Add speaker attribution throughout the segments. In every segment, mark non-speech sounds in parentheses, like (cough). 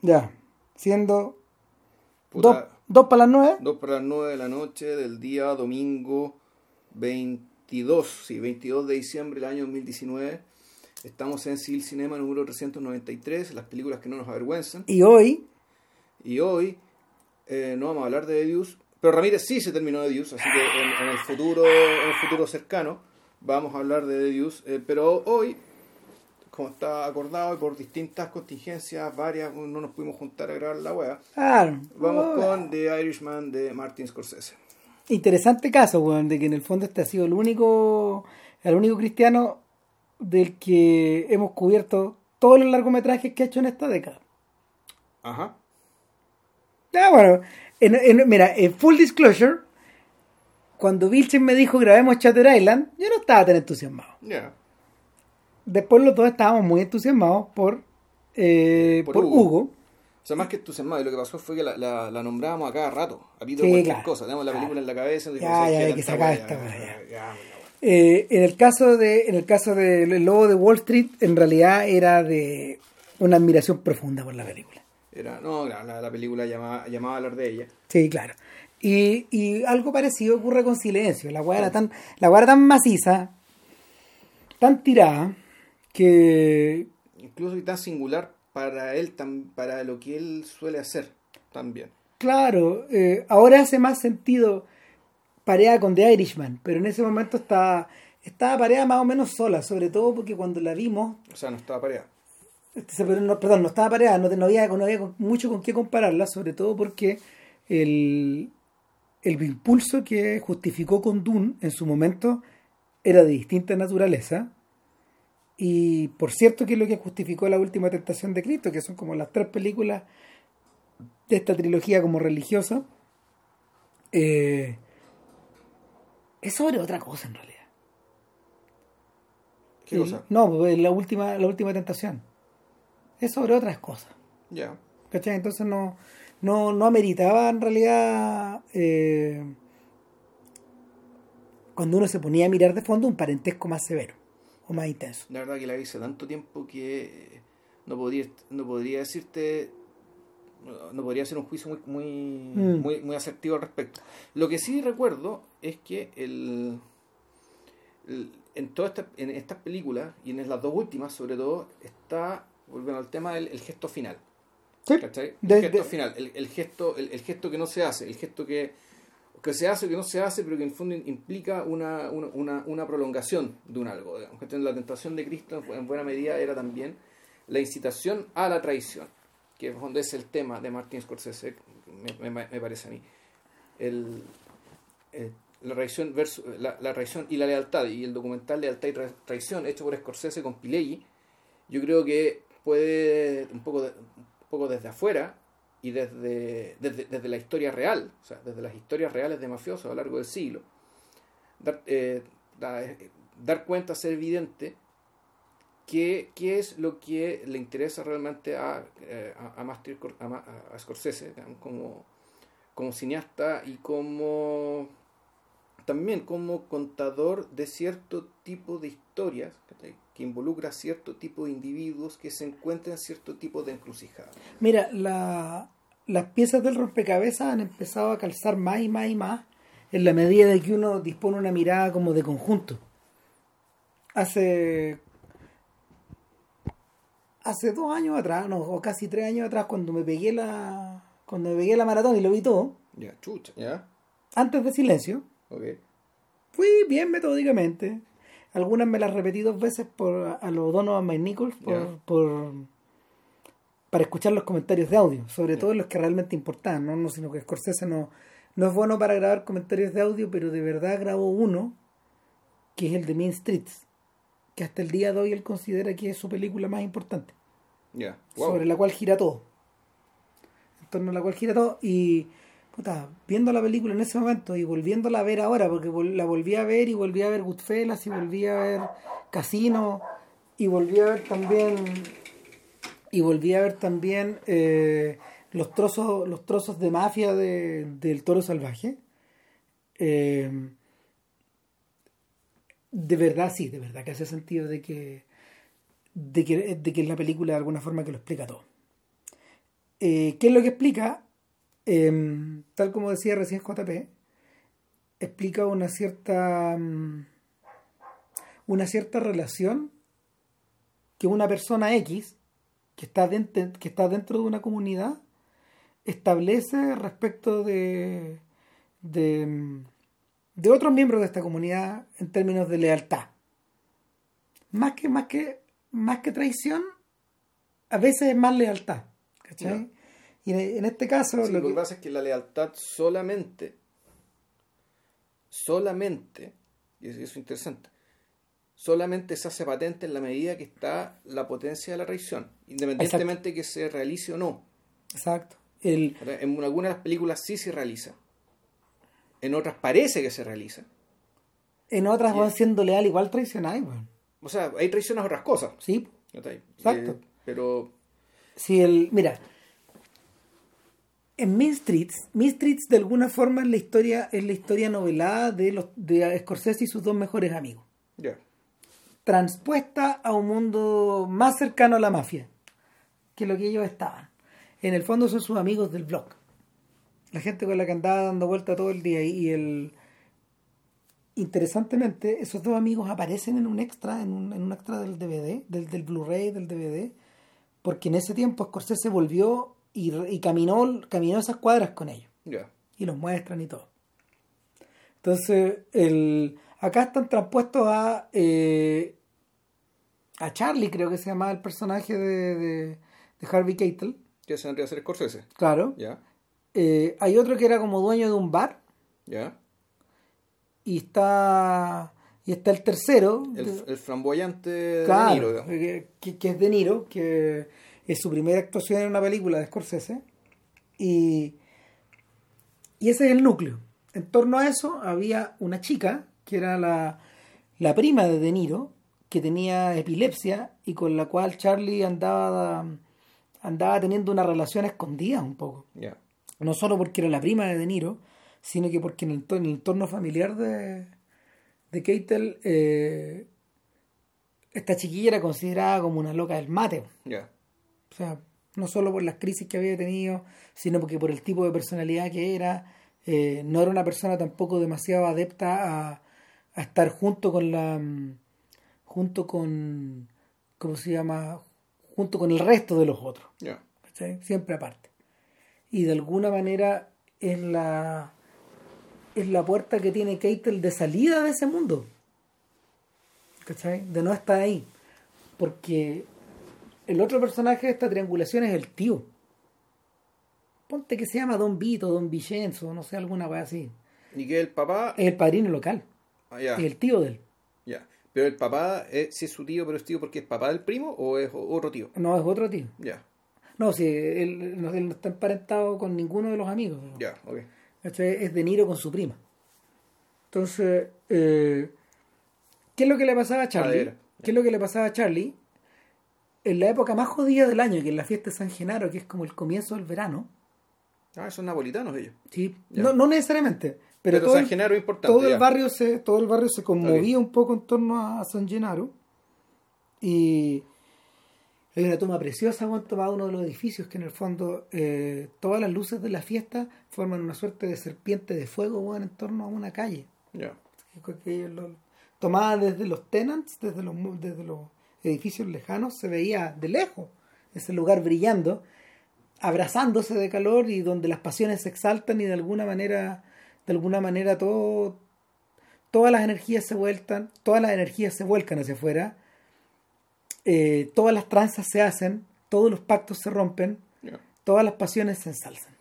Speaker 1: Ya. Siendo
Speaker 2: Puta,
Speaker 1: dos, dos para las nueve.
Speaker 2: Dos para las 9 de la noche del día domingo 22, sí, 22 de diciembre del año 2019. Estamos en Civil Cinema número 393, las películas que no nos avergüenzan.
Speaker 1: Y hoy,
Speaker 2: Y hoy eh, no vamos a hablar de Deus, pero Ramírez sí se terminó de Deus, así que en, en el futuro en el futuro cercano vamos a hablar de Deus, eh, pero hoy, como está acordado y por distintas contingencias, varias, no nos pudimos juntar a grabar la wea,
Speaker 1: claro.
Speaker 2: vamos
Speaker 1: Oh,
Speaker 2: con The Irishman de Martin Scorsese.
Speaker 1: Interesante caso, weón, de que en el fondo este ha sido el único, el único cristiano del que hemos cubierto todos los largometrajes que ha hecho en esta década.
Speaker 2: Ajá.
Speaker 1: Ah, bueno, en- en- mira, en full disclosure, cuando Vilchen me dijo grabemos Chatter Island, yo no estaba tan entusiasmado.
Speaker 2: Ya.
Speaker 1: Después los dos estábamos muy entusiasmados por, eh,
Speaker 2: Por
Speaker 1: por,
Speaker 2: Hugo.
Speaker 1: Hugo.
Speaker 2: O sea, más que entusiasmado, y lo que pasó fue que la, la, la nombrábamos a cada rato, a pito
Speaker 1: Sí, claro,
Speaker 2: cosa, tenemos la
Speaker 1: claro.
Speaker 2: película en la cabeza, y
Speaker 1: Ya, ya,
Speaker 2: "¿Sabes
Speaker 1: hay que sacar esta
Speaker 2: ya,
Speaker 1: wea,
Speaker 2: ya, ya, ya".
Speaker 1: Eh, en el caso de en el caso del lobo de Wall Street, en realidad era de una admiración profunda por la película.
Speaker 2: Era, no, la, la- la película llamaba, llamaba a hablar de ella.
Speaker 1: Sí, claro. Y, y algo parecido ocurre con Silencio. La weá era tan, la era tan maciza, tan tirada, que
Speaker 2: Incluso y tan singular para él, tan, para lo que él suele hacer también.
Speaker 1: Claro, eh, ahora hace más sentido pareada con The Irishman, pero en ese momento estaba, estaba pareada más o menos sola, sobre todo porque cuando la vimos,
Speaker 2: O sea, no estaba pareja.
Speaker 1: este, no, perdón, no estaba pareada, no, había, no había mucho con qué compararla, sobre todo porque el, el impulso que justificó con Dune en su momento era de distinta naturaleza. Y por cierto que es lo que justificó la última tentación de Cristo, que son como las tres películas de esta trilogía como religiosa, eh, es sobre otra cosa en realidad.
Speaker 2: ¿Qué
Speaker 1: Y-
Speaker 2: cosa?
Speaker 1: No, pues, la última, la última tentación. Es sobre otras cosas.
Speaker 2: Ya.
Speaker 1: ¿Cachai? Entonces no, no, no ameritaba en realidad eh, cuando uno se ponía a mirar de fondo un parentesco más severo o más intenso.
Speaker 2: La verdad que la vi hace tanto tiempo que no podría, no podría decirte, no- podría hacer un juicio muy, muy,
Speaker 1: Mm.
Speaker 2: muy, muy asertivo al respecto. Lo que sí recuerdo es que el, el- en todas estas, en estas películas, y en las dos últimas sobre todo, está, volviendo al tema del el gesto final.
Speaker 1: Sí.
Speaker 2: ¿Cachai? El
Speaker 1: De-
Speaker 2: gesto
Speaker 1: de-
Speaker 2: final, el, el gesto, el, el gesto que no se hace, el gesto que, que se hace o que no se hace, pero que en el fondo implica una, una, una, prolongación de un algo. Digamos. La tentación de Cristo en buena medida era también la incitación a la traición, que es donde es el tema de Martin Scorsese, me, me- me parece a mí. El, el- la traición versus, la, la traición y la lealtad, y el documental Lealtad y Tra- Traición, hecho por Scorsese con Pileggi, yo creo que puede un poco, de- un poco desde afuera y desde, desde, desde la historia real, o sea, desde las historias reales de mafiosos a lo largo del siglo, dar, eh, da- eh, dar cuenta, ser evidente, qué, qué es lo que le interesa realmente a, eh, a, a, Scor- a a Scorsese como, como cineasta y como también como contador de cierto tipo de historias que involucra cierto tipo de individuos que se encuentran en cierto tipo de encrucijada.
Speaker 1: Mira, la- las piezas del rompecabezas han empezado a calzar más y más y más en la medida de que uno dispone una mirada como de conjunto. Hace hace dos años atrás, no, o casi tres años atrás, cuando me pegué la cuando me pegué la maratón y lo vi todo,
Speaker 2: Ya, chucha, ya,
Speaker 1: antes de silencio,
Speaker 2: ok.
Speaker 1: fui bien metódicamente. Algunas me las repetí dos veces por a los Donovan McNichols por, por para escuchar los comentarios de audio, sobre todo los que realmente importaban, ¿no? no sino que Scorsese no, no es bueno para grabar comentarios de audio, pero de verdad grabó uno que es el de Mean Streets, que hasta el día de hoy él considera que es su película más importante
Speaker 2: Ya, wow.
Speaker 1: sobre la cual gira todo. En torno a la cual gira todo. Y, puta, viendo la película en ese momento y volviéndola a ver ahora, porque la volví a ver y volví a ver Goodfellas y volví a ver Casino y volví a ver también. Y volví a ver también eh, los trozos los trozos de mafia de, del toro salvaje. Eh, de verdad, sí, de verdad que hace sentido de que de que, de que es la película de alguna forma que lo explica todo. eh, ¿qué es lo que explica? Em, tal como decía recién JP, explica una cierta mm, una cierta relación que una persona X que está dentro, que está dentro de una comunidad establece respecto de, de, de otros miembros de esta comunidad en términos de lealtad. Más que, más que, más que traición, a veces es más lealtad. ¿cachai? Y en, este caso...
Speaker 2: Sí, lo, que... pasa es que la lealtad solamente, solamente, y eso es interesante, solamente se hace patente en la medida que está la potencia de la traición, independientemente que se realice o no.
Speaker 1: Exacto.
Speaker 2: El... En algunas de las películas sí se realiza. En otras parece que se realiza.
Speaker 1: En otras van siendo leal igual traicionáis,
Speaker 2: O sea, hay traiciones a otras cosas.
Speaker 1: Sí. Exacto.
Speaker 2: Eh, pero.
Speaker 1: Sí, el. Mira. En Mean Streets, Mean Streets de alguna forma es la historia, es la historia novelada de los de Scorsese y sus dos mejores amigos.
Speaker 2: Ya
Speaker 1: transpuesta a un mundo más cercano a la mafia que lo que ellos estaban. En el fondo son sus amigos del blog. La gente con la que andaba dando vuelta todo el día y el interesantemente esos dos amigos aparecen en un extra, en un, en un extra del DVD, del, del Blu-ray, del DVD, porque en ese tiempo Scorsese volvió y, y caminó, caminó esas cuadras con ellos. Y los muestran y todo. Entonces, el, acá están transpuestos a eh, a Charlie, creo que se llamaba el personaje de, de, Harvey Keitel.
Speaker 2: Que se vendría a ser Scorsese.
Speaker 1: Claro.
Speaker 2: Ya.
Speaker 1: Eh, hay otro que era como dueño de un bar.
Speaker 2: Ya.
Speaker 1: Y está. Y está el tercero.
Speaker 2: El, flamboyante de Niro.
Speaker 1: Que, que, es De Niro, que es su primera actuación en una película de Scorsese. Y, y ese es el núcleo. En torno a eso había una chica, que era la, la prima de De Niro, que tenía epilepsia y con la cual Charlie andaba andaba teniendo una relación escondida un poco. No solo porque era la prima de De Niro, sino que porque en el, en el entorno familiar de, de Keitel, eh, esta chiquilla era considerada como una loca del mate. O sea, no solo por las crisis que había tenido, sino porque por el tipo de personalidad que era, eh, no era una persona tampoco demasiado adepta a, a estar junto con la junto con, ¿cómo se llama? Junto con el resto de los otros. Siempre aparte. Y de alguna manera es la, es la puerta que tiene Keitel de salida de ese mundo. ¿Cachai? De no estar ahí. Porque el otro personaje de esta triangulación es el tío. Ponte que se llama Don Vito, Don Vicenzo, no sé, alguna cosa así.
Speaker 2: ¿Y que el papá?
Speaker 1: Es el padrino local.
Speaker 2: Ah,
Speaker 1: Es el tío de él.
Speaker 2: Pero el papá, es, si es su tío, pero es tío porque es papá del primo o es otro tío?
Speaker 1: No, es otro tío.
Speaker 2: Ya.
Speaker 1: No, si él, no, está emparentado con ninguno de los amigos.
Speaker 2: Ya, ok.
Speaker 1: Es De Niro con su prima. Entonces, eh, ¿qué es lo que le pasaba a Charlie? ¿Qué es lo que le pasaba a Charlie? En la época más jodida del año, que es la fiesta de San Genaro, que es como el comienzo del verano.
Speaker 2: Ah, son napolitanos ellos.
Speaker 1: Sí, no, no necesariamente. Pero,
Speaker 2: todo, San Genaro es importante.
Speaker 1: Todo el, barrio se, todo el barrio se conmovía un poco en torno a San Genaro. Y hay una toma preciosa han tomado uno de los edificios que en el fondo eh, todas las luces de la fiesta forman una suerte de serpiente de fuego en torno a una calle.
Speaker 2: Yeah.
Speaker 1: tomada desde los tenants, desde los, desde los edificios lejanos, se veía de lejos ese lugar brillando, abrazándose de calor y donde las pasiones se exaltan y de alguna manera de alguna manera todo, todas las energías se vueltan, todas las energías se vuelcan hacia afuera, eh, todas las tranzas se hacen, todos los pactos se rompen, todas las pasiones se ensalzan.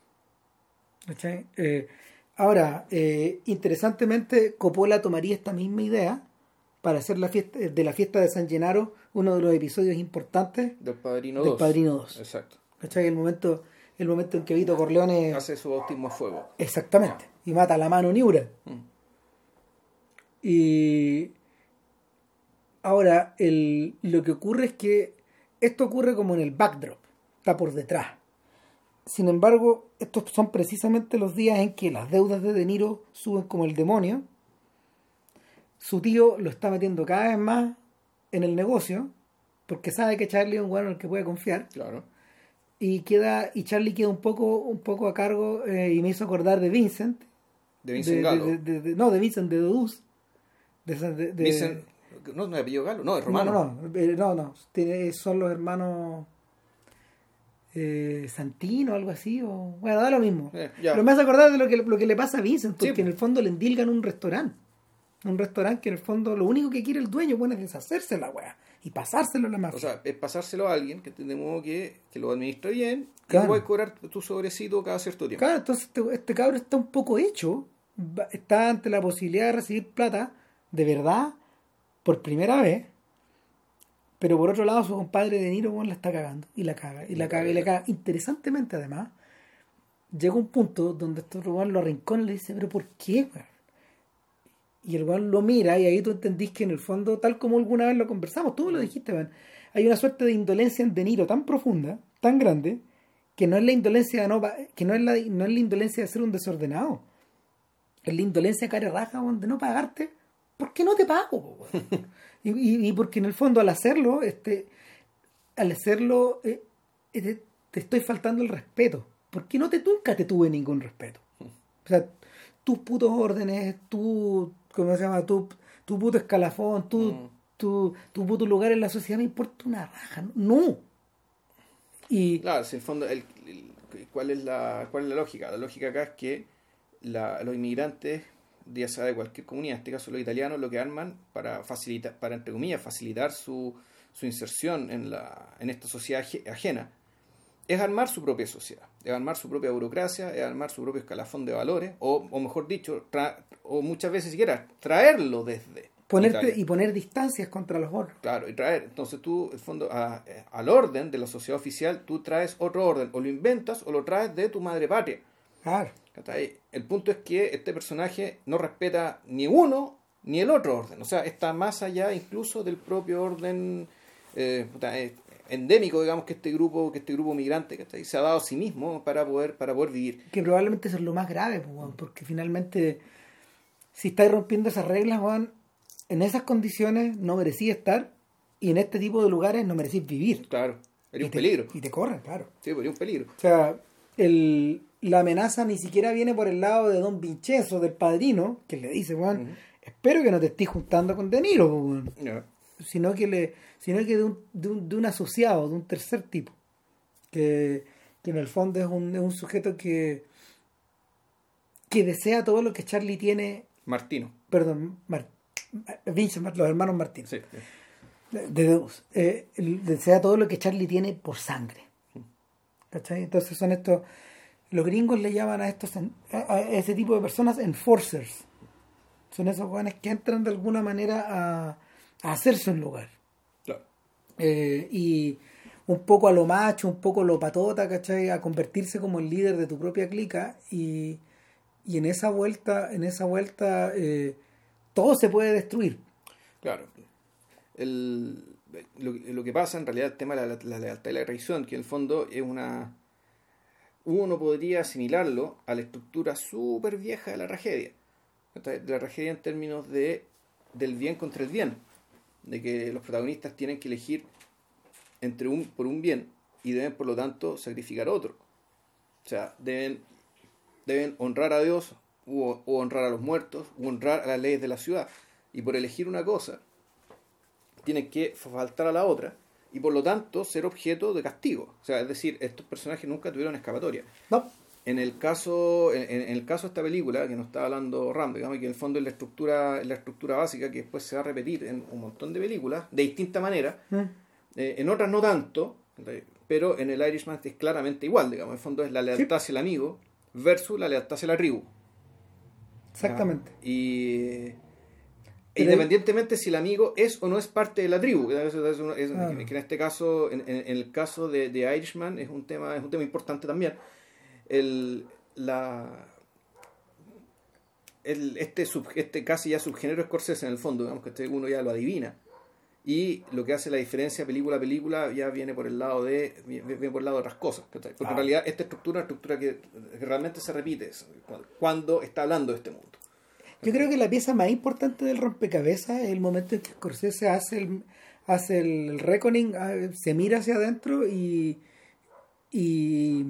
Speaker 1: Eh, ahora, eh, interesantemente, Coppola tomaría esta misma idea para hacer la fiesta, de la fiesta de San Gennaro uno de los episodios importantes
Speaker 2: del Padrino
Speaker 1: del Padrino 2.
Speaker 2: Exacto.
Speaker 1: El momento, el momento en que Vito Corleone
Speaker 2: hace su a fuego.
Speaker 1: Exactamente y mata la mano Niura. Mm. Y ahora el, lo que ocurre es que esto ocurre como en el backdrop, está por detrás. Sin embargo, estos son precisamente los días en que las deudas de De Niro suben como el demonio. Su tío lo está metiendo cada vez más en el negocio, porque sabe que Charlie es un bueno en el que puede confiar.
Speaker 2: Claro.
Speaker 1: y queda y Charlie queda un poco un poco a cargo eh, y me hizo acordar de Vincent
Speaker 2: De Vincent
Speaker 1: de-
Speaker 2: Galo.
Speaker 1: de- no de Vincent de Dodus de, esa- de- de-
Speaker 2: Vincent, no, no es apellido Galo, no, es
Speaker 1: no
Speaker 2: romano.
Speaker 1: no no, eh, no, no, tiene- son los hermanos eh, Santino algo así o bueno da lo mismo.
Speaker 2: Eh,
Speaker 1: pero me hace acordar de lo que lo que le pasa a Vincent porque
Speaker 2: Sí,
Speaker 1: en el fondo le endilgan un restaurante. Un restaurante que en el fondo lo único que quiere el dueño bueno, es deshacerse de la wea y pasárselo a la mafia
Speaker 2: O sea, es pasárselo a alguien que modo que, que lo administra bien y
Speaker 1: Claro.
Speaker 2: tú puedes cobrar tu sobrecito cada cierto tiempo.
Speaker 1: Claro, entonces este, este cabro está un poco hecho, está ante la posibilidad de recibir plata, de verdad, por primera vez, pero por otro lado su compadre De Niro weón, la está cagando, y la caga, y la caga, y la caga. Interesantemente además, llega un punto donde este weón lo arrincona y le dice, pero ¿por qué, weón? Y el weón lo mira y ahí tú entendís que en el fondo, tal como alguna vez lo conversamos, tú me lo dijiste, weón, hay una suerte de indolencia en De Niro tan profunda, tan grande, que no es la indolencia de no que no es la no es la indolencia de ser un desordenado. Es la indolencia cara raja de no pagarte porque no te pago (laughs) y, y- y porque en el fondo al hacerlo este al hacerlo eh, eh, te, te estoy faltando el respeto porque no te nunca te tuve ningún respeto. O sea tus putos órdenes tu cómo se llama tu, tu puto escalafón tu,
Speaker 2: Mm.
Speaker 1: tu, tu puto lugar en la sociedad me importa una raja no y
Speaker 2: Claro, si en el fondo, el- el- ¿cuál, es la, ¿cuál es la lógica? La lógica acá es que la- los inmigrantes, ya sea de cualquier comunidad, en este caso los italianos, lo que arman para facilitar, para entre comillas, facilitar su, su inserción en, la, en esta sociedad aje- ajena, es armar su propia sociedad, es armar su propia burocracia, es armar su propio escalafón de valores, o, o mejor dicho, tra- o muchas veces siquiera traerlo desde
Speaker 1: ponerte y poner distancias contra los otros.
Speaker 2: Claro, y traer, entonces tú, el fondo, a- eh, al orden de la sociedad oficial, tú traes otro orden, o lo inventas o lo traes de tu madre patria.
Speaker 1: Claro.
Speaker 2: El punto es que este personaje no respeta ni uno ni el otro orden, o sea, está más allá incluso del propio orden eh, eh, endémico, digamos, que este grupo, que este grupo migrante ¿cachai? se ha dado a sí mismo para poder, para poder vivir.
Speaker 1: Que probablemente eso es lo más grave, pues, porque finalmente, si estáis rompiendo esas reglas, Juan, en esas condiciones no merecís estar y en este tipo de lugares no merecís vivir.
Speaker 2: Claro, sería
Speaker 1: Y
Speaker 2: un
Speaker 1: te-
Speaker 2: peligro.
Speaker 1: Y te corren, claro.
Speaker 2: Sí, sería un peligro.
Speaker 1: O sea, el, la amenaza ni siquiera viene por el lado de Don Vincenzo, del padrino, que le dice, Juan, espero que no te estés juntando con De Niro, pues, weón. Sino que le sino que de un, de un, de un asociado de un tercer tipo que, que en el fondo es un, es un sujeto que que desea todo lo que Charlie tiene
Speaker 2: Martino.
Speaker 1: perdón Mar- Vincent, los hermanos Martín
Speaker 2: Sí.
Speaker 1: de de Deus eh, desea todo lo que Charlie tiene por sangre ¿cachai? entonces son estos los gringos le llaman a estos a ese tipo de personas enforcers son esos jóvenes que entran de alguna manera a, a hacerse un lugar
Speaker 2: Claro.
Speaker 1: eh, y un poco a lo macho, un poco a lo patota, ¿cachai? A convertirse como el líder de tu propia clica y, y en esa vuelta, en esa vuelta eh, todo se puede destruir.
Speaker 2: Claro. El, lo, lo que pasa en realidad el tema de la, la lealtad y la traición, que en el fondo es una... Uno podría asimilarlo a la estructura súper vieja de la tragedia. De la tragedia en términos de del bien contra el bien. De que los protagonistas tienen que elegir entre un, por un bien y deben por lo tanto sacrificar otro. O sea, deben, deben honrar a Dios o, honrar a los muertos o honrar a las leyes de la ciudad. Y por elegir una cosa, tienen que faltar a la otra y por lo tanto ser objeto de castigo. O sea, es decir, estos personajes nunca tuvieron escapatoria.
Speaker 1: No,
Speaker 2: En el caso, en, en el caso de esta película, que nos está hablando Ram, digamos que en el fondo es la estructura, es la estructura básica que después se va a repetir en un montón de películas, de distinta manera,
Speaker 1: Mm.
Speaker 2: eh, en otras no tanto, pero en el Irishman es claramente igual, digamos, en el fondo es la lealtad hacia el amigo versus la lealtad hacia la tribu.
Speaker 1: exactamente.
Speaker 2: ¿ya? Y
Speaker 1: Pero-
Speaker 2: independientemente si el amigo es o no es parte de la tribu, que, es- es- es-
Speaker 1: Ah.
Speaker 2: que en este caso, en, en- en el caso de, de Irishman, es un tema, es un tema importante también. El, la, el, este, sub- este casi ya subgénero Scorsese en el fondo, digamos que este uno ya lo adivina. Y lo que hace la diferencia película a película ya viene por el lado de viene por el lado de otras cosas. Porque
Speaker 1: Ah.
Speaker 2: en realidad esta estructura es una estructura que, que realmente se repite cuando está hablando de este mundo.
Speaker 1: Yo creo que la pieza más importante del rompecabezas es el momento en que Scorsese hace el, hace el reckoning, ah, se mira hacia adentro y, y,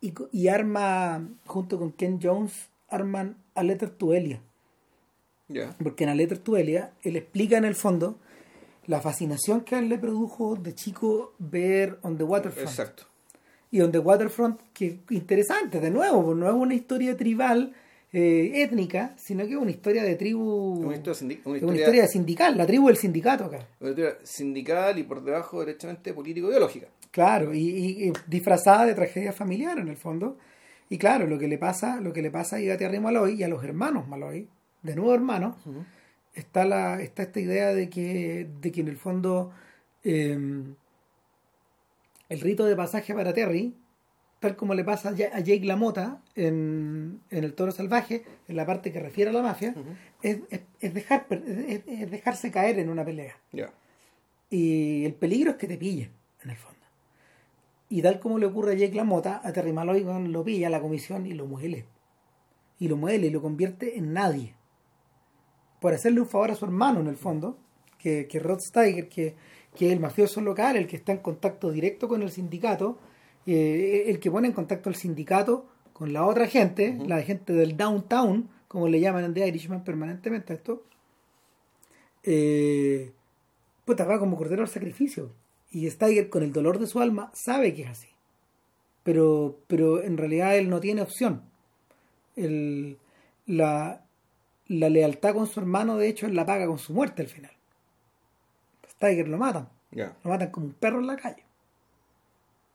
Speaker 1: y, y arma, junto con Ken Jones, arman A Letter to Elia. Porque en A Letter to Elia, él explica en el fondo la fascinación que a él le produjo de chico ver On the Waterfront.
Speaker 2: Exacto.
Speaker 1: Y On the Waterfront, que interesante, de nuevo, pues no es una historia tribal, eh, étnica, sino que es una historia de tribu.
Speaker 2: Una historia, una
Speaker 1: una
Speaker 2: historia-
Speaker 1: historia sindical, la tribu del sindicato acá.
Speaker 2: una historia sindical y por debajo derechamente político-ideológica.
Speaker 1: Claro, y, y- y disfrazada de tragedia familiar en el fondo. Y claro, lo que le pasa, lo que le pasa a Igatiarri Malloy y a los hermanos Malloy, de nuevo hermanos, está la, está esta idea de que, de que en el fondo eh, el rito de pasaje para Terry, tal como le pasa a Ja- a Jake LaMotta en, en El Toro Salvaje, en la parte que refiere a la mafia, es, es- es dejar, es- dejarse caer en una pelea. Y el peligro es que te pillen, en el fondo. Y tal como le ocurre a Jake LaMotta, a Terry Malloy lo pilla la comisión y lo muele. Y lo muele y lo convierte en nadie. Por hacerle un favor a su hermano, en el fondo, que, que Rod Steiger, que, que es el mafioso local, el que está en contacto directo con el sindicato, eh, el que pone en contacto al sindicato con la otra gente, la gente del downtown, como le llaman en The Irishman permanentemente a esto, eh, puta, va como cordero al sacrificio. Y Steiger, con el dolor de su alma, sabe que es así. Pero, pero en realidad él no tiene opción. El- la, la lealtad con su hermano, de hecho, él la paga con su muerte al final. Steiger lo matan. Lo matan como un perro en la calle.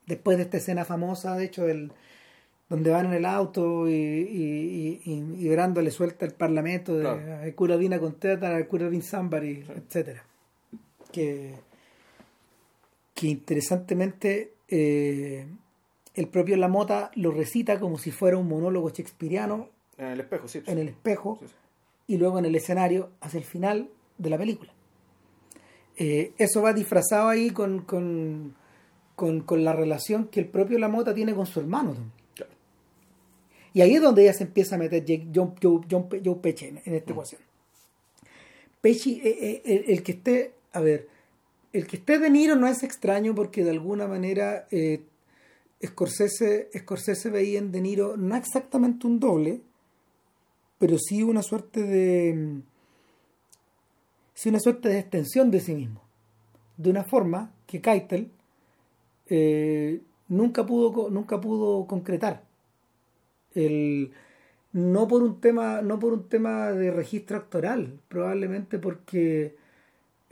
Speaker 1: Después de esta escena famosa, de hecho, del, donde van en el auto y, y, y, y- y Brando le suelta el parlamento de
Speaker 2: Claro.
Speaker 1: I could have been a contestant, I could have been somebody, etcétera. Que, que interesantemente eh, el propio Lamota lo recita como si fuera un monólogo shakespeariano
Speaker 2: En el espejo, sí.
Speaker 1: en el espejo
Speaker 2: Sí, sí.
Speaker 1: y luego en el escenario hacia el final de la película. Eh, eso va disfrazado ahí con, con, con, con la relación que el propio Lamota tiene con su hermano.
Speaker 2: Claro.
Speaker 1: Y ahí es donde ya se empieza a meter Jake- John, Joe, John Joe Pesci en, en esta ecuación. Pesci, eh, eh, el, el que esté, a ver, el que esté de Niro no es extraño porque de alguna manera eh, Scorsese, veía en De Niro no exactamente un doble, pero sí una suerte de mm, sí una suerte de extensión de sí mismo. De una forma que Keitel eh, nunca pudo nunca pudo concretar. El no por un tema no por un tema de registro actoral probablemente porque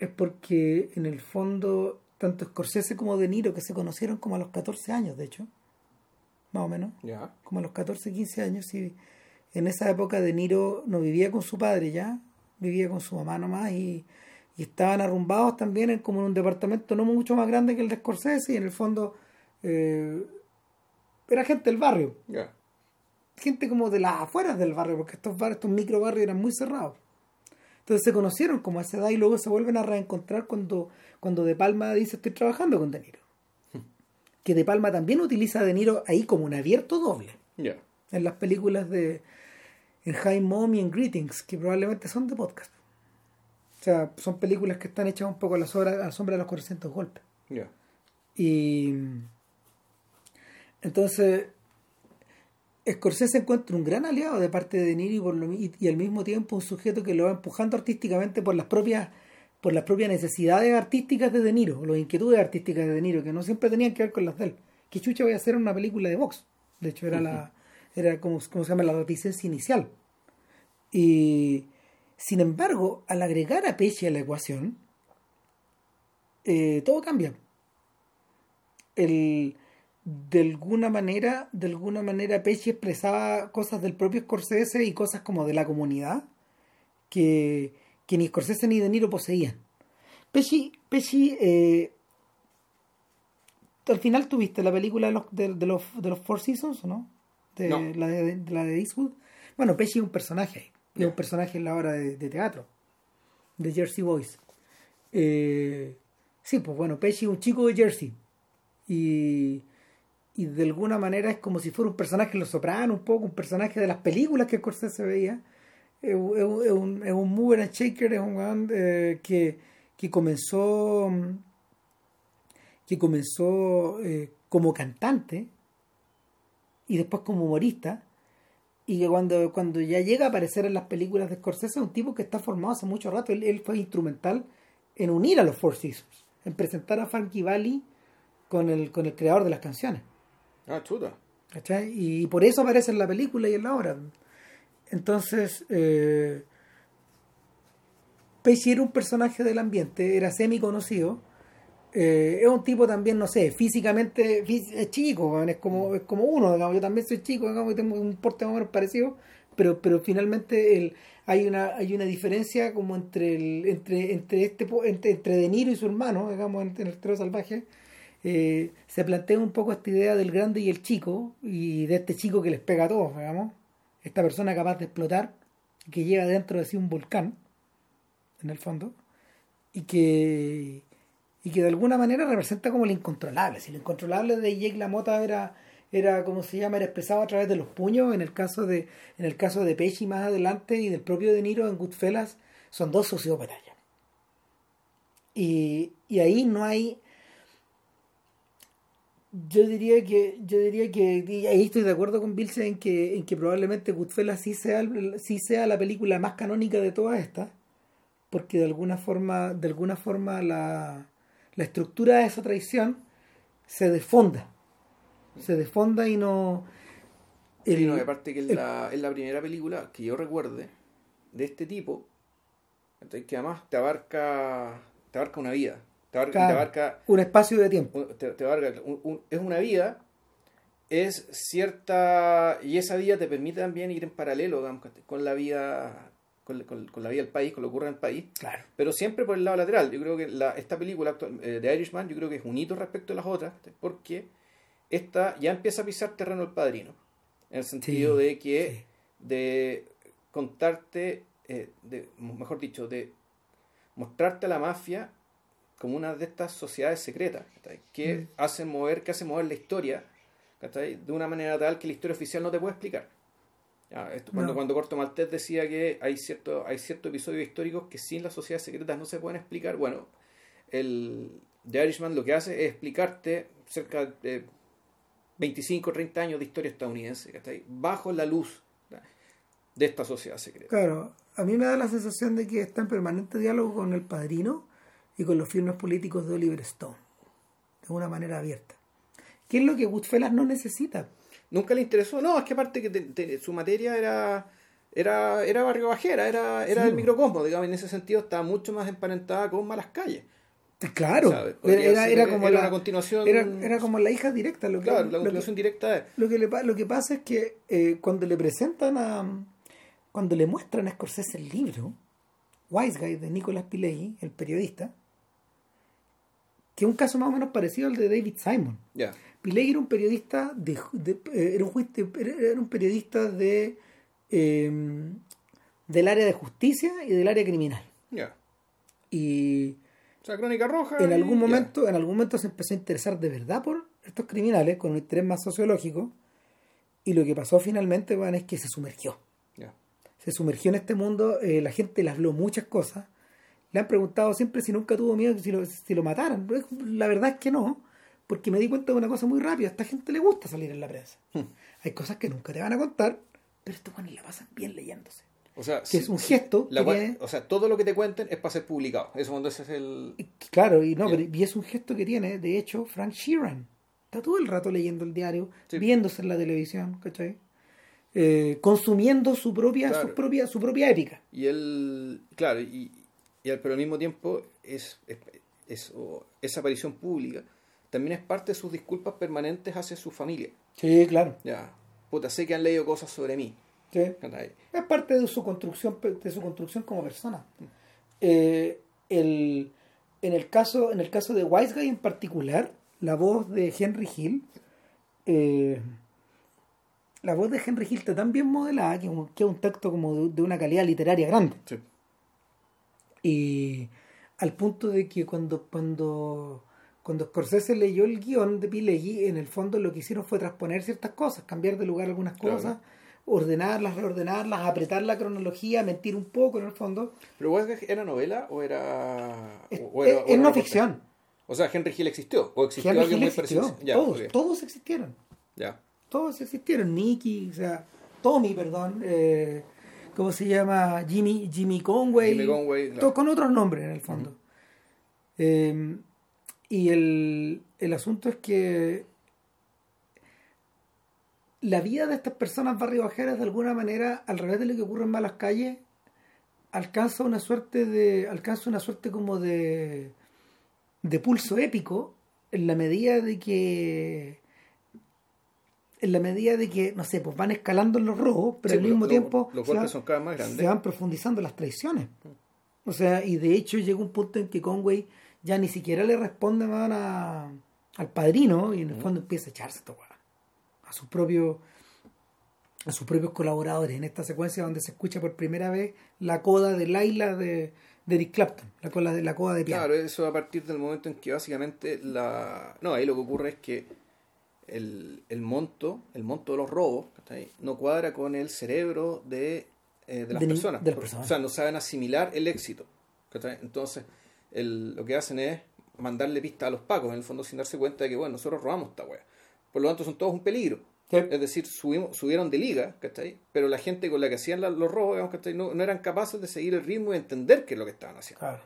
Speaker 1: es porque en el fondo tanto Scorsese como De Niro que se conocieron como a los 14 años de hecho más o menos como a los 14, 15 años, y en esa época De Niro no vivía con su padre ya, vivía con su mamá nomás y, y estaban arrumbados también en como en un departamento no mucho más grande que el de Scorsese y en el fondo eh, era gente del barrio, gente como de las afueras del barrio, porque estos barrios, estos micro barrios eran muy cerrados. Entonces se conocieron como a esa edad y luego se vuelven a reencontrar cuando, cuando De Palma dice estoy trabajando con De Niro. Que De Palma también utiliza a De Niro ahí como un abierto doble en las películas de en High Mom y en Greetings, que probablemente son de podcast. O sea, son películas que están hechas un poco a la sombra, a la sombra de los 400 golpes.
Speaker 2: Ya.
Speaker 1: Y entonces Scorsese encuentra un gran aliado de parte de De Niro y, por lo mi- y al mismo tiempo un sujeto que lo va empujando artísticamente por las propias por las propias necesidades artísticas de De Niro, las inquietudes artísticas de De Niro, que no siempre tenían que ver con las de él. Que chucha voy a hacer una película de box. De hecho, era la era como, como se llama la reticencia inicial. Y sin embargo, al agregar a Pesci a la ecuación, eh, todo cambia. El, de alguna manera, de alguna manera Pesci expresaba cosas del propio Scorsese y cosas como de la comunidad que, que ni Scorsese ni De Niro poseían. Pesci, Pesci eh, al final tuviste la película de los, de, de los, de los Four Seasons, ¿o no? De,
Speaker 2: No.
Speaker 1: La de, de la de Eastwood. Bueno, Pesci es un personaje. Es un personaje en la obra de, de teatro. De Jersey Boys. Eh, sí, pues bueno, Pesci es un chico de Jersey. Y, y de alguna manera es como si fuera un personaje de Los Sopranos, un poco un personaje de las películas que Scorsese veía. Es, un- es un- mover and shaker, es un eh, que, que comenzó mm, que comenzó eh, como cantante y después como humorista y que cuando, cuando ya llega a aparecer en las películas de Scorsese es un tipo que está formado hace mucho rato. Él, él fue instrumental en unir a los Four Seasons, en presentar a Frankie Valli con el, con el creador de las canciones.
Speaker 2: Ah, chuta.
Speaker 1: ¿cachai? Y por eso aparece en la película y en la obra. Entonces, eh, Pesci era un personaje del ambiente, era semi conocido. Eh, es un tipo también, no sé, físicamente fí- es chico, es como, es como uno, digamos, yo también soy chico, digamos, tengo un porte más o menos parecido, pero, pero finalmente el, hay una, hay una diferencia como entre el, entre, entre este entre, entre De Niro y su hermano, digamos, en, en el tro salvaje, eh, se plantea un poco esta idea del grande y el chico, y de este chico que les pega a todos, digamos, esta persona capaz de explotar, que llega dentro de sí un volcán, en el fondo, y que y que de alguna manera representa como el incontrolable. Si lo incontrolable de Jake LaMotta era, era como se llama, era expresado a través de los puños, en el caso de, en el caso de Pesci más adelante y del propio De Niro en Goodfellas, son dos sociópatas ya. Y, y ahí no hay yo diría que yo diría que y ahí estoy de acuerdo con Vilse en que en que probablemente Goodfellas sí sea sí sea la película más canónica de todas estas porque de alguna forma de alguna forma la, la estructura de esa traición se desfonda se desfonda y no
Speaker 2: Sí,
Speaker 1: el-
Speaker 2: no, y aparte que es
Speaker 1: el-
Speaker 2: la, es la primera película que yo recuerde de este tipo, que además te abarca, te abarca una vida, te abarca,
Speaker 1: Claro.
Speaker 2: te abarca,
Speaker 1: un espacio de tiempo
Speaker 2: un- te- te abarca un- un- es una vida, es cierta, y esa vida te permite también ir en paralelo digamos, con la vida, con, con- con la vida del país, con lo que ocurre en el país,
Speaker 1: claro
Speaker 2: pero siempre por el lado lateral. Yo creo que la, esta película actual, eh, de Irishman, yo creo que es un hito respecto a las otras, porque esta ya empieza a pisar terreno el padrino, en el sentido
Speaker 1: Sí,
Speaker 2: de que
Speaker 1: sí.
Speaker 2: de contarte, eh, de, mejor dicho, de mostrarte a la mafia como una de estas sociedades secretas que
Speaker 1: Mm.
Speaker 2: hacen mover, que hacen mover la historia de una manera tal que la historia oficial no te puede explicar. Esto, cuando,
Speaker 1: No.
Speaker 2: cuando Corto Maltés decía que hay cierto, hay ciertos episodios históricos que sin las sociedades secretas no se pueden explicar, bueno, el The Irishman lo que hace es explicarte cerca de 25 o 30 años de historia estadounidense, ¿cachai? bajo la luz de esta sociedad secreta.
Speaker 1: Claro, a mí me da la sensación de que está en permanente diálogo con el padrino y con los firmes políticos de Oliver Stone, de una manera abierta. ¿Qué es lo que Goodfellas no necesita?
Speaker 2: Nunca le interesó, no, es que aparte que te- te- su materia era era, era barrio bajera, era, era
Speaker 1: Sí.
Speaker 2: el microcosmos, digamos, en ese sentido estaba mucho más emparentada con Malas Calles.
Speaker 1: Claro,
Speaker 2: ¿sabes?
Speaker 1: era, era, como
Speaker 2: era
Speaker 1: la
Speaker 2: una continuación-
Speaker 1: era, era como la hija directa. Lo que,
Speaker 2: Claro, la
Speaker 1: lo que-
Speaker 2: directa de...
Speaker 1: Lo que, le, lo que pasa es que eh, cuando le presentan a. Cuando le muestran a Scorsese el libro, Wise Guy de Nicolas Pileggi, el periodista, que es un caso más o menos parecido al de David Simon. Pileggi era un periodista de, de- eh, era, un era periodista de eh, del área de justicia y del área criminal. Y
Speaker 2: O sea, Crónica Roja.
Speaker 1: en algún momento, en algún momento se empezó a interesar de verdad por estos criminales con un interés más sociológico. Y lo que pasó finalmente, bueno, es que se sumergió. Se sumergió en este mundo, eh, la gente le habló muchas cosas. Le han preguntado siempre si nunca tuvo miedo si lo, si lo mataran. La verdad es que no, porque me di cuenta de una cosa muy rápida. A esta gente le gusta salir en la prensa.
Speaker 2: Hmm.
Speaker 1: Hay cosas que nunca te van a contar, pero estos buenos la pasan bien leyéndose.
Speaker 2: O sea,
Speaker 1: Que
Speaker 2: sí,
Speaker 1: es un gesto
Speaker 2: la
Speaker 1: tiene-
Speaker 2: o sea, todo lo que te cuenten es para ser publicado. Eso cuando ese es el...
Speaker 1: Claro, y no, pero, y es un gesto que tiene, de hecho, Frank Sheeran. Está todo el rato leyendo el diario,
Speaker 2: Sí.
Speaker 1: viéndose en la televisión, ¿cachai? Eh, consumiendo su propia,
Speaker 2: Claro.
Speaker 1: su propia, su propia épica.
Speaker 2: Y él, claro, y, y al- pero al mismo tiempo es, es- es- o esa aparición pública también es parte de sus disculpas permanentes hacia su familia.
Speaker 1: Sí, claro.
Speaker 2: Ya, puta, sé que han leído cosas sobre mí.
Speaker 1: Sí. Es parte de su construcción, de su construcción como persona. Eh, el, en, el caso, en el caso de Wise Guy en particular, la voz de Henry Hill, eh, la voz de Henry Hill está tan bien modelada que, que es un texto como de, de una calidad literaria grande.
Speaker 2: Sí.
Speaker 1: Y al punto de que cuando, cuando, cuando Scorsese leyó el guion de Pileggi, en el fondo lo que hicieron fue transponer ciertas cosas, cambiar de lugar algunas
Speaker 2: Claro.
Speaker 1: cosas, ordenarlas, reordenarlas, apretar la cronología, mentir un poco en el fondo.
Speaker 2: ¿Pero Weisgag era novela o era...?
Speaker 1: Es,
Speaker 2: o- o era-
Speaker 1: es-
Speaker 2: o
Speaker 1: es
Speaker 2: era
Speaker 1: no
Speaker 2: reportaje?
Speaker 1: ficción.
Speaker 2: O sea, Henry Hill existió, o existió
Speaker 1: Henry
Speaker 2: alguien
Speaker 1: Hill
Speaker 2: muy
Speaker 1: existió.
Speaker 2: parecido. Ya,
Speaker 1: todos, todos existieron.
Speaker 2: Ya.
Speaker 1: Todos existieron. Nicky, o sea, Tommy, perdón. eh, ¿Cómo se llama? Jimmy, Jimmy Conway.
Speaker 2: Jimmy Conway, claro.
Speaker 1: Con otros nombres en el fondo. Eh, y el, el asunto es que la vida de estas personas barriobajeras de alguna manera, al revés de lo que ocurre en malas calles, alcanza una suerte de. alcanza una suerte como de. de pulso épico en la medida de que. En la medida de que, no sé, pues van escalando en los robos, pero
Speaker 2: Sí,
Speaker 1: al
Speaker 2: pues,
Speaker 1: mismo tiempo
Speaker 2: los
Speaker 1: se
Speaker 2: golpes
Speaker 1: van-
Speaker 2: son cada vez más grandes.
Speaker 1: se van profundizando las traiciones. O sea, y de hecho llega un punto en que Conway ya ni siquiera le responde man, a, al padrino y en el fondo empieza a echarse weá. a sus propios a sus propios colaboradores en esta secuencia donde se escucha por primera vez la coda de Laila de, de Eric Clapton, la coda de la coda de piano.
Speaker 2: Claro, eso a partir del momento en que básicamente la... No, ahí lo que ocurre es que el, el monto, el monto de los robos, ¿cachai? no cuadra con el cerebro de, eh, de las
Speaker 1: De
Speaker 2: personas.
Speaker 1: de las
Speaker 2: Por-
Speaker 1: personas.
Speaker 2: O sea, no saben asimilar el éxito. ¿cachai? Entonces, el- lo que hacen es mandarle pistas a los pacos, en el fondo sin darse cuenta de que, bueno, nosotros robamos esta wea. Por lo tanto, son todos un peligro.
Speaker 1: Sí.
Speaker 2: Es decir, subimos, subieron de liga, ¿cachai? Pero la gente con la que hacían la- los robos, digamos, ¿cachai? No, no eran capaces de seguir el ritmo y entender qué es lo que estaban haciendo.
Speaker 1: Claro.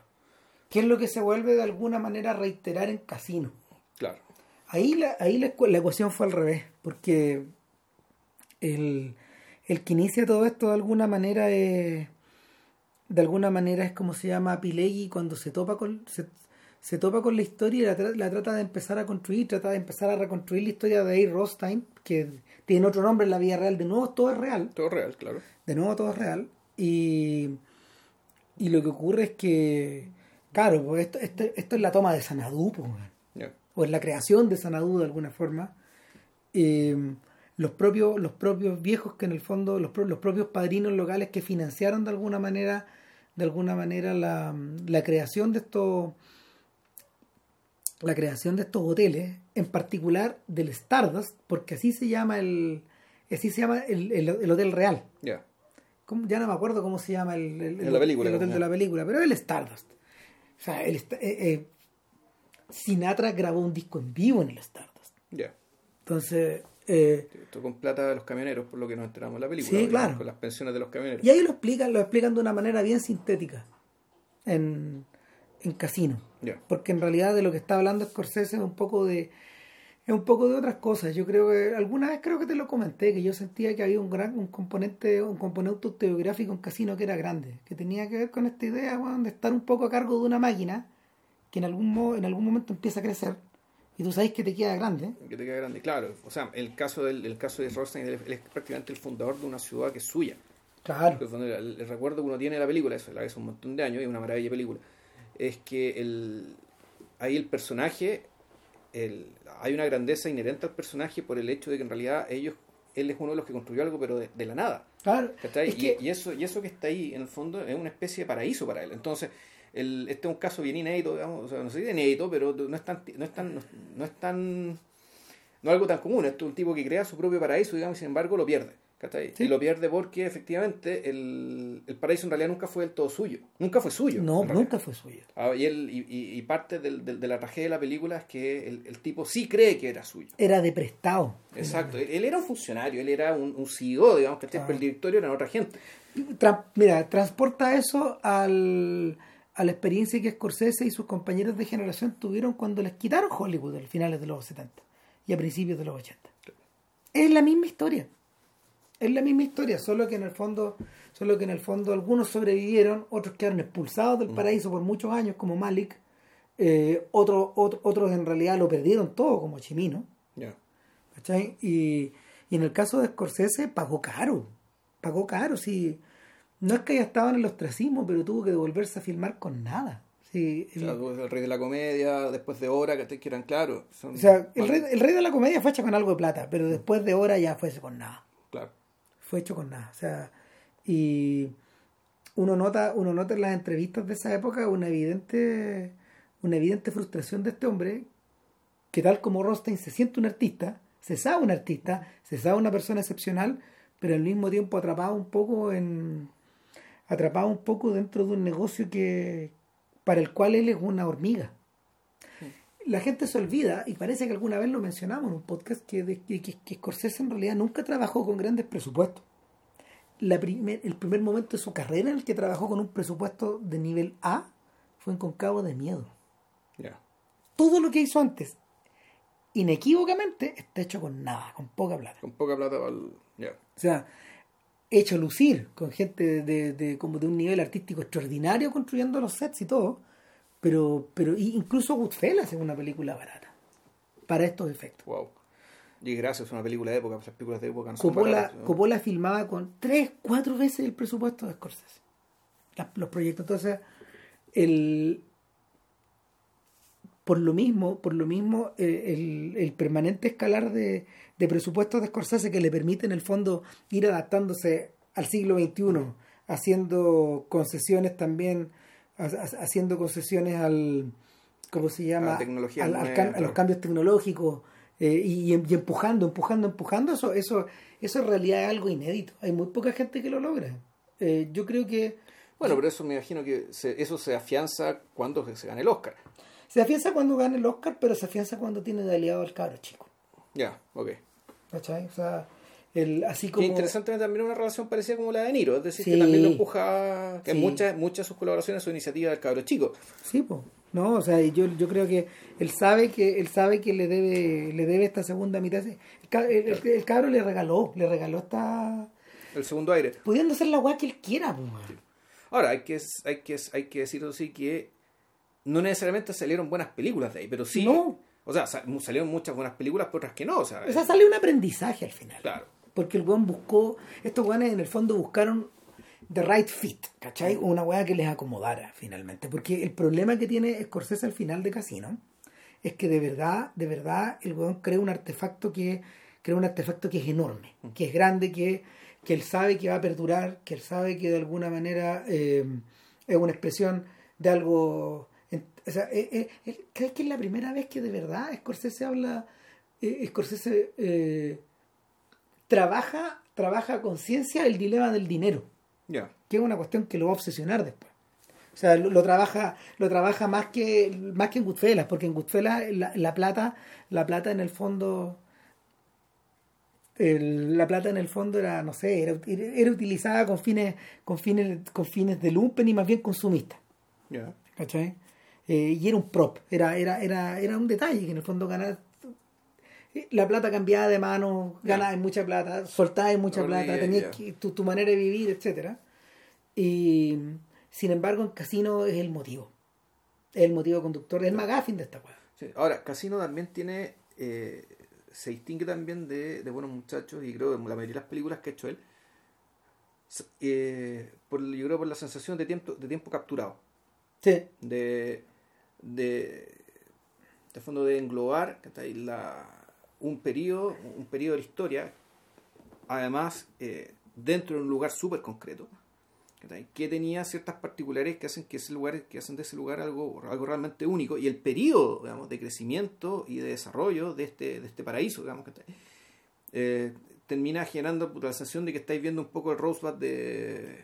Speaker 1: ¿Qué es lo que se vuelve de alguna manera a reiterar en Casino?
Speaker 2: Claro.
Speaker 1: Ahí la, ahí la, la ecuación fue al revés, porque el, el que inicia todo esto de alguna manera es de alguna manera es como se llama Pileggi cuando se topa con se, se topa con la historia y la, tra- la trata de empezar a construir, trata de empezar a reconstruir la historia de A. Rothstein, que tiene otro nombre en la vida real, de nuevo todo es real,
Speaker 2: Todo real, claro.
Speaker 1: de nuevo todo es real y, y lo que ocurre es que claro, pues esto, esto, esto es la toma de Sanadú, pues. O en la creación de Sanadú de alguna forma, eh, los, propios, los propios viejos que en el fondo, los, los propios padrinos locales que financiaron de alguna manera, de alguna manera la, la creación de estos la creación de estos hoteles, en particular del Stardust, porque así se llama el así se llama el, el- el hotel real.
Speaker 2: Ya.
Speaker 1: ¿Cómo? Ya no me acuerdo cómo se llama el, el-
Speaker 2: la película,
Speaker 1: el hotel de la película, pero el Stardust. O sea, el, eh, eh, Sinatra grabó un disco en vivo en el Stardust.
Speaker 2: Ya.
Speaker 1: Entonces, eh,
Speaker 2: Esto con plata de los camioneros, por lo que nos enteramos en la película.
Speaker 1: Sí, claro.
Speaker 2: Con las pensiones de los camioneros.
Speaker 1: y ahí lo explican, lo explican de una manera bien sintética en, en Casino.
Speaker 2: Ya.
Speaker 1: Porque en realidad de lo que está hablando Scorsese es un poco de es un poco de otras cosas. Yo creo que alguna vez creo que te lo comenté que yo sentía que había un gran un componente un componente autobiográfico en Casino que era grande, que tenía que ver con esta idea weón, de estar un poco a cargo de una máquina que en algún mo- en algún momento empieza a crecer y tú sabes que te queda grande.
Speaker 2: Que te queda grande. Claro. O sea, el caso del el caso de Rothstein, él, es prácticamente el fundador de una ciudad que es suya.
Speaker 1: Claro.
Speaker 2: El, el- el recuerdo que uno tiene de la película, eso la ves un montón de años y es una maravilla película, es que el, ahí el personaje, el, hay una grandeza inherente al personaje por el hecho de que en realidad ellos, él es uno de los que construyó algo, pero de, de la nada.
Speaker 1: Claro. Es
Speaker 2: y,
Speaker 1: que-
Speaker 2: y eso, y eso que está ahí, en el fondo, es una especie de paraíso para él. Entonces, el, este es un caso bien inédito, digamos, o sea, no sé si inédito, pero no es tan, no es tan, no, no es tan, no es algo tan común. Esto es un tipo que crea su propio paraíso, digamos, y sin embargo lo pierde. Y lo pierde porque efectivamente el, el paraíso en realidad nunca fue del todo suyo. Nunca fue suyo.
Speaker 1: No, nunca fue suyo.
Speaker 2: Ah, y, él, y, y- y parte del- del- de la tragedia de la película es que el, el tipo sí cree que era suyo.
Speaker 1: Era de prestado.
Speaker 2: Exacto. Él, él era un funcionario, él era un, un CEO, digamos, que
Speaker 1: Ah.
Speaker 2: el directorio era otra gente.
Speaker 1: Tra- mira, transporta eso al, a la experiencia que Scorsese y sus compañeros de generación tuvieron cuando les quitaron Hollywood a finales de los 70 y a principios de los 80. Es la misma historia. Es la misma historia, solo que en el fondo, solo que en el fondo algunos sobrevivieron, otros quedaron expulsados del paraíso por muchos años, como Malik, eh, otros, otros, otros en realidad lo perdieron todo, como Chimino. Y, y en el caso de Scorsese pagó caro, pagó caro, sí. No es que haya estado en el ostracismo, pero tuvo que devolverse a filmar con nada. Sí,
Speaker 2: O
Speaker 1: el-
Speaker 2: sea, el rey de la comedia, después de hora, que, que eran claros. son-
Speaker 1: o sea, el, rey, el rey de la comedia fue hecho con algo de plata, pero después de hora ya fue hecho con nada.
Speaker 2: Claro.
Speaker 1: Fue hecho con nada. O sea, y uno nota, uno nota en las entrevistas de esa época una evidente, una evidente frustración de este hombre, que tal como Rostein se siente un artista, se sabe un artista, se sabe una persona excepcional, pero al mismo tiempo atrapado un poco en atrapado un poco dentro de un negocio que para el cual él es una hormiga. la gente se olvida, y parece que alguna vez lo mencionamos en un podcast, que, de, que, que Scorsese en realidad nunca trabajó con grandes presupuestos. La primer, el primer momento de su carrera en el que trabajó con un presupuesto de nivel A fue en Concavo de Miedo. Todo lo que hizo antes, inequívocamente, está hecho con nada, con poca plata.
Speaker 2: Con poca plata Ya.
Speaker 1: O sea, hecho lucir con gente de, de- como de un nivel artístico extraordinario construyendo los sets y todo, pero, pero incluso Goodfellas es una película barata para estos efectos.
Speaker 2: Wow. Y gracias, es una película de época, las películas de época no
Speaker 1: Coppola,
Speaker 2: baratas, ¿no?
Speaker 1: Coppola filmaba con tres, cuatro veces el presupuesto de Scorsese. Las- los proyectos. Entonces, el por lo mismo, por lo mismo, eh, el, el permanente escalar de, de presupuestos de Scorsese que le permite en el fondo ir adaptándose al siglo XXI, haciendo concesiones también, ha- ha- haciendo concesiones al ¿cómo se llama?
Speaker 2: A la
Speaker 1: Al- a los cambios tecnológicos eh, y, y empujando, empujando, empujando, eso, eso, eso en realidad es algo inédito. Hay muy poca gente que lo logra. Eh, yo creo que
Speaker 2: Bueno, pero eso me imagino que se- eso se afianza cuando se gane el Oscar.
Speaker 1: se afianza cuando gana el Oscar, pero se afianza cuando tiene de aliado al cabro chico.
Speaker 2: Ya, ok.
Speaker 1: ¿Cachai? O sea, el, así como...
Speaker 2: interesantemente también una relación parecida como la de Niro, es decir,
Speaker 1: Sí.
Speaker 2: que también lo empuja, que
Speaker 1: Sí.
Speaker 2: muchas, muchas de sus colaboraciones son iniciativas del cabro chico.
Speaker 1: Sí, pues. No, o sea, yo, yo creo que él sabe que él sabe que le debe le debe esta segunda mitad. El, ca- el, el- el cabro le regaló, le regaló esta
Speaker 2: El segundo aire.
Speaker 1: pudiendo hacer la weá que él quiera, pues.
Speaker 2: Ahora, hay que, hay que, hay que decir sí que no necesariamente salieron buenas películas de ahí, pero sí.
Speaker 1: No.
Speaker 2: O sea, sa- salieron muchas buenas películas, pero otras que no. O sea,
Speaker 1: O sea, sale un aprendizaje al final.
Speaker 2: claro.
Speaker 1: Porque el weón buscó, estos weones en el fondo buscaron the right fit, ¿cachai? Una weá que les acomodara finalmente. Porque el problema que tiene Scorsese al final de Casino es que de verdad, de verdad, el weón crea un artefacto que, crea un artefacto que es enorme, que es grande, que, que él sabe que va a perdurar, que él sabe que de alguna manera eh, es una expresión de algo. O sea, eh, eh, ¿crees que es la primera vez que de verdad Scorsese habla? eh, Scorsese eh, trabaja, trabaja a conciencia el dilema del dinero,
Speaker 2: Ya.
Speaker 1: que es una cuestión que lo va a obsesionar después. O sea, lo, lo trabaja, lo trabaja más que, más que en Goodfellas, porque en Goodfellas la, la plata, la plata en el fondo, el- la plata en el fondo era, no sé, era, era utilizada con fines, con fines, con fines de lumpen y más bien consumista.
Speaker 2: Ya.
Speaker 1: ¿cachai? Eh, y era un prop, era, era, era, era un detalle que en el fondo ganar la plata cambiaba de mano, ganabas mucha plata, soltabas mucha
Speaker 2: No,
Speaker 1: plata, tenías tu, tu manera de vivir, etcétera. Y sin embargo, en casino es el motivo. Es el motivo conductor, es el McGuffin de esta.
Speaker 2: Sí. Ahora, Casino también tiene. eh, se distingue también de, de Buenos Muchachos y creo que la mayoría de las películas que ha hecho él. eh, por, yo creo por la sensación de tiempo, de tiempo capturado.
Speaker 1: Sí,
Speaker 2: de de, de fondo de englobar la, un periodo un periodo de la historia además eh, dentro de un lugar súper concreto que tenía ciertas particularidades que hacen que ese lugar que hacen de ese lugar algo algo realmente único y el periodo digamos de crecimiento y de desarrollo de este de este paraíso digamos ¿cachai? Eh, termina generando la sensación de que estáis viendo un poco el Rosebud de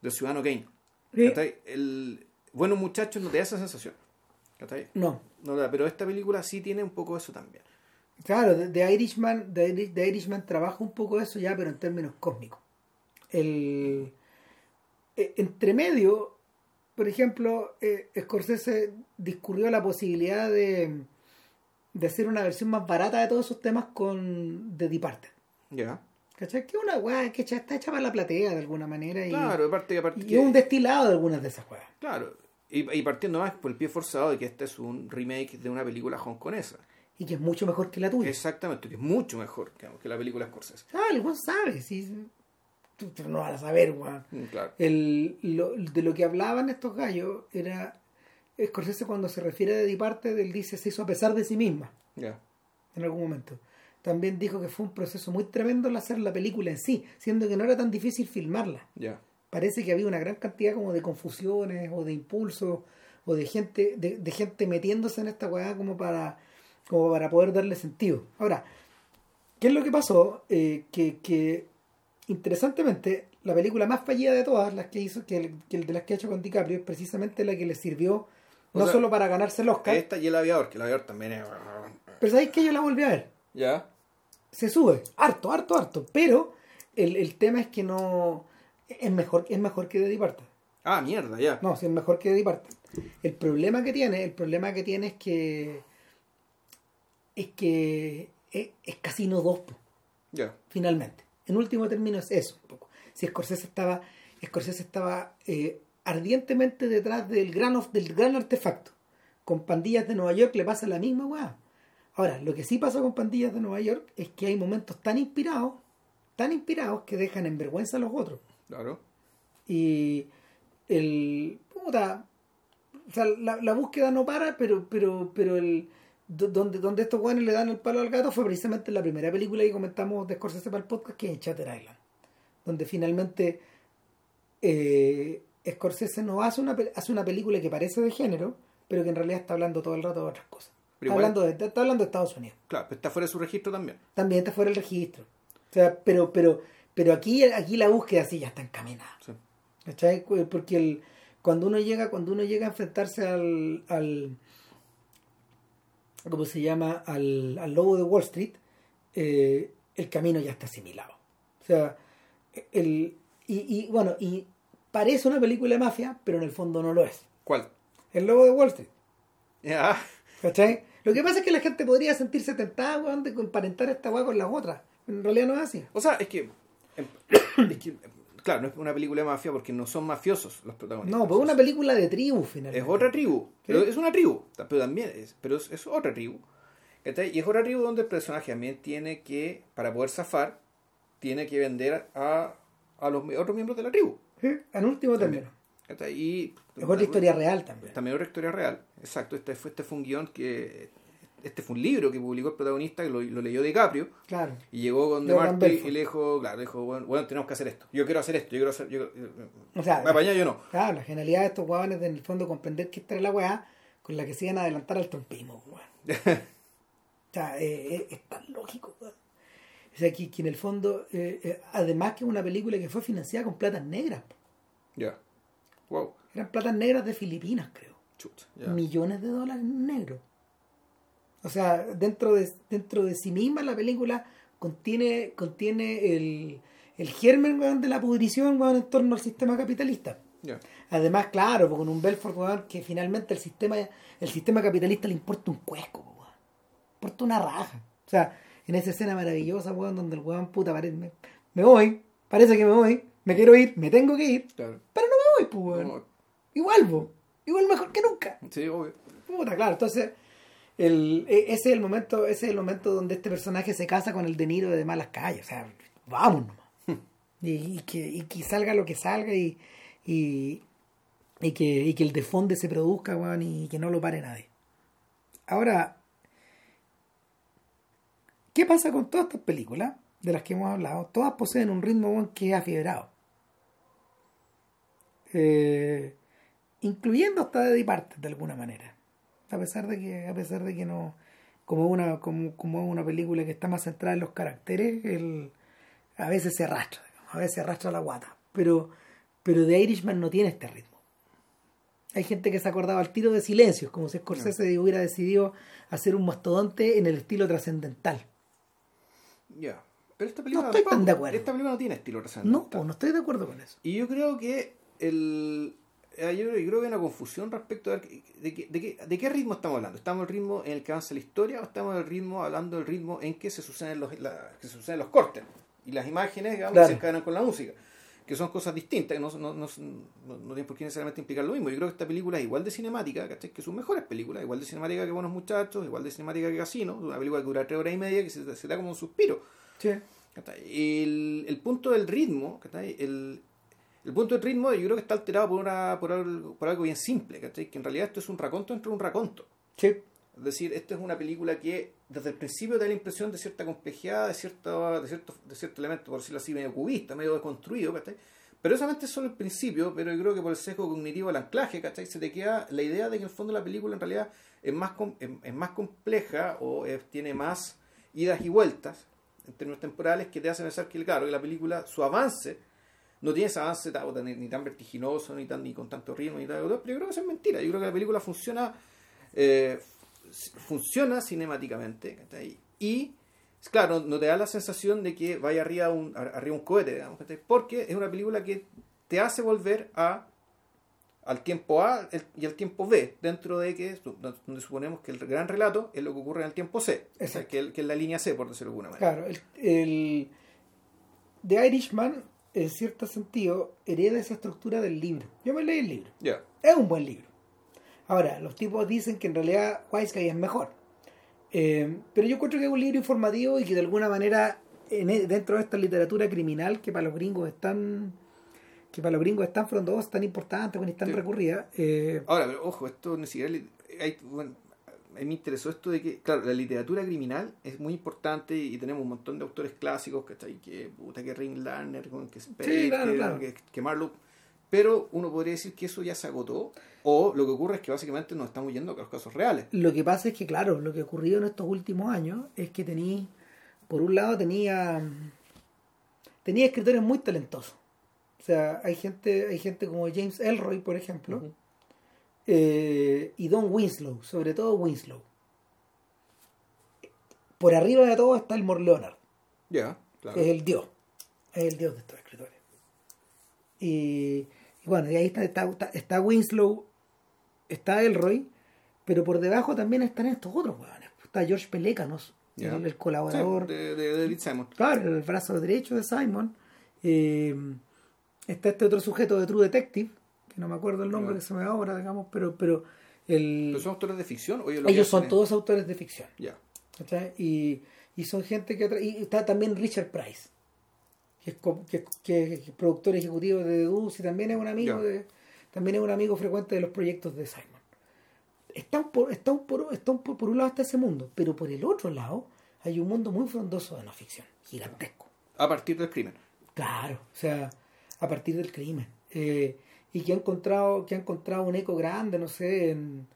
Speaker 2: del ciudadano Kane
Speaker 1: Sí.
Speaker 2: el Buenos Muchachos no te da esa sensación ¿cachai?
Speaker 1: no.
Speaker 2: No, pero esta película sí tiene un poco eso también.
Speaker 1: Claro, The- Irishman, The, Iri- The Irishman trabaja un poco eso ya, pero en términos cósmicos. El, eh, entre medio, por ejemplo, eh, Scorsese discurrió la posibilidad de, de hacer una versión más barata de todos esos temas con The Departed.
Speaker 2: Ya.
Speaker 1: ¿Cachai? Que es una weá que está hecha para la platea de alguna manera y,
Speaker 2: Claro, aparte, aparte
Speaker 1: y
Speaker 2: que-
Speaker 1: un destilado de algunas de esas weas.
Speaker 2: Claro. Y, y partiendo más por el pie forzado de que este es un remake de una película hongkonesa.
Speaker 1: Y que es mucho mejor que la tuya.
Speaker 2: Exactamente, que es mucho mejor que, que la película Scorsese.
Speaker 1: Ah, el weón sabe, si, tú, tú no vas a saber, weón.
Speaker 2: Mm, Claro.
Speaker 1: el, lo- de lo que hablaban estos gallos era Scorsese cuando se refiere a Departed él dice se hizo a pesar de sí misma
Speaker 2: Ya.
Speaker 1: en algún momento también dijo que fue un proceso muy tremendo el hacer la película en sí siendo que no era tan difícil filmarla
Speaker 2: Ya.
Speaker 1: Parece que había una gran cantidad como de confusiones o de impulsos o de gente de, de gente metiéndose en esta weá como para como para poder darle sentido ahora ¿qué es lo que pasó? Eh, que, que interesantemente la película más fallida de todas las que hizo que, el- que el de las que ha hecho con DiCaprio es precisamente la que le sirvió
Speaker 2: O
Speaker 1: no
Speaker 2: sea,
Speaker 1: solo para ganarse el Oscar,
Speaker 2: Esta y el aviador, que el aviador también es...
Speaker 1: pero ¿sabéis que yo la volví a ver?
Speaker 2: ¿Ya?
Speaker 1: Se sube, harto, harto, harto, pero el, el tema es que no... Es mejor, es mejor que The Departed.
Speaker 2: Ah, mierda, ya.
Speaker 1: No, sí, es mejor que The Departed. El problema que tiene, el problema que tiene es que... Es que es, es Casino 2, po.
Speaker 2: Ya.
Speaker 1: finalmente. En último término es eso un poco. Si Scorsese estaba, Scorsese estaba eh, ardientemente detrás del gran, of- del gran artefacto. Con Pandillas de Nueva York le pasa la misma weá. Ahora, lo que sí pasa con Pandillas de Nueva York es que hay momentos tan inspirados, tan inspirados que dejan en vergüenza a los otros.
Speaker 2: Claro.
Speaker 1: Y el puta, o sea, la, la búsqueda no para, pero pero pero el do- donde donde estos guanes le dan el palo al gato fue precisamente la primera película que comentamos de Scorsese para el podcast que es en Chatter Island, donde finalmente eh, Scorsese no hace una hace una película que parece de género, pero que en realidad está hablando todo el rato de otras cosas.
Speaker 2: Pero
Speaker 1: Está
Speaker 2: igual-
Speaker 1: hablando, de, está hablando de Estados Unidos
Speaker 2: Claro, pero está fuera de su registro también.
Speaker 1: también está fuera del registro. O sea, pero, pero, pero aquí, aquí la búsqueda sí ya está encaminada.
Speaker 2: Sí.
Speaker 1: ¿Cachai? Porque el, cuando uno llega, cuando uno llega a enfrentarse al, al ¿cómo se llama? al, al lobo de Wall Street, eh, el camino ya está asimilado. O sea, el, y, y bueno, y parece una película de mafia, pero en el fondo no lo es.
Speaker 2: ¿Cuál?
Speaker 1: El lobo de Wall Street.
Speaker 2: Ya.
Speaker 1: ¿Cachai? Lo que pasa es que la gente podría sentirse tentada, weón, de comparentar esta weá con las otras. En realidad no es así.
Speaker 2: O sea, es que, (coughs) es que, em, claro, no es una película de mafia porque no son mafiosos los protagonistas.
Speaker 1: No, pues es una película de tribu, finalmente.
Speaker 2: Es otra tribu. Pero es una tribu. Pero también es, pero es, es otra tribu. Y es otra tribu donde el personaje también tiene que, para poder zafar, tiene que vender a, a los otros miembros de la tribu.
Speaker 1: Sí, En último.
Speaker 2: ¿cachai? Y,
Speaker 1: Es otra historia real también.
Speaker 2: También otra historia real. Exacto. Este fue, este fue un guion que. Este fue un libro que publicó el protagonista, que lo, lo leyó DiCaprio.
Speaker 1: Claro.
Speaker 2: Y llegó con
Speaker 1: De
Speaker 2: De
Speaker 1: Belfort.
Speaker 2: y le dijo, claro, le dijo, bueno, bueno, tenemos que hacer esto. Yo quiero hacer esto, yo quiero hacer, yo, yo-
Speaker 1: O sea,
Speaker 2: me apañé, yo no.
Speaker 1: Claro, la genialidad de estos huevones es en el fondo comprender que esta es la weá con la que se iban a adelantar al trompismo, weón. (laughs) O sea, eh, eh, es tan lógico, weón. O sea, que, que en el fondo, eh, eh, además que es una película que fue financiada con platas negras.
Speaker 2: Ya. Wow.
Speaker 1: Eran platas negras de Filipinas, creo.
Speaker 2: Chuta.
Speaker 1: Millones de dólares negros. O sea, dentro de, dentro de sí misma la película contiene, contiene el, el germen weón, de la pudrición weón, en torno al sistema capitalista.
Speaker 2: Ya.
Speaker 1: Además, claro, pues, con un Belfort weón, que finalmente el sistema, el sistema capitalista le importa un cuesco, weón. importa una raja. O sea, en esa escena maravillosa, weón, donde el weón puta parece, me, me voy, parece que me voy, me quiero ir, me tengo que ir,
Speaker 2: Claro.
Speaker 1: pero no me voy, pues, weón.
Speaker 2: No,
Speaker 1: Igual, igual mejor que nunca.
Speaker 2: sí, obvio.
Speaker 1: Puta, claro, entonces el, e- ese es el momento, ese es el momento donde este personaje se casa con el De Niro de malas calles, o sea, vamos nomás. Y, y que, y que salga lo que salga y, y, y que, y que el defonde se produzca, weón, y que no lo pare nadie. Ahora, ¿qué pasa con todas estas películas de las que hemos hablado? Todas poseen un ritmo weón, que es afiebrado. Eh, incluyendo hasta de Departed de alguna manera a pesar de que a pesar de que no como una como, como una película que está más centrada en los caracteres el, a veces se arrastra a veces se arrastra la guata pero pero The Irishman no tiene este ritmo hay gente que se acordaba al tiro de silencios como si Scorsese hubiera decidido hacer un mastodonte en el estilo trascendental
Speaker 2: Ya. Pero esta película
Speaker 1: estoy tan
Speaker 2: tampoco-
Speaker 1: de acuerdo.
Speaker 2: Esta película no tiene estilo
Speaker 1: no
Speaker 2: trascendental.
Speaker 1: pues, no estoy de acuerdo con eso
Speaker 2: Y yo creo que el yo, creo que hay una confusión respecto a de, qué- de, de qué ritmo estamos hablando. ¿Estamos en el ritmo en el que avanza la historia o estamos el ritmo hablando del ritmo en que se suceden los, la- que se suceden los cortes y las imágenes digamos,
Speaker 1: Claro.
Speaker 2: se encadenan con la música? Que son cosas distintas, que no, no, no, no, tienen por qué necesariamente implicar lo mismo. Yo creo que esta película es igual de cinemática, ¿cachai? que sus mejores películas, igual de cinemática que Buenos Muchachos, igual de cinemática que Casino, una película que dura tres horas y media que se, se da como un suspiro.
Speaker 1: sí.
Speaker 2: El, el punto del ritmo, ¿cachai? El, el punto del ritmo yo creo que está alterado por, una, por, algo, por algo bien simple, ¿cachai? que en realidad esto es un raconto entre un raconto.
Speaker 1: sí
Speaker 2: Es decir, esto es una película que desde el principio da la impresión de cierta complejidad, de cierto, de cierto, de cierto elemento, por decirlo así, medio cubista, medio desconstruido, ¿cachai? Pero solamente es solo el principio, pero yo creo que por el sesgo cognitivo del anclaje, ¿cachai? Se te queda la idea de que en el fondo la película en realidad es más, com- es, es más compleja o es- tiene más idas y vueltas en términos temporales que te hace pensar que, claro, que la película, su avance no tiene ese avance ni, ni tan vertiginoso, ni tan ni con tanto ritmo, ni tal, pero yo creo que eso es mentira. Yo creo que la película funciona eh, funciona cinemáticamente ¿cachai? y claro, no te da la sensación de que vaya arriba un, ar- arriba un cohete, digamos, ¿cachai? porque es una película que te hace volver a al tiempo A y al tiempo B, dentro de que donde suponemos que el gran relato es lo que ocurre en el tiempo C, o sea,
Speaker 1: Exacto.
Speaker 2: que, el- que es la línea C, por decirlo de alguna manera.
Speaker 1: Claro, el, el The Irishman, en cierto sentido, hereda esa estructura del libro. Yo me leí el libro.
Speaker 2: Ya.
Speaker 1: Es un buen libro. Ahora, los tipos dicen que en realidad Wise Guy es mejor. Eh, pero yo encuentro que es un libro informativo y que de alguna manera, en e- dentro de esta literatura criminal que para los gringos es tan, que para los gringos es tan frondosa, tan importante, bueno, y tan
Speaker 2: Sí.
Speaker 1: recurrida, eh,
Speaker 2: Ahora, pero ojo, esto ni siquiera. Hay, bueno, me interesó esto de que, claro, la literatura criminal es muy importante y tenemos un montón de autores clásicos, ¿cachai? Que, puta, que Ring Lerner, que Spade,
Speaker 1: claro,
Speaker 2: que,
Speaker 1: claro.
Speaker 2: que, que Marlowe. Pero uno podría decir que eso ya se agotó, o lo que ocurre es que básicamente nos estamos yendo a los casos reales.
Speaker 1: Lo que pasa es que, claro, lo que ha ocurrido en estos últimos años es que tenía, por un lado, tenía, tenía escritores muy talentosos. O sea, hay gente, hay gente como James Elroy, por ejemplo. Eh, y Don Winslow, sobre todo Winslow. Por arriba de todo está Elmore Leonard,
Speaker 2: Ya, claro.
Speaker 1: que es el dios, es el dios de estos escritores. Y, y bueno, y ahí está, está, Winslow, está Elroy, pero por debajo también están estos otros hueones. Está George Pelécanos, el, el colaborador,
Speaker 2: Sí, de, de David Simon.
Speaker 1: claro, el brazo derecho de Simon. Eh, está este otro sujeto de True Detective, que no me acuerdo el nombre que se me va ahora, digamos, pero, pero el,
Speaker 2: ¿Pero son autores de ficción? o ellos
Speaker 1: ellos son todos autores de ficción.
Speaker 2: Ya.
Speaker 1: ¿cachai? Y, y son gente que... Y está también Richard Price, que es, que, que es productor ejecutivo de The Deuce y también es un amigo de también es un amigo frecuente de los proyectos de Simon. Está un por, está un por, está un por, por un lado está ese mundo, pero por el otro lado hay un mundo muy frondoso de no ficción, gigantesco.
Speaker 2: A partir del crimen.
Speaker 1: Claro, o sea, a partir del crimen. Eh, y que ha encontrado, que ha encontrado un eco grande, no sé, en,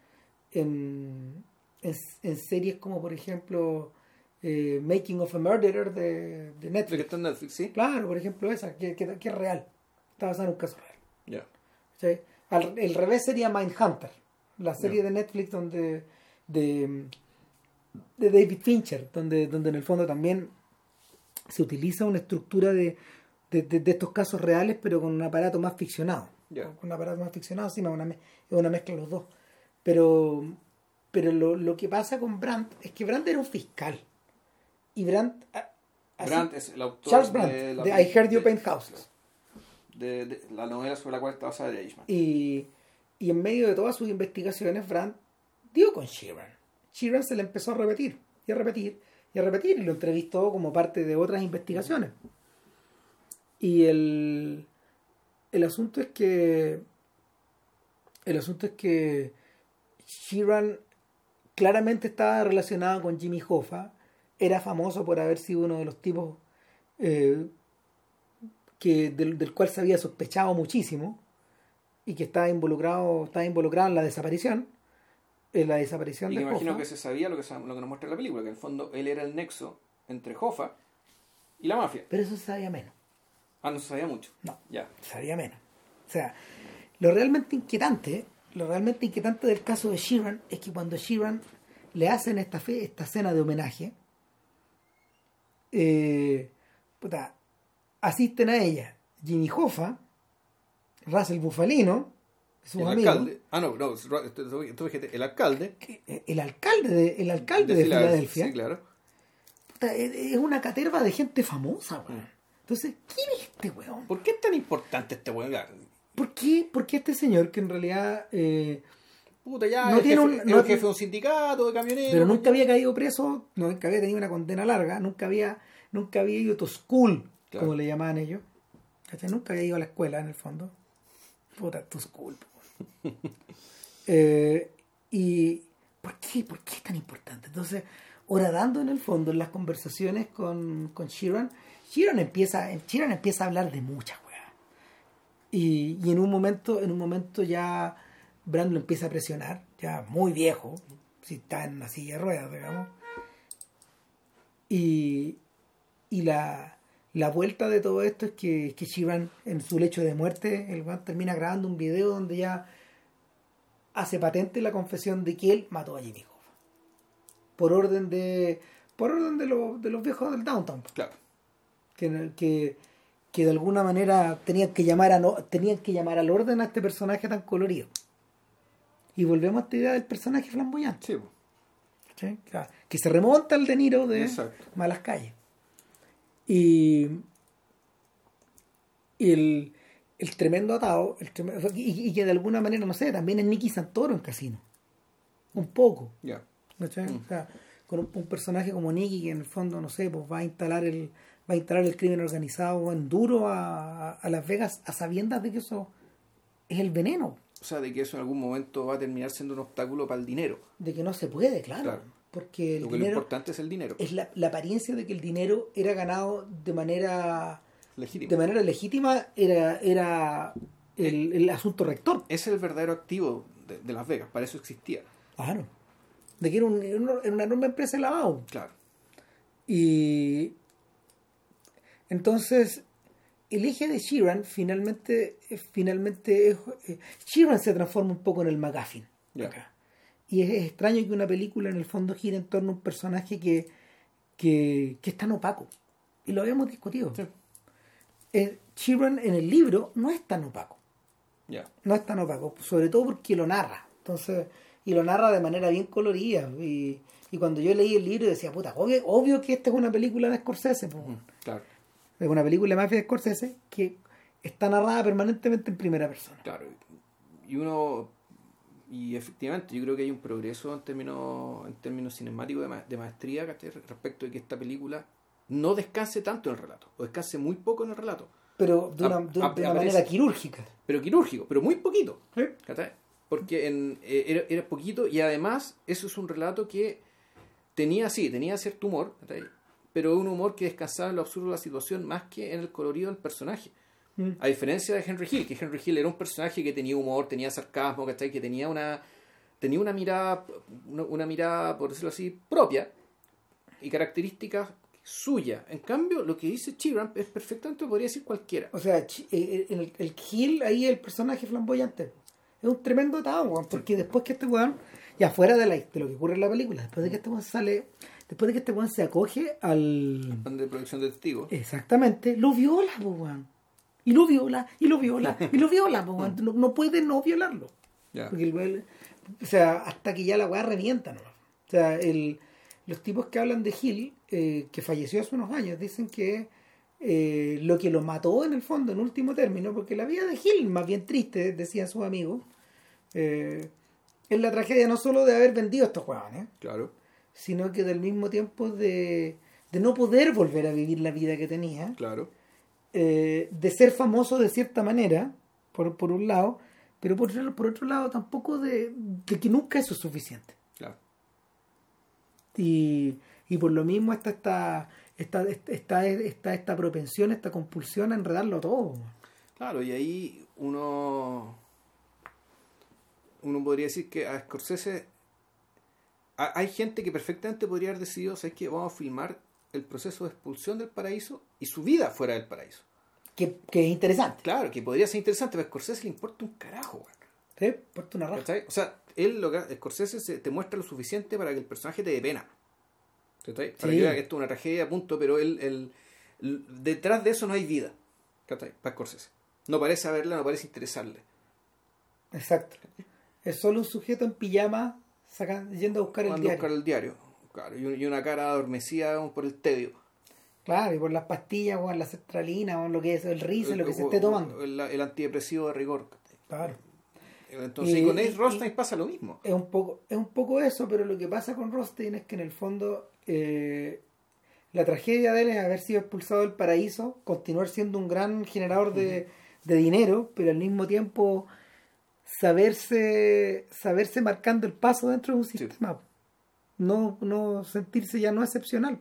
Speaker 1: en, en, en series como por ejemplo eh, Making of a Murderer de, de Netflix.
Speaker 2: está en Netflix, ¿sí?
Speaker 1: Claro, por ejemplo esa, que, que, que es real. Está basada en un caso real.
Speaker 2: Ya.
Speaker 1: ¿sí? Al, el revés sería Mindhunter, la serie de Netflix donde de, de David Fincher, donde, donde en el fondo también se utiliza una estructura de, de, de- de estos casos reales, pero con un aparato más ficcionado.
Speaker 2: Ya.
Speaker 1: Con un aparato más ficcionado, sí, es una, una mezcla de los dos. Pero, pero lo, lo que pasa con Brandt es que Brandt era un fiscal. Y Brandt... a- así-
Speaker 2: Brandt es el autor
Speaker 1: Charles Brandt,
Speaker 2: de, la-
Speaker 1: de I Heard You Paint Houses.
Speaker 2: de, de la novela sobre la cual está basada de Eichmann.
Speaker 1: Y, y en medio de todas sus investigaciones, Brandt dio con Sheeran. Sheeran se le empezó a repetir, y a repetir, y a repetir, y lo entrevistó como parte de otras investigaciones. Y el, el asunto es que el asunto es que Sheeran claramente estaba relacionado con Jimmy Hoffa, era famoso por haber sido uno de los tipos eh, que del, del cual se había sospechado muchísimo y que estaba involucrado estaba involucrado en la desaparición en la desaparición
Speaker 2: Y
Speaker 1: de
Speaker 2: me imagino
Speaker 1: Hoffa.
Speaker 2: que se sabía lo que, lo que nos muestra la película, que en el fondo él era el nexo entre Hoffa y la mafia.
Speaker 1: pero eso se sabía menos
Speaker 2: Ah, no se sabía mucho.
Speaker 1: no
Speaker 2: Ya.
Speaker 1: se sabía menos o sea lo realmente inquietante lo realmente inquietante del caso de Sheeran es que cuando Sheeran le hacen esta fe, esta cena de homenaje eh, puta, asisten a ella Jimmy Hoffa Russell Bufalino sus
Speaker 2: el
Speaker 1: amigos,
Speaker 2: alcalde. Ah, no, no. Tú dijiste el alcalde.
Speaker 1: eh, el alcalde de, el alcalde de, Filadelfia
Speaker 2: Sí, claro.
Speaker 1: Puta, es es una caterva de gente famosa, weón. Entonces, ¿quién es este weón?
Speaker 2: ¿Por qué es tan importante este weón?
Speaker 1: ¿Por qué, por qué este señor que en realidad... eh,
Speaker 2: Puta, ya.
Speaker 1: No
Speaker 2: el
Speaker 1: tiene
Speaker 2: jefe,
Speaker 1: un- no-
Speaker 2: el jefe de un sindicato de camioneros.
Speaker 1: pero nunca había caído preso, nunca había tenido una condena larga, nunca había, nunca había ido to school,
Speaker 2: Claro.
Speaker 1: como le llamaban ellos. Nunca había ido a la escuela, en el fondo. Puta, to school. (laughs) Eh, y ¿por qué? ¿Por qué es tan importante? Entonces, dando en el fondo en las conversaciones con, con Sheeran, Sheeran empieza, Sheeran empieza a hablar de muchas weas. Y, en un momento, en un momento ya Brand lo empieza a presionar, ya muy viejo, si está en una silla de ruedas, digamos. Y, la, la vuelta de todo esto es que, que en su lecho de muerte, el Juan termina grabando un video donde ya hace patente la confesión de que él mató a Jimmy Hoffa. Por orden de. Por orden de, los de los viejos del downtown.
Speaker 2: Claro.
Speaker 1: Que, que, que de alguna manera tenían que llamar a no, tenían que llamar al orden a este personaje tan colorido. Y volvemos a esta idea del personaje flamboyante.
Speaker 2: Sí, po.
Speaker 1: ¿sí? Claro, Que se remonta al De Niro de
Speaker 2: Exacto.
Speaker 1: Malas Calles. Y, y el, el tremendo atado, el tremendo- y, y que de alguna manera, no sé, también es Nicky Santoro en Casino. Un poco.
Speaker 2: Mm.
Speaker 1: O sea, con un, un personaje como Nicky que en el fondo, no sé, pues va a instalar el, va a instalar el crimen organizado en duro a, a Las Vegas a sabiendas de que eso es el veneno,
Speaker 2: O sea, de que eso en algún momento va a terminar siendo un obstáculo para el dinero.
Speaker 1: de que no se puede, claro.
Speaker 2: Claro.
Speaker 1: Porque el
Speaker 2: Lo que lo
Speaker 1: dinero
Speaker 2: importante es el dinero.
Speaker 1: es la, la apariencia de que el dinero era ganado de manera
Speaker 2: Legítimo.
Speaker 1: de manera legítima era era el, el asunto rector
Speaker 2: es el verdadero activo de, de Las Vegas. Para eso existía.
Speaker 1: claro de que era, un- era una enorme empresa de lavado
Speaker 2: Claro.
Speaker 1: y entonces el eje de Sheeran finalmente eh, finalmente es- eh, Sheeran se transforma un poco en el McGuffin acá. y es, es extraño que una película en el fondo gire en torno a un personaje que que, que es tan opaco y lo habíamos discutido
Speaker 2: Sí.
Speaker 1: eh, Sheeran en el libro no es tan opaco. No es tan opaco, sobre todo porque lo narra. Entonces, y lo narra de manera bien colorida. Y, y cuando yo leí el libro decía, puta, obvio, obvio que esta es una película de Scorsese.
Speaker 2: Mm, Claro.
Speaker 1: Es una película de mafia de Scorsese que está narrada permanentemente en primera persona.
Speaker 2: Claro. Y uno. Y efectivamente, yo creo que hay un progreso en términos, en términos cinemáticos de, ma- de maestría respecto de que esta película no descanse tanto en el relato, o descanse muy poco en el relato,
Speaker 1: Pero de una,
Speaker 2: A-
Speaker 1: de una- de una
Speaker 2: aparece-
Speaker 1: manera quirúrgica.
Speaker 2: pero quirúrgico, pero muy poquito. Porque en, eh, era, era poquito y además eso es un relato que tenía, sí, tenía cierto humor. Pero un humor que descansaba en lo absurdo de la situación más que en el colorido del personaje.
Speaker 1: Mm.
Speaker 2: A diferencia de Henry Hill, que Henry Hill era un personaje que tenía humor, tenía sarcasmo, ¿cachai? Que tenía una, tenía una mirada, una, una mirada, por decirlo así, propia y características suyas. En cambio, lo que dice Chiram es perfectamente lo podría decir cualquiera.
Speaker 1: O sea, eh, en el, el Gil ahí el personaje flamboyante. Es un tremendo atado, porque después que este weón, ya fuera de, la, de lo que ocurre en la película, después de que este weón sale, después de que este weón se acoge al...
Speaker 2: Plan de producción de testigos.
Speaker 1: Exactamente, lo viola, weón. Y lo viola, y lo viola, (laughs) y lo viola, weón. No, no puede no violarlo.
Speaker 2: Ya.
Speaker 1: Porque el o sea, hasta que ya la weá revienta, ¿no? O sea, el, los tipos que hablan de Gil, eh, que falleció hace unos años, dicen que eh, lo que lo mató en el fondo, en último término, porque la vida de Gil, más bien triste, decían sus amigos, eh, es la tragedia no solo de haber vendido estos huevones,
Speaker 2: Claro.
Speaker 1: Sino que del mismo tiempo de, de no poder volver a vivir la vida que tenía,
Speaker 2: Claro.
Speaker 1: eh, de ser famoso de cierta manera, por, por un lado, pero por otro, por otro lado tampoco de, de que nunca eso es suficiente.
Speaker 2: Claro.
Speaker 1: Y, y por lo mismo está esta, esta, esta, esta, esta propensión, esta compulsión a enredarlo todo.
Speaker 2: Claro, y ahí uno uno podría decir que a Scorsese hay gente que perfectamente podría haber decidido, ¿sabes qué? Vamos a filmar el proceso de expulsión del paraíso y su vida fuera del paraíso.
Speaker 1: Que, que es interesante.
Speaker 2: Claro, que podría ser interesante, pero a Scorsese le importa un carajo, weón.
Speaker 1: ¿sí? Porta una raja.
Speaker 2: ¿Cachai? O sea, él lo que Scorsese se- te muestra lo suficiente para que el personaje te dé pena. ¿Cachai? Para
Speaker 1: Sí.
Speaker 2: que vea que esto es una tragedia, punto, pero él, él- detrás de eso no hay vida. ¿Cachai? Para Scorsese. No parece haberla, no parece interesarle.
Speaker 1: Exacto. Es solo un sujeto en pijama saca- yendo a buscar el diario.
Speaker 2: buscar el diario. Claro, y, un- y una cara adormecida por el tedio.
Speaker 1: Claro, y por las pastillas, o la sertralina, o lo que es el rice, lo que se esté tomando.
Speaker 2: El, el antidepresivo de rigor.
Speaker 1: Claro.
Speaker 2: Entonces,
Speaker 1: Y-
Speaker 2: con
Speaker 1: y-
Speaker 2: Rothstein pasa lo mismo.
Speaker 1: Es un poco, es un poco eso, pero lo que pasa con Rothstein es que en el fondo eh, la tragedia de él es haber sido expulsado del paraíso, continuar siendo un gran generador de, de dinero, pero al mismo tiempo saberse, saberse marcando el paso dentro de un
Speaker 2: Sí.
Speaker 1: sistema. No, no sentirse ya no excepcional.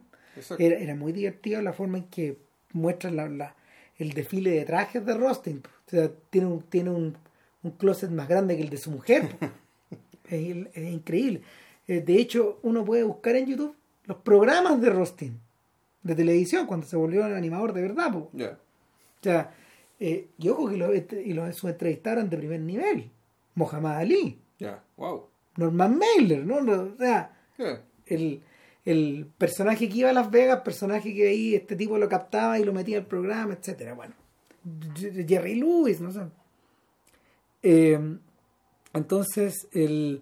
Speaker 1: Era, era muy divertido la forma en que muestran la, la- el desfile de trajes de Rothstein. O sea, tiene un, tiene un, un closet más grande que el de su mujer. (laughs) es, es increíble. Eh, de hecho, uno puede buscar en YouTube los programas de Rothstein. de televisión, cuando se volvió animador de verdad. po. O sea, eh, y ojo que los, este- y los entrevistaron de primer nivel. Mohamed Ali,
Speaker 2: Ya. Wow.
Speaker 1: Norman Mailer, ¿no? O sea, el, el personaje que iba a Las Vegas, personaje que ahí este tipo lo captaba y lo metía al programa, etcétera Bueno, Jerry Lewis, no sé. Eh, entonces, el.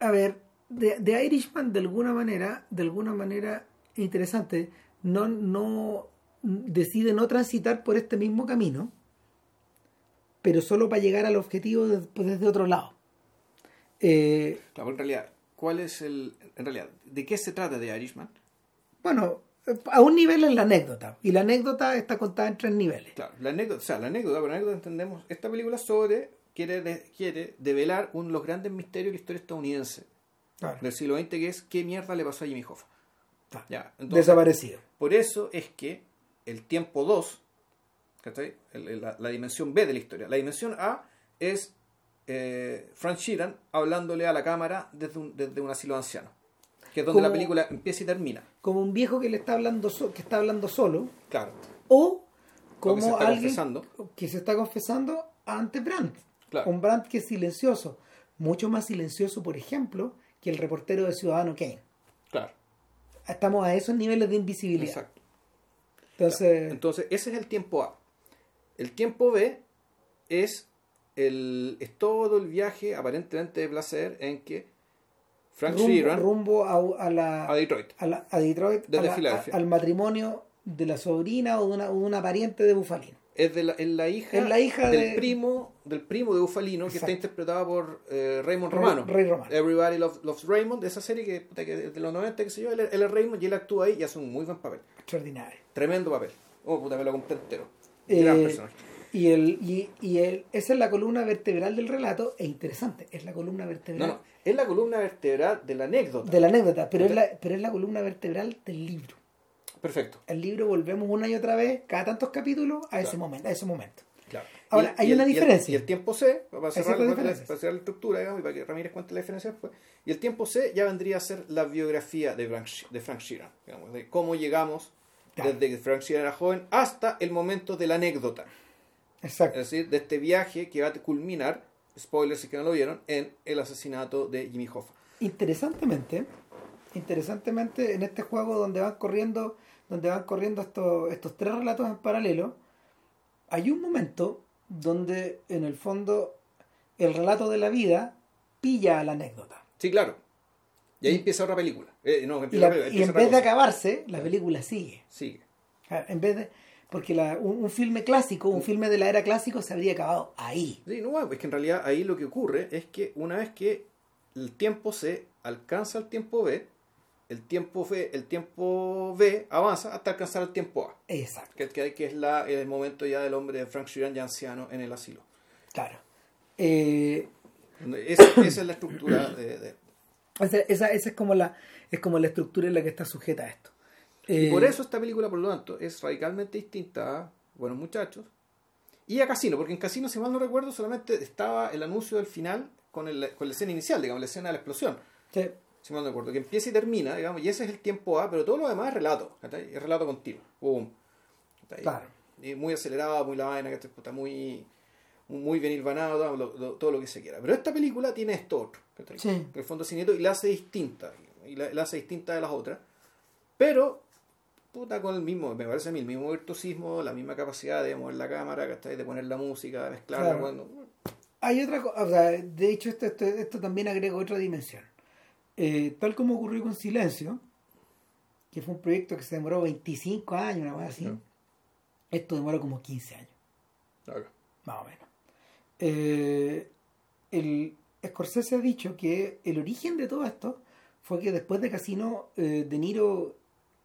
Speaker 1: A ver, de, de Irishman, de alguna manera, de alguna manera interesante, no, no decide no transitar por este mismo camino, pero solo para llegar al objetivo de- pues, desde otro lado. Eh,
Speaker 2: Claro, en realidad, ¿cuál es el. En realidad, ¿de qué se trata de Irishman?
Speaker 1: bueno, a un nivel es la anécdota, y la anécdota está contada en tres niveles.
Speaker 2: Claro, la anécdota, o sea, la anécdota, por anécdota entendemos esta película sobre. Quiere, de- quiere develar uno de los grandes misterios de la historia estadounidense
Speaker 1: Claro.
Speaker 2: del siglo XX, que es qué mierda le pasó a Jimmy Hoffa. Ya, entonces,
Speaker 1: Desaparecido.
Speaker 2: Por eso es que el tiempo 2, ¿cachai? La, la dimensión B de la historia. La dimensión A es eh, Frank Sheeran hablándole a la cámara desde un, desde un asilo de ancianos. Que es donde
Speaker 1: Como-
Speaker 2: la película empieza y termina.
Speaker 1: Como un viejo que le está hablando so- que está hablando solo,
Speaker 2: Claro.
Speaker 1: o
Speaker 2: que
Speaker 1: como
Speaker 2: se está
Speaker 1: alguien
Speaker 2: confesando.
Speaker 1: que se está confesando ante Brandt.
Speaker 2: Claro.
Speaker 1: Un Brandt que es silencioso, mucho más silencioso, por ejemplo, que el reportero de Ciudadano Kane.
Speaker 2: Claro.
Speaker 1: Estamos a esos niveles de invisibilidad.
Speaker 2: Exacto.
Speaker 1: Entonces,
Speaker 2: Entonces, ese es el tiempo A. El tiempo B es, el, es todo el viaje aparentemente de placer en que Frank
Speaker 1: rumbo,
Speaker 2: Sheeran
Speaker 1: rumbo a, a la,
Speaker 2: a Detroit.
Speaker 1: a, la- a Detroit,
Speaker 2: Desde
Speaker 1: la-
Speaker 2: Filadelfia.
Speaker 1: al matrimonio de la sobrina o de una, o de una pariente de Bufalino.
Speaker 2: Es, de la, es la hija,
Speaker 1: Es la hija
Speaker 2: del
Speaker 1: de-
Speaker 2: primo del primo de Bufalino que está interpretada por eh, Raymond Romano.
Speaker 1: Rey Romano.
Speaker 2: Everybody Loves, Loves Raymond, de esa serie que, que de los 90, que sé yo, él, él es Raymond y él actúa ahí y hace un muy buen papel.
Speaker 1: Extraordinario.
Speaker 2: Tremendo papel. Oh, puta, me lo compré entero.
Speaker 1: Eh,
Speaker 2: Gran personaje.
Speaker 1: Y, el, y, y el, esa es la columna vertebral del relato, es interesante, es la columna vertebral
Speaker 2: no, es la columna vertebral de la anécdota.
Speaker 1: de la anécdota, pero es la, pero es la columna vertebral del libro.
Speaker 2: Perfecto.
Speaker 1: El libro volvemos una y otra vez, cada tantos capítulos, a ese momento, a ese momento.
Speaker 2: Claro.
Speaker 1: Ahora,
Speaker 2: Y
Speaker 1: hay
Speaker 2: y
Speaker 1: una
Speaker 2: el-
Speaker 1: diferencia.
Speaker 2: Y el, tiempo C, para cerrar, la, para cerrar la estructura, digamos, y para que Ramírez cuente la diferencia después. Y el tiempo C ya vendría a ser la biografía de Frank, de Frank Sheeran, digamos, de cómo llegamos
Speaker 1: Claro.
Speaker 2: desde que Frank Sheeran era joven hasta el momento de la anécdota.
Speaker 1: Exacto.
Speaker 2: Es decir, de este viaje que va a culminar, spoilers si que no lo vieron, en el asesinato de Jimmy Hoffa.
Speaker 1: Interesantemente, interesantemente, en este juego donde van corriendo, donde van corriendo estos, estos tres relatos en paralelo, hay un momento donde en el fondo el relato de la vida pilla a la anécdota.
Speaker 2: Sí, claro. Y ahí empieza otra película. Eh, no,
Speaker 1: Y, la- en vez de acabarse, la película sigue.
Speaker 2: Sigue.
Speaker 1: En vez de, porque la- un, un filme clásico, un filme de la era clásico se habría acabado ahí.
Speaker 2: Sí, no, bueno, es que en realidad ahí lo que ocurre es que una vez que el tiempo C alcanza el tiempo B, el tiempo B, el tiempo B avanza hasta alcanzar el tiempo A,
Speaker 1: Exacto,
Speaker 2: que, que, que es la, el momento ya del hombre de Frank Sheeran ya anciano en el asilo.
Speaker 1: claro. Eh,
Speaker 2: Esa, esa es la estructura de,
Speaker 1: esa- esa es como la es como la estructura en la que está sujeta esto.
Speaker 2: Y
Speaker 1: Eh,
Speaker 2: por eso esta película, por lo tanto, es radicalmente distinta a Buenos Muchachos y a Casino, porque en Casino, si mal no recuerdo, solamente estaba el anuncio del final con, el, con la escena inicial, digamos, la escena de la explosión.
Speaker 1: sí,
Speaker 2: si mal no recuerdo, que empieza y termina, digamos, y ese es el tiempo A, pero todo lo demás es relato, es relato continuo. ¿cachai?
Speaker 1: Claro.
Speaker 2: Y muy acelerado, muy la vaina, que está muy, muy bien hilvanado, todo lo, lo- todo lo que se quiera. Pero esta película tiene esto otro.
Speaker 1: Sí.
Speaker 2: En el fondo cineto, y la hace distinta, y la, la hace distinta de las otras, pero puta con el mismo, me parece a mí, el mismo virtuosismo, la misma capacidad de mover la cámara, de poner la música, de mezclarla,
Speaker 1: Claro. Hay otra cosa, o sea, de hecho esto, esto, esto también agrega otra dimensión. Eh, tal como ocurrió con Silencio, que fue un proyecto que se demoró 25 años, una cosa así, esto demoró como 15 años,
Speaker 2: claro.
Speaker 1: más o menos. Eh, el Scorsese ha dicho que el origen de todo esto fue que después de Casino, eh, De Niro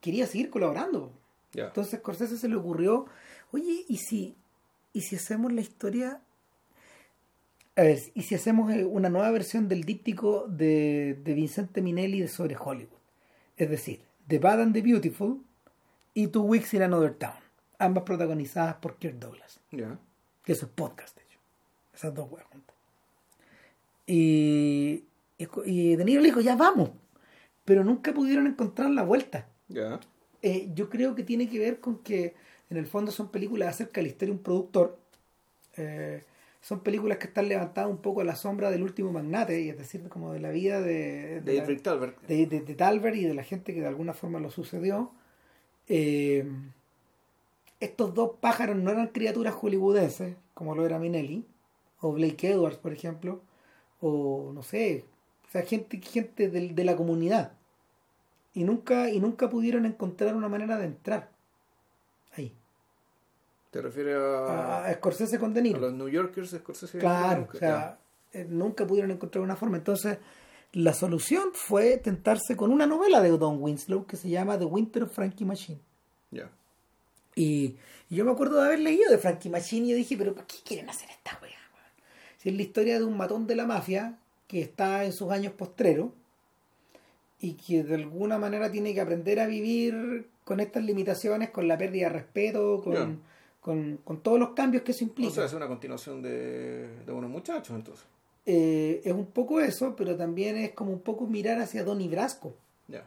Speaker 1: quería seguir colaborando.
Speaker 2: ya.
Speaker 1: Entonces Scorsese se le ocurrió, oye, ¿y si, ¿y si hacemos la historia? A ver, ¿y si hacemos eh, una nueva versión del díptico de, de Vincente Minelli de sobre Hollywood? Es decir, The Bad and the Beautiful y Two Weeks in Another Town, ambas protagonizadas por Kirk Douglas,
Speaker 2: Ya.
Speaker 1: que eso es podcast, de hecho. Esas dos huevas juntas. Y, y, y De Niro le dijo, ya vamos. Pero nunca pudieron encontrar la vuelta. Eh, yo creo que tiene que ver con que en el fondo son películas acerca de la historia de un productor. Eh, son películas que están levantadas un poco a la sombra del último magnate, y es decir, como de la vida de, de,
Speaker 2: De
Speaker 1: la-
Speaker 2: Talbert.
Speaker 1: de, de- de Talbert y de la gente que de alguna forma lo sucedió. Eh, estos dos pájaros no eran criaturas hollywoodenses, como lo era Minelli, o Blake Edwards, por ejemplo, o no sé, o sea, gente, gente del- de, la comunidad. Y nunca, y nunca pudieron encontrar una manera de entrar ahí.
Speaker 2: ¿Te refieres a,
Speaker 1: A, Scorsese con De
Speaker 2: a los New Yorkers de Scorsese?
Speaker 1: Claro,
Speaker 2: Nunca,
Speaker 1: o sea, eh, nunca pudieron encontrar una forma. Entonces, la solución fue tentarse con una novela de Don Winslow que se llama The Winter of Frankie Machine.
Speaker 2: Ya.
Speaker 1: Y, y yo me acuerdo de haber leído de Frankie Machine y yo dije, pero ¿por qué quieren hacer esta weá? Si es la historia de un matón de la mafia que está en sus años postreros y que de alguna manera tiene que aprender a vivir con estas limitaciones, con la pérdida de respeto, con, con, con todos los cambios que eso
Speaker 2: O
Speaker 1: implica.
Speaker 2: sea, es una continuación de, de Buenos Muchachos, entonces.
Speaker 1: Eh, es un poco eso, pero también es como un poco mirar hacia Donnie Brasco,
Speaker 2: Ya.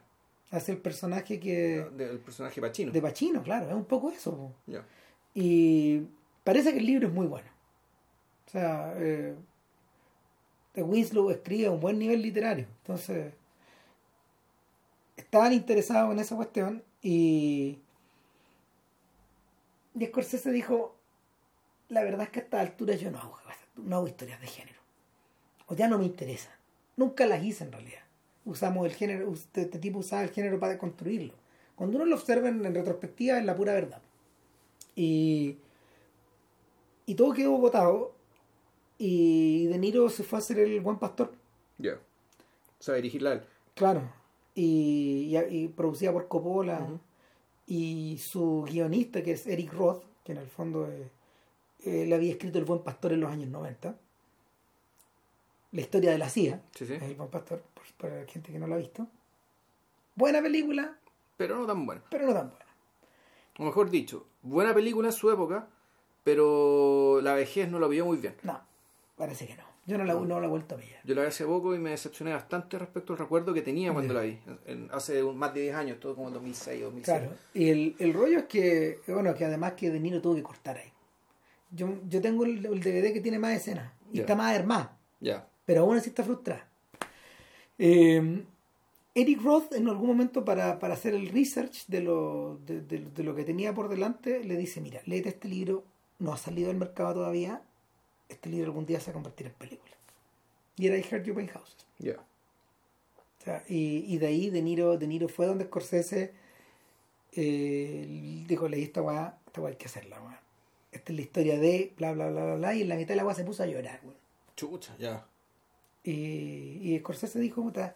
Speaker 1: hacia el personaje que
Speaker 2: Del personaje Pacino.
Speaker 1: de Pacino, claro, es un poco eso.
Speaker 2: Ya.
Speaker 1: Y parece que el libro es muy bueno. O sea, eh, Winslow escribe un buen nivel literario. Entonces, estaban interesados en esa cuestión y, y Scorsese dijo, la verdad es que a esta altura yo no hago, no hago historias de género. O ya no me interesan. Nunca las hice en realidad. Usamos el género, este, este tipo usaba el género para construirlo. Cuando uno lo observa en, en retrospectiva es la pura verdad. Y, y todo quedó votado y De Niro se fue a hacer el buen pastor,
Speaker 2: Ya. O sea, dirigirla a él.
Speaker 1: claro, y, y, y producida por Coppola y su guionista que es Eric Roth, que en el fondo eh, él había escrito El buen pastor en los años 90, la historia de la CIA,
Speaker 2: Sí, sí.
Speaker 1: es El buen pastor, por- para la gente que no lo ha visto. Buena película,
Speaker 2: Pero no tan buena.
Speaker 1: pero no tan buena.
Speaker 2: O mejor dicho, buena película en su época, pero la vejez no la vio muy bien.
Speaker 1: No, parece que no. Yo no la, no la he vuelto a ver.
Speaker 2: Yo la vi hace poco y me decepcioné bastante respecto al recuerdo que tenía cuando la vi. En- hace un- más de 10 años, todo como en 2006 o 2007.
Speaker 1: Claro, y el, el rollo es que, bueno, que además que De Niro tuvo que cortar ahí. Yo, yo tengo el, el DVD que tiene más escenas y está más armada,
Speaker 2: Ya.
Speaker 1: pero aún así está frustrada. Eh, Eric Roth en algún momento para, para hacer el research de lo, de, de- de lo que tenía por delante le dice, mira, léete este libro, no ha salido al mercado todavía, este libro algún día se va a convertir en película. Y era I Heard You Paying Houses.
Speaker 2: Ya.
Speaker 1: O sea, y, y de ahí De Niro, de Niro fue donde Scorsese eh, dijo, leí esta weá, esta weá hay que hacerla, weá. Esta es la historia de bla bla bla bla bla y en la mitad de la weá se puso a llorar, weón.
Speaker 2: Chucha, ya.
Speaker 1: Y, y Scorsese dijo, puta,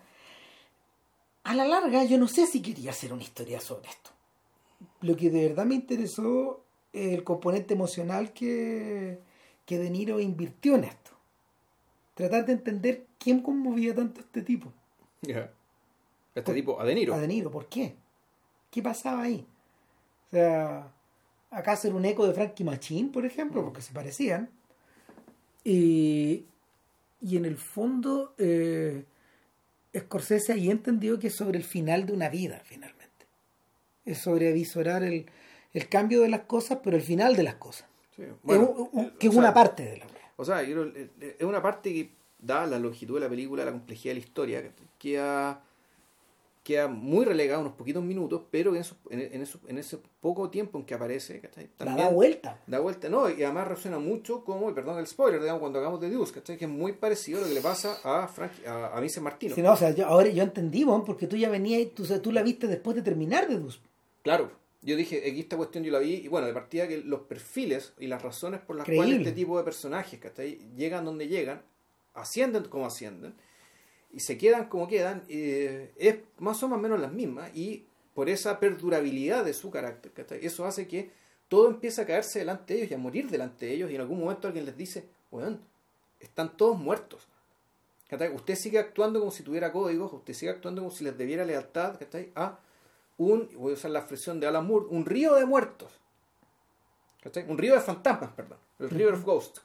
Speaker 1: a la larga yo no sé si quería hacer una historia sobre esto. Lo que de verdad me interesó es el componente emocional que, que De Niro invirtió en esto. Tratar de entender quién conmovía tanto a este tipo.
Speaker 2: Ya. Este tipo, a De Niro.
Speaker 1: a De Niro. ¿Por qué? ¿Qué pasaba ahí? O sea, acá hacer un eco de Frankie Machine, por ejemplo, porque se parecían. Y, y en el fondo, eh, Scorsese ahí entendió que es sobre el final de una vida, finalmente. Es sobre visorar el, el cambio de las cosas, pero el final de las cosas.
Speaker 2: Sí. Bueno, eh,
Speaker 1: que es una
Speaker 2: sea,
Speaker 1: parte de la.
Speaker 2: O sea, eh, eh, es una parte que, da la longitud de la película, la complejidad de la historia, que queda, queda muy relegada unos poquitos minutos, pero en, esos- en, en eso- en ese poco tiempo en que aparece, ¿cachai?
Speaker 1: La
Speaker 2: También
Speaker 1: da vuelta.
Speaker 2: da vuelta, no, y además resuena mucho como, perdón el spoiler, digamos, cuando hagamos de Deuce, ¿cachai? Que es muy parecido a lo que le pasa a Frank, a, a Vincent Martino.
Speaker 1: Si no, o sea, yo, ahora yo entendí, porque tú ya venías, tú, tú la viste después de terminar de Dus.
Speaker 2: Claro, yo dije, aquí esta cuestión yo la vi, y bueno, de partida que los perfiles y las razones por las
Speaker 1: Creíble.
Speaker 2: cuales este tipo de personajes, ¿cachai? Llegan donde llegan, ascienden como ascienden, y se quedan como quedan, eh, es más o menos las mismas, y por esa perdurabilidad de su carácter, ¿cachai? Eso hace que todo empiece a caerse delante de ellos y a morir delante de ellos, y en algún momento alguien les dice, weón, están todos muertos. ¿cachai? Usted sigue actuando como si tuviera códigos, usted sigue actuando como si les debiera lealtad ¿cachai? a un, voy a usar la expresión de Alan Moore, un río de muertos. ¿cachai? Un río de fantasmas, perdón. El River of Ghosts.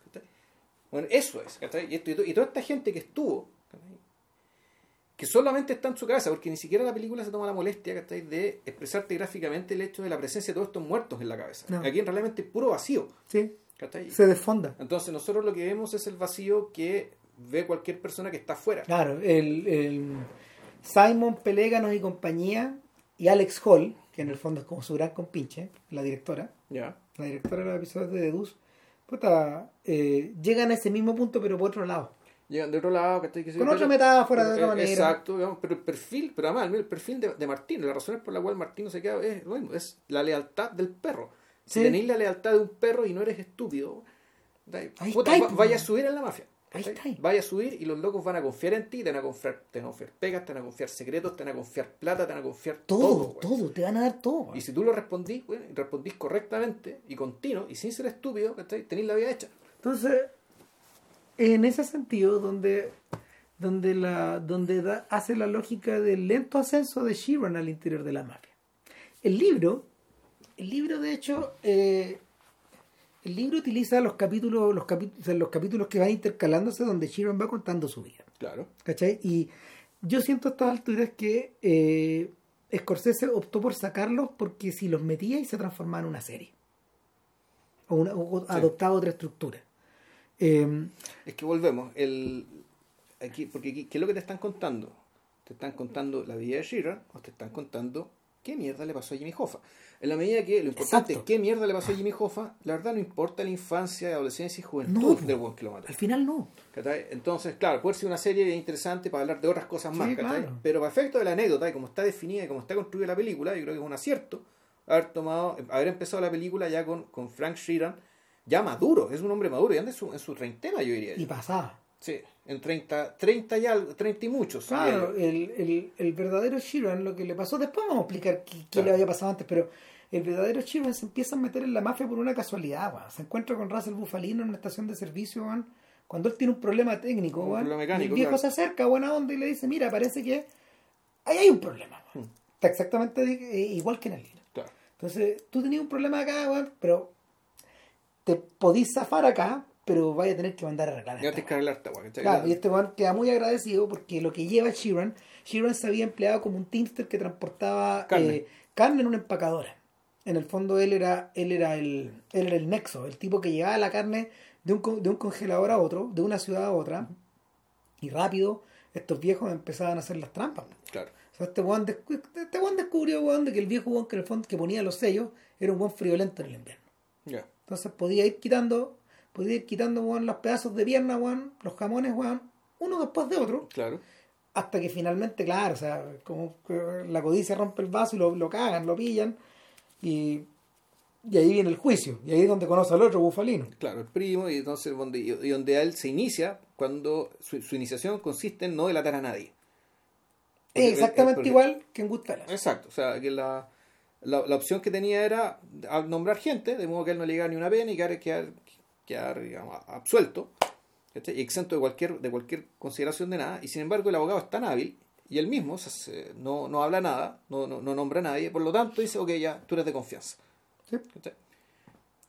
Speaker 2: Bueno, eso es. ¿cachai? Y, esto- y to- y toda esta gente que estuvo, ¿cachai? que solamente está en su cabeza, porque ni siquiera la película se toma la molestia ¿cachai? de expresarte gráficamente el hecho de la presencia de todos estos muertos en la cabeza.
Speaker 1: No.
Speaker 2: Aquí en realmente es puro vacío.
Speaker 1: Sí, se desfonda.
Speaker 2: Entonces nosotros lo que vemos es el vacío que ve cualquier persona que está afuera.
Speaker 1: Claro, el, el Simon Peléganos y compañía y Alex Hall, que en el fondo es como su gran compinche, la directora, la directora de los episodios de The Deuce, puta, eh, llegan a ese mismo punto pero por otro lado.
Speaker 2: Llegan de otro lado. Que se-
Speaker 1: Con
Speaker 2: pero-
Speaker 1: otra metáfora, de otra
Speaker 2: eh,
Speaker 1: manera.
Speaker 2: Exacto, digamos, pero el perfil, pero además el perfil de, de Martín, las razones por las cuales Martín se queda es, bueno, es la lealtad del perro. Si
Speaker 1: Sí.
Speaker 2: tenéis la lealtad de un perro y no eres estúpido, puta, va- vaya a subir en la mafia.
Speaker 1: Ahí está.
Speaker 2: Vaya a subir y los locos van a confiar en ti, te van a confiar, te van a confiar pegas, te van a confiar secretos, te van a confiar plata, te van a confiar todo.
Speaker 1: Todo, todo, te van a dar todo.
Speaker 2: Y si tú lo respondís, güey, respondís correctamente y continuo y sin ser estúpido, tenéis la vida hecha.
Speaker 1: Entonces, en ese sentido, donde, donde, la, donde da- hace la lógica del lento ascenso de Sheeran al interior de la mafia. El libro, el libro de hecho, eh, el libro utiliza los capítulos, los capítulos, los capítulos que van intercalándose donde Sheeran va contando su vida.
Speaker 2: Claro.
Speaker 1: ¿Cachai? Y yo siento a estas alturas que eh, Scorsese optó por sacarlos porque si los metía y se transformaba en una serie. O, una, o adoptaba otra estructura. Eh,
Speaker 2: Es que volvemos, el, aquí, porque aquí, ¿qué es lo que te están contando? ¿Te están contando la vida de Sheeran o te están contando qué mierda le pasó a Jimmy Hoffa? En la medida que lo importante
Speaker 1: Exacto.
Speaker 2: es qué mierda le pasó a Jimmy Hoffa, la verdad no importa la infancia, adolescencia y juventud
Speaker 1: No,
Speaker 2: del buen mató.
Speaker 1: al final no.
Speaker 2: Entonces, claro, puede ser una serie interesante para hablar de otras cosas más,
Speaker 1: Sí,
Speaker 2: pero para efecto de la anécdota y como está definida y como está construida la película, yo creo que es un acierto haber tomado, haber empezado la película ya con, con Frank Sheeran, ya maduro, es un hombre maduro, ya anda en su, en su treintena, yo diría.
Speaker 1: Y pasaba.
Speaker 2: Sí, en 30, 30 y algo, 30 y muchos.
Speaker 1: Claro, el, el, el verdadero Sheeran, lo que le pasó, después vamos a explicar qué, qué
Speaker 2: Claro.
Speaker 1: le había pasado antes, pero el verdadero Sheeran se empieza a meter en la mafia por una casualidad, weón. se encuentra con Russell Bufalino en una estación de servicio, weón, cuando él tiene un problema técnico,
Speaker 2: Un problema
Speaker 1: y
Speaker 2: mecánico,
Speaker 1: el viejo
Speaker 2: claro.
Speaker 1: se acerca, buena onda, y le dice, mira, parece que ahí hay un problema.
Speaker 2: Hmm.
Speaker 1: Está exactamente eh, igual que en el libro.
Speaker 2: Claro.
Speaker 1: Entonces, tú tenías un problema acá, pero te podís zafar acá, pero vaya a tener que mandar a arreglar
Speaker 2: Ya.
Speaker 1: Claro, y este weón queda muy agradecido porque lo que lleva Sheeran, Sheeran se había empleado como un teamster que transportaba
Speaker 2: Carne.
Speaker 1: eh, carne en una empacadora. En el fondo él era, él era el, él era el nexo, el tipo que llevaba la carne de un, de un congelador a otro, de una ciudad a otra, y rápido estos viejos empezaban a hacer las trampas.
Speaker 2: Claro.
Speaker 1: O sea, este weón, descu- este descubrió weón, de que el viejo weón que en el fondo que ponía los sellos era un buen friolento en el invierno.
Speaker 2: Ya.
Speaker 1: Entonces podía ir quitando, podía ir quitando weón, los pedazos de pierna, weón, los jamones, weón, uno después de otro,
Speaker 2: Claro.
Speaker 1: hasta que finalmente, claro, o sea, como que la codicia rompe el vaso y lo, lo cagan, lo pillan, y, y ahí viene el juicio, y ahí es donde conoce al otro bufalino.
Speaker 2: Claro, el primo, y entonces donde, y donde él se inicia cuando su, su iniciación consiste en no delatar a nadie.
Speaker 1: Es exactamente igual que en Goodfellas.
Speaker 2: Exacto, o sea, que la, la, la opción que tenía era nombrar gente, de modo que él no le llegara ni una pena y quedar, quedar, quedar, digamos, absuelto, ¿cachai? y exento de cualquier, de cualquier consideración de nada, y sin embargo el abogado es tan hábil, y él mismo o sea, se- no, no habla nada, no, no, no nombra a nadie, por lo tanto dice, ok, ya, tú eres de confianza.
Speaker 1: ¿sí?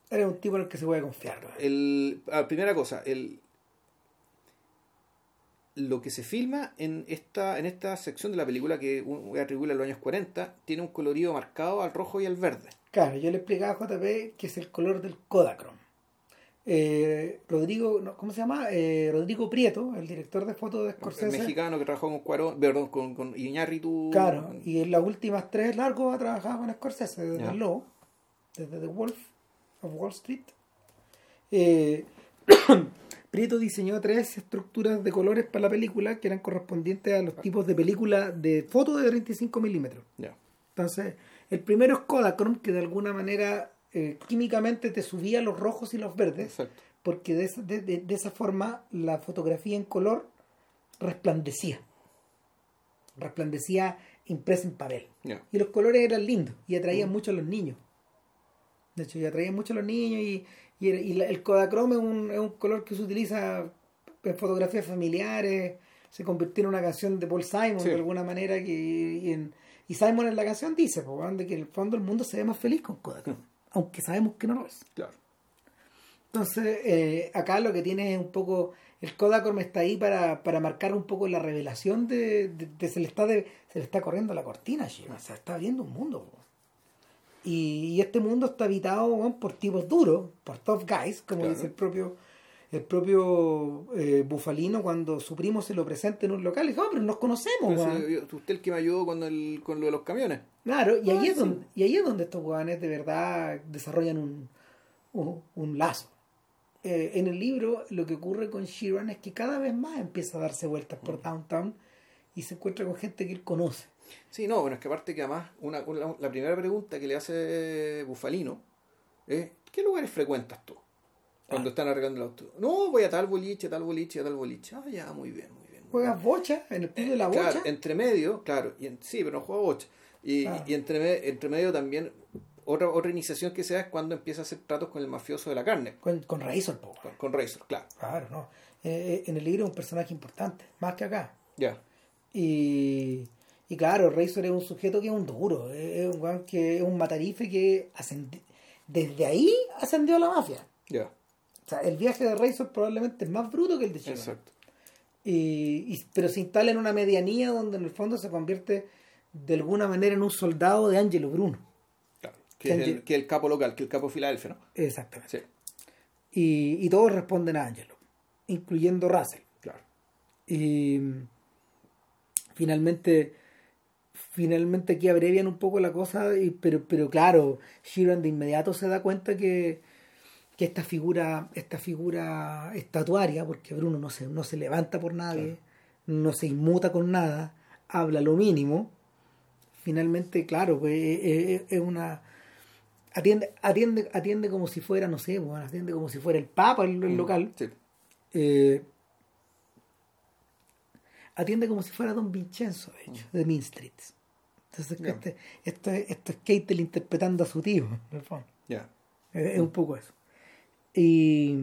Speaker 1: Era un tipo en el que se puede confiar.
Speaker 2: El, ah, primera cosa, el, lo que se filma en esta, en esta sección de la película que un- voy a atribuirle a los años 40 tiene un colorido marcado al rojo y al verde.
Speaker 1: Claro, yo le explicaba a JP que es el color del Kodachrome. Eh, Rodrigo, no, ¿cómo se llama? Eh, Rodrigo Prieto, el director de fotos de
Speaker 2: El
Speaker 1: Scorsese.
Speaker 2: mexicano que trabajó con Cuarón, perdón, con, con Iñárritu.
Speaker 1: Claro, y en las últimas tres largos ha trabajado con Scorsese, desde
Speaker 2: Ya.
Speaker 1: el Lobo, desde The Wolf of Wall Street. Eh, (coughs) Prieto diseñó tres estructuras de colores para la película que eran correspondientes a los tipos de película de foto de 35 milímetros.
Speaker 2: Ya.
Speaker 1: Entonces, el primero es Kodachrome, que de alguna manera eh, químicamente te subía los rojos y los verdes,
Speaker 2: Exacto.
Speaker 1: porque de esa, de- de- de esa forma la fotografía en color resplandecía. Resplandecía impresa en papel. Y los colores eran lindos y atraían mucho a los niños. De hecho, y atraían mucho a los niños y, y, el- y el Kodachrome es un, es un color que se utiliza en fotografías familiares, se convirtió en una canción de Paul Simon
Speaker 2: Sí.
Speaker 1: de alguna manera que y, en- y Simon en la canción dice de que en el fondo el mundo se ve más feliz con Kodachrome, aunque sabemos que no lo es.
Speaker 2: Claro.
Speaker 1: Entonces, eh, acá lo que tiene es un poco. El Kodachrome está ahí para, para marcar un poco la revelación de, de, de se, le está de, se le está corriendo la cortina, Shima. O sea, está viendo un mundo. Y, y este mundo está habitado por tipos duros, por tough guys, como
Speaker 2: Claro.
Speaker 1: dice el propio el propio eh, Bufalino cuando su primo se lo presenta en un local. Y dice, oh, pero nos conocemos,
Speaker 2: Pero
Speaker 1: weón".
Speaker 2: si yo- usted el que me ayudó con, el, con lo de los camiones.
Speaker 1: Claro, y ahí,
Speaker 2: Ah,
Speaker 1: es
Speaker 2: sí.
Speaker 1: donde, y ahí es donde estos hueones de verdad desarrollan un, un, un lazo. Eh, en el libro lo que ocurre con Sheeran es que cada vez más empieza a darse vueltas por
Speaker 2: Mm.
Speaker 1: downtown y se encuentra con gente que él conoce.
Speaker 2: Sí, no, bueno, es que aparte que además una, una- la primera pregunta que le hace Bufalino es ¿qué lugares frecuentas tú? Cuando
Speaker 1: Ah.
Speaker 2: están arreglando el auto. No, voy a tal boliche, tal boliche, a tal boliche. Ah, ya, muy bien, muy bien.
Speaker 1: Juegas bocha en el club de la bocha.
Speaker 2: Claro, entre medio, claro, y en- sí, pero no juega bocha. Y, y entre, me- entre medio también, otra, otra iniciación que se da es cuando empieza a hacer tratos con el mafioso de la carne,
Speaker 1: Con, con Razor, po,
Speaker 2: con, con Razor, claro.
Speaker 1: Claro, no. Eh, eh, en el libro es un personaje importante, más que acá.
Speaker 2: Ya,
Speaker 1: Y, y claro, Razor es un sujeto que es un duro, es un que es un matarife que ascendi- desde ahí ascendió a la mafia.
Speaker 2: ya,
Speaker 1: sea, el viaje de Razor probablemente es más bruto que el de Sheeran.
Speaker 2: exacto.
Speaker 1: Y, y- pero se instala en una medianía donde en el fondo se convierte de alguna manera en un soldado de Angelo Bruno.
Speaker 2: Claro. Que, es el, que capo local, que el capo Filadelfia, ¿no?
Speaker 1: Exactamente.
Speaker 2: Sí,
Speaker 1: Y, y todos responden a Angelo, incluyendo Russell.
Speaker 2: claro.
Speaker 1: Y finalmente, finalmente aquí abrevian un poco la cosa, y- pero, pero claro, Sheeran de inmediato se da cuenta que, que esta figura, esta figura estatuaria, porque Bruno no se, no se levanta por nadie, no se inmuta con nada, habla lo mínimo, finalmente, claro, pues es, es- es una atiende, atiende, atiende como si fuera, no sé, bueno, atiende como si fuera el Papa el, el local.
Speaker 2: Sí.
Speaker 1: Eh, atiende como si fuera Don Vincenzo, de hecho, de Mean Streets. Entonces, este- esto, es, esto es Keitel interpretando a su tío, en el fondo. Es un poco eso. Y,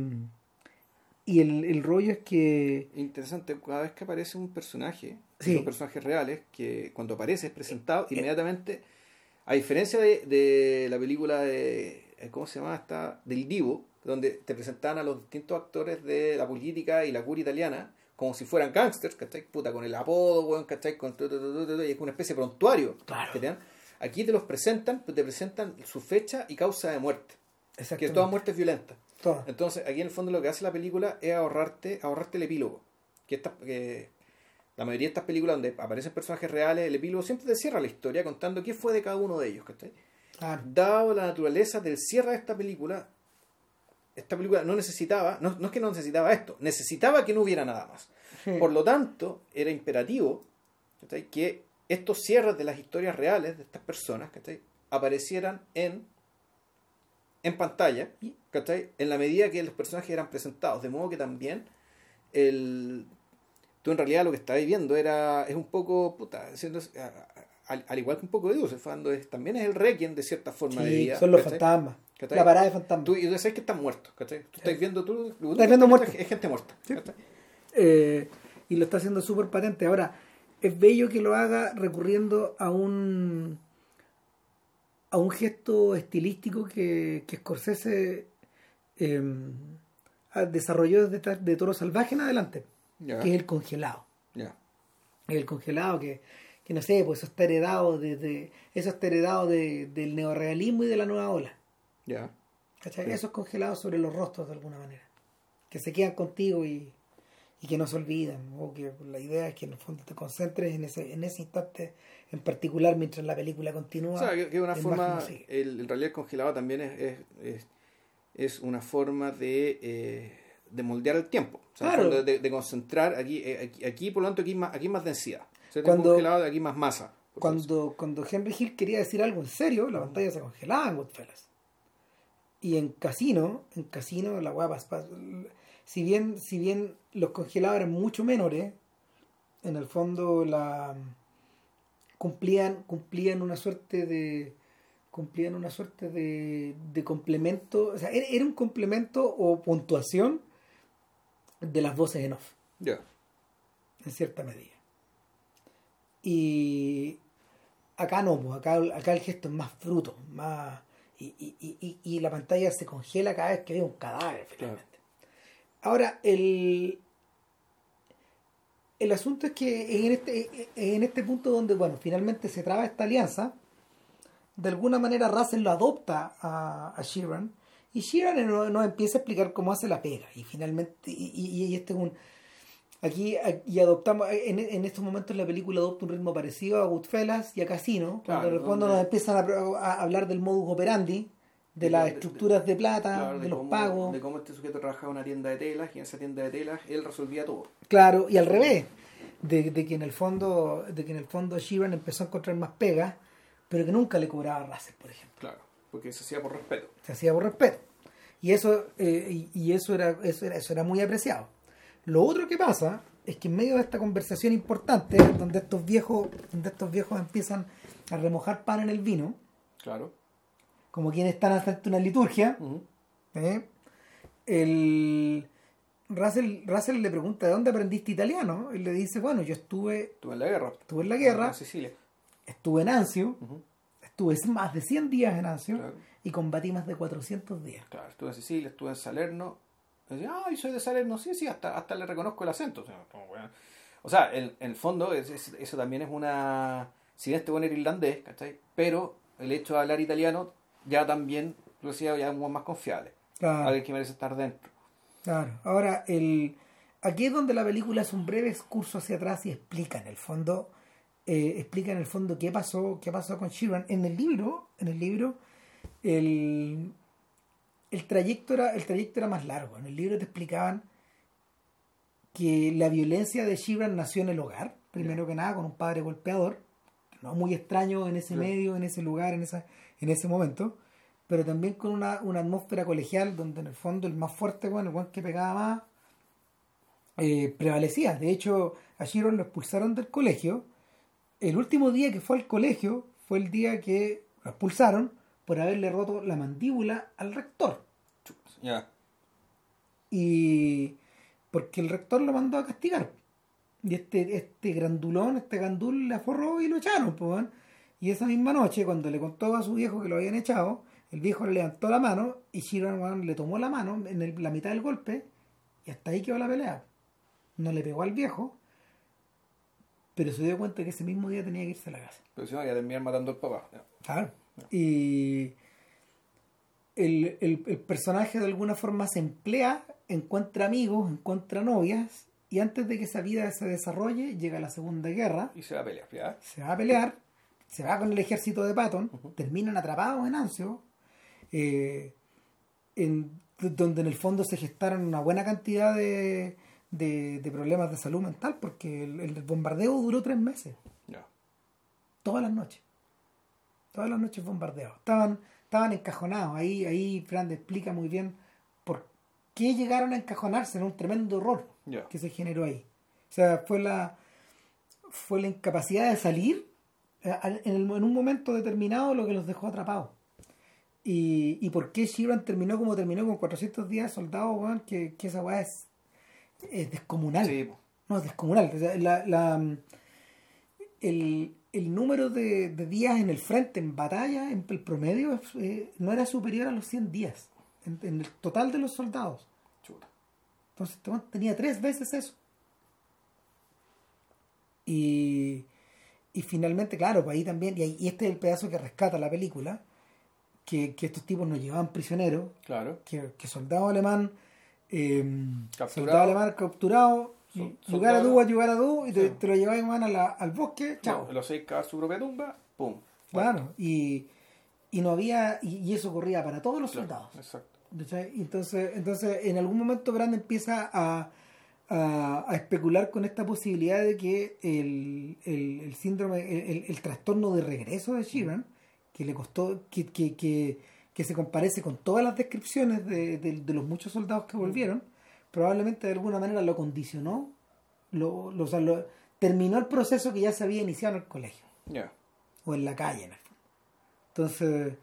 Speaker 1: y el, el rollo es que.
Speaker 2: Interesante, cada vez que aparece un personaje,
Speaker 1: Sí.
Speaker 2: son personajes reales, que cuando aparece es presentado inmediatamente, a diferencia de, de la película de, eh, ¿cómo se llama esta? Del Divo, donde te presentaban a los distintos actores de la política y la cura italiana como si fueran gángsters, ¿cachai? Puta, con el apodo, weón, ¿cachai? Con tu, tu, y es una especie de prontuario.
Speaker 1: Claro.
Speaker 2: que te dan. Aquí te los presentan, te presentan su fecha y causa de muerte, que es toda muerte violenta. Entonces, aquí en el fondo lo que hace la película es ahorrarte, ahorrarte el epílogo. Que, esta, que la mayoría de estas películas donde aparecen personajes reales, el epílogo siempre te cierra la historia contando qué fue de cada uno de ellos. ¿cachai?
Speaker 1: Claro.
Speaker 2: Dado la naturaleza del cierre de esta película, esta película no necesitaba, no, no es que no necesitaba esto, necesitaba que no hubiera nada más. Por lo tanto, era imperativo ¿cachai? que estos cierres de las historias reales de estas personas ¿cachai? aparecieran en, en pantalla ¿cachai? en la medida que los personajes eran presentados. De modo que también el, tú en realidad lo que estabas viendo era, es un poco, puta, siendo- al, al igual que un poco de Dios, cuando es, también es el requiem de cierta forma de
Speaker 1: Sí,
Speaker 2: vida.
Speaker 1: son los
Speaker 2: ¿cachai?
Speaker 1: fantasmas.
Speaker 2: ¿Cachai?
Speaker 1: La parada de fantasmas.
Speaker 2: Tú, y tú sabes que están muertos, ¿cachai? Tú estás viendo, tú, lo
Speaker 1: Estás viendo muertos.
Speaker 2: Es gente muerta.
Speaker 1: Eh, y lo está haciendo súper patente. Ahora, es bello que lo haga recurriendo a un a un gesto estilístico que, que Scorsese eh, ah, desarrolló desde de Toro Salvaje en adelante, que es el congelado. El congelado que, que no sé, pues eso está heredado desde, eso está heredado de- del neorrealismo y de la nueva ola.
Speaker 2: Ya.
Speaker 1: ¿cachai? Esos congelados sobre los rostros de alguna manera. Que se quedan contigo y, y que no se olvidan. O que la idea es que en el fondo te concentres en ese, en ese instante en particular mientras la película continúa.
Speaker 2: O sea, que, que una forma, el, en realidad el congelado también es, es, es, es una forma de, eh, de moldear el tiempo. O sea,
Speaker 1: Claro.
Speaker 2: de, de concentrar, aquí, eh, aquí, aquí, por lo tanto, aquí más, aquí más densidad. O sea,
Speaker 1: Cuando-
Speaker 2: congelado, aquí más masa.
Speaker 1: Cuando, cuando Henry Hill quería decir algo en serio, la pantalla se congelaba en Goodfellas. Y en Casino, en Casino la guapa, si bien, si bien los congelados eran mucho menores, en el fondo la cumplían, cumplían una suerte de cumplían una suerte de, de complemento, o sea, era, era un complemento o puntuación de las voces en off
Speaker 2: Ya.
Speaker 1: en cierta medida. Y acá no, pues acá, acá el gesto es más fruto, más Y, y, y, y la pantalla se congela cada vez que ve un cadáver, finalmente. Ahora, el, el asunto es que en este, en este punto donde, bueno, finalmente se traba esta alianza, de alguna manera Russell lo adopta a, a Sheeran y Sheeran nos, empieza a explicar cómo hace la pega y finalmente, y, y, este es un... Aquí y adoptamos, en, en, estos momentos la película adopta un ritmo parecido a Goodfellas y a Casino, cuando, cuando nos empiezan a, hablar del modus operandi, de, las estructuras de, plata, de, los pagos.
Speaker 2: De cómo este sujeto trabajaba en una tienda de telas y en esa tienda de telas él resolvía todo.
Speaker 1: Claro, y al revés, de, que en el fondo, de que en el fondo Sheeran empezó a encontrar más pegas pero que nunca le cobraba a Russell, por ejemplo.
Speaker 2: Claro, porque se hacía por respeto.
Speaker 1: Se hacía por respeto. Y eso, eh, y, eso, era, eso, era, eso era muy apreciado. Lo otro que pasa es que en medio de esta conversación importante, donde estos viejos, donde estos viejos empiezan a remojar pan en el vino,
Speaker 2: claro.
Speaker 1: como quienes están ante una liturgia, ¿eh? el Russell, Russell le pregunta ¿de dónde aprendiste italiano? Y le dice, bueno, yo estuve...
Speaker 2: Estuve en la guerra.
Speaker 1: Estuve en la guerra.
Speaker 2: En Sicilia
Speaker 1: estuve en Anzio, estuve más de 100 días en Anzio y combatí más de 400 días.
Speaker 2: Claro, estuve en Sicilia, estuve en Salerno. Y decía, ay, soy de Salerno, sí, sí, hasta, hasta le reconozco el acento. O sea, en, el fondo, eso también es una. Si bien este bueno era irlandés, ¿cachai? Pero el hecho de hablar italiano ya también lo hacía ya más confiable. Claro. Alguien que merece estar dentro.
Speaker 1: Claro. Ahora, el, aquí es donde la película es un breve excurso hacia atrás y explica en el fondo eh, explica en el fondo qué pasó, qué pasó con Sheeran. En el libro, en el libro, el, el trayecto era, el trayecto era más largo. En el libro te explicaban que la violencia de Sheeran nació en el hogar, primero que nada, con un padre golpeador, no muy extraño en ese medio, en ese lugar, en esa, en ese momento, pero también con una, una atmósfera colegial donde en el fondo el más fuerte, bueno, el que pegaba más, eh, prevalecía. De hecho, a Sheeran lo expulsaron del colegio el último día que fue al colegio fue el día que lo expulsaron por haberle roto la mandíbula al rector.
Speaker 2: Ya.
Speaker 1: Y porque el rector lo mandó a castigar. Y este, este grandulón, este gandul le aforró y lo echaron. Pues, y esa misma noche, cuando le contó a su viejo que lo habían echado, el viejo le levantó la mano y Shiran le tomó la mano en la mitad del golpe y hasta ahí quedó la pelea. No le pegó al viejo, pero se dio cuenta que ese mismo día tenía que irse a la casa.
Speaker 2: Pero si no, ya terminar matando al papá.
Speaker 1: Claro. Y el, el, personaje de alguna forma se emplea, encuentra amigos, encuentra novias, y antes de que esa vida se desarrolle, llega la Segunda Guerra.
Speaker 2: Y se va a pelear.
Speaker 1: Se va a pelear, se va con el ejército de Patton, terminan atrapados en Anzio, eh, en, donde en el fondo se gestaron una buena cantidad de de, problemas de salud mental porque el, bombardeo duró tres meses. Todas las noches. Todas las noches bombardeados. Estaban, estaban encajonados. Ahí, ahí Fran explica muy bien por qué llegaron a encajonarse en un tremendo horror que se generó ahí. O sea, fue la, fue la incapacidad de salir eh, en, un momento determinado lo que los dejó atrapados. Y, y por qué Shivan terminó como terminó con 400 días soldados, que, que esa weá es es descomunal. No, es descomunal. la, la, el, el, número de, días en el frente, en batalla, en el promedio, eh, no era superior a los 100 días. En, el total de los soldados. Entonces tenía tres veces eso. Y, y finalmente, claro, pues ahí también, y, este es el pedazo que rescata la película, que, que estos tipos nos llevaban prisioneros,
Speaker 2: claro.
Speaker 1: que, que soldado alemán eh, soldado alemán capturado, lugar a du, lugar a du, y te, lo llevas al bosque, chao.
Speaker 2: los seis a su propia tumba, pum.
Speaker 1: Claro, y, y no había, y, eso corría para todos los soldados.
Speaker 2: Exacto.
Speaker 1: Entonces, entonces, en algún momento Brand empieza a, a, especular con esta posibilidad de que el, el, el síndrome, el, trastorno de regreso de Sheeran, que le costó, que, que, que que se comparece con todas las descripciones de, de, los muchos soldados que volvieron, probablemente de alguna manera lo condicionó, lo, lo, terminó el proceso que ya se había iniciado en el colegio. O en la calle, en el fondo. Entonces,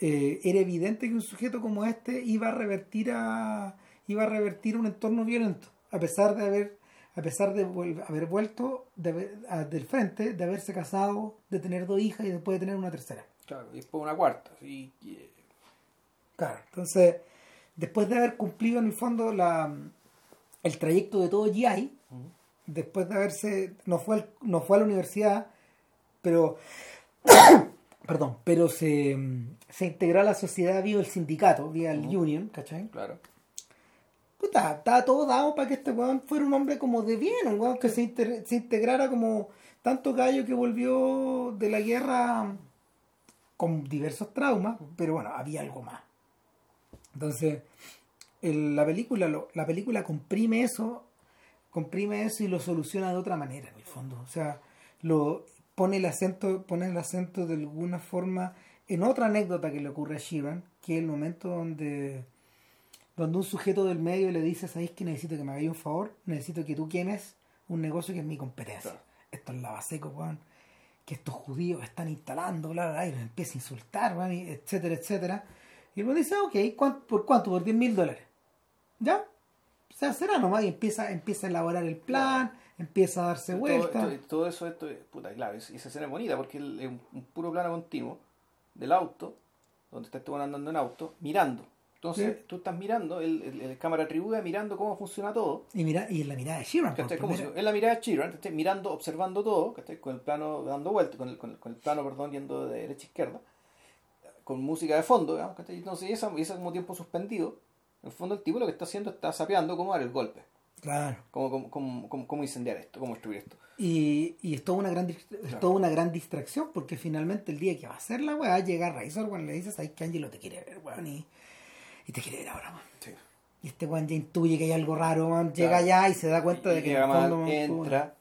Speaker 1: eh, era evidente que un sujeto como este iba a revertir a iba a revertir un entorno violento, a pesar de haber a pesar de haber vuelto del frente, de haberse casado, de tener dos hijas y después de tener una tercera.
Speaker 2: Claro, y después una cuarta. Y,
Speaker 1: Claro, entonces, después de haber cumplido en el fondo la, el trayecto de todo GI, después de haberse, no fue, al- no fue a la universidad, pero, (coughs) perdón, pero se, se integró a la sociedad vía el sindicato, vía el union, ¿cachai?
Speaker 2: Claro.
Speaker 1: Puta, estaba todo dado para que este weón fuera un hombre como de bien, un weón que se, se integrara como tanto gallo que volvió de la guerra con diversos traumas, pero bueno, había algo más. Entonces, el- la película lo- la película comprime eso, comprime eso y lo soluciona de otra manera en el fondo. O sea, lo pone el acento, pone el acento de alguna forma en otra anécdota que le ocurre a Shivan, que es el momento donde donde un sujeto del medio le dice, ¿sabéis que necesito que me hagáis un favor? Necesito que tú quemes un negocio que es mi competencia.
Speaker 2: Claro.
Speaker 1: Esto es lavaseco, weón. Que estos judíos están instalando, bla, bla, bla, y los empieza a insultar, weón, etcétera, etcétera. Y weón dice, ok, ¿cuán- ¿por cuánto? Por 10 mil dólares. ¿Ya? O sea, será nomás y empieza, empieza a elaborar el plan, empieza a darse
Speaker 2: Todo,
Speaker 1: vuelta.
Speaker 2: esto- todo eso, esto, es- puta, claro, esa escena es bonita porque es un, puro plano continuo del auto, donde está este weón andando en auto, mirando. Entonces,
Speaker 1: Sí.
Speaker 2: tú estás mirando, el, el, el cámara tribuda mirando cómo funciona todo.
Speaker 1: Y mira, y en la mirada de Sheeran, por
Speaker 2: ¿cachai? Como
Speaker 1: primera-
Speaker 2: si- es la mirada de ¿cachai? mirando, observando todo, ¿cachai? con el plano dando vueltas, con el, con el, con el plano, perdón, yendo de derecha a izquierda, con música de fondo, digamos, ¿cachai? Entonces, y esa, y ese como tiempo suspendido, en el fondo el tipo lo que está haciendo está sapeando cómo dar el golpe,
Speaker 1: Claro.
Speaker 2: cómo, cómo, cómo, cómo- cómo incendiar esto, cómo destruir esto.
Speaker 1: Y, y es toda una gran es
Speaker 2: Claro.
Speaker 1: toda una gran distracción porque finalmente el día que va a hacer la weá llega Razor weón, le dices ahí que Angelo te quiere ver weón y, y te quiere ver ahora weón.
Speaker 2: Sí.
Speaker 1: y este weón ya intuye que hay algo raro weón, llega allá y se da cuenta de
Speaker 2: Y
Speaker 1: que el
Speaker 2: además
Speaker 1: fondo, weón,
Speaker 2: entra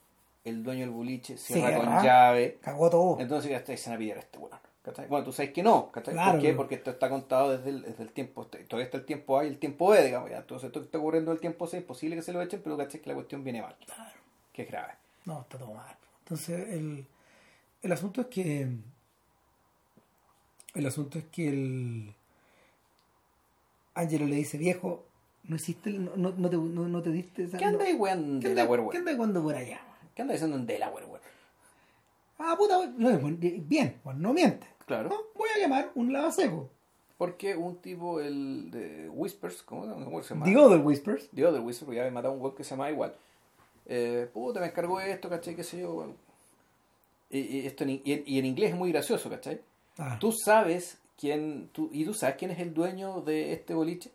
Speaker 2: el dueño del boliche, cierra
Speaker 1: Cierra.
Speaker 2: con llave,
Speaker 1: cagó todo
Speaker 2: entonces ya está, se van a pillar a este weón. ¿Cachai? Bueno, tú sabes que no, ¿cachai?
Speaker 1: Claro,
Speaker 2: ¿Por qué? Porque esto está contado desde el, desde el tiempo, este- todavía está el tiempo A y el tiempo B, digamos, ya. Entonces esto que está ocurriendo en el tiempo C es posible que se lo echen, pero ¿cachai? Que la cuestión viene mal,
Speaker 1: Claro.
Speaker 2: que es grave.
Speaker 1: no está todo mal entonces el, el asunto es que el asunto es que el Angelo le dice viejo no hiciste no, no, no te, no, no te diste esa-
Speaker 2: ¿Qué ahí, weón,
Speaker 1: ¿qué
Speaker 2: de
Speaker 1: anda-
Speaker 2: Delaware,
Speaker 1: ¿qué anda cuando por allá?
Speaker 2: ¿Qué anda diciendo en Delaware, weón?
Speaker 1: Ah, puta. No, bien, bueno, no miente.
Speaker 2: Claro.
Speaker 1: No, voy a llamar un lavaseco.
Speaker 2: Porque un tipo, el de Whispers, ¿cómo, cómo se llama?
Speaker 1: The Other Whispers.
Speaker 2: The Other Whisper, porque ya matado a un weón que se llama igual. Eh, puta, me encargó esto, ¿cachai? ¿Qué sé yo? Y, y esto en, y, en, y en inglés es muy gracioso, ¿cachai?
Speaker 1: Ah,
Speaker 2: Tú sabes quién, tú, y tú sabes quién es el dueño de este boliche.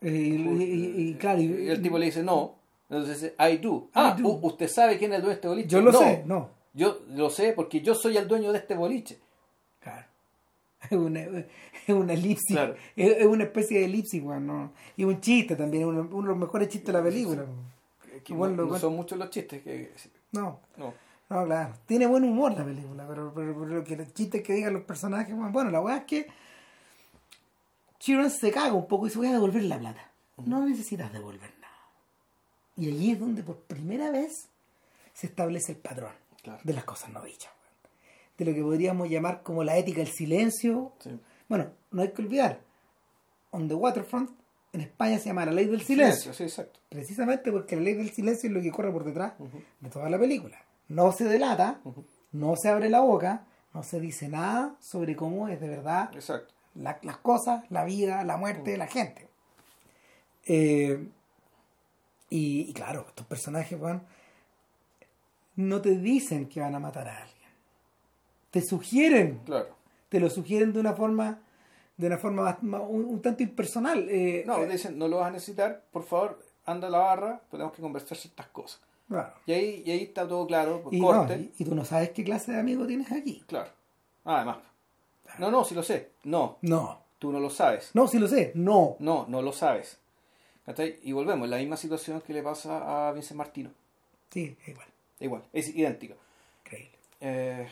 Speaker 1: eh, y, claro,
Speaker 2: el tipo le dice, no. Entonces dice, I do. Ah,
Speaker 1: do.
Speaker 2: u- ¿usted sabe quién es el dueño de este boliche?
Speaker 1: yo lo
Speaker 2: No.
Speaker 1: sé, no.
Speaker 2: Yo lo sé porque yo soy el dueño de este boliche.
Speaker 1: Claro. (laughs) Es una, es una elipsis.
Speaker 2: Claro.
Speaker 1: Es, es una especie de elipsis, weón. ¿no? Y un chiste también, uno, uno de los mejores chistes de la película.
Speaker 2: Que
Speaker 1: Bueno,
Speaker 2: no,
Speaker 1: lo-
Speaker 2: no son muchos los chistes que...
Speaker 1: No,
Speaker 2: No.
Speaker 1: no, claro. Tiene buen humor la película, pero, pero, pero que los chistes que digan los personajes, weón. bueno, la weá es que Chiron se caga un poco y se voy a devolver la plata. No necesitas devolver nada. Y allí es donde por primera vez se establece el patrón
Speaker 2: Claro.
Speaker 1: de las cosas no dichas. De lo que podríamos llamar como la ética del silencio.
Speaker 2: Sí.
Speaker 1: Bueno, no hay que olvidar, on the waterfront, en España se llama la ley del silencio.
Speaker 2: Sí, exacto.
Speaker 1: Precisamente porque la ley del silencio es lo que corre por detrás de toda la película. No se delata, no se abre la boca, no se dice nada sobre cómo es de verdad
Speaker 2: Exacto.
Speaker 1: la- las cosas, la vida, la muerte de la gente. Eh, y, y claro, estos personajes van no te dicen que van a matar a alguien. Te sugieren,
Speaker 2: Claro.
Speaker 1: te lo sugieren de una forma de una forma más- más- un, un tanto impersonal. Eh,
Speaker 2: No,
Speaker 1: eh,
Speaker 2: dicen, no lo vas a necesitar, por favor, anda a la barra, tenemos que conversar ciertas cosas.
Speaker 1: claro.
Speaker 2: Y ahí, y ahí está todo claro,
Speaker 1: Y, no,
Speaker 2: corte.
Speaker 1: y- y tú no sabes qué clase de amigo tienes aquí.
Speaker 2: Claro. Ah, Además. No, no, sí lo sé. No,
Speaker 1: No,
Speaker 2: tú no lo sabes.
Speaker 1: no, sí lo sé, no.
Speaker 2: No, no lo sabes. Y volvemos, la misma situación que le pasa a Vincent Martino.
Speaker 1: Sí, es igual,
Speaker 2: Igual, es idéntico.
Speaker 1: increíble.
Speaker 2: Eh,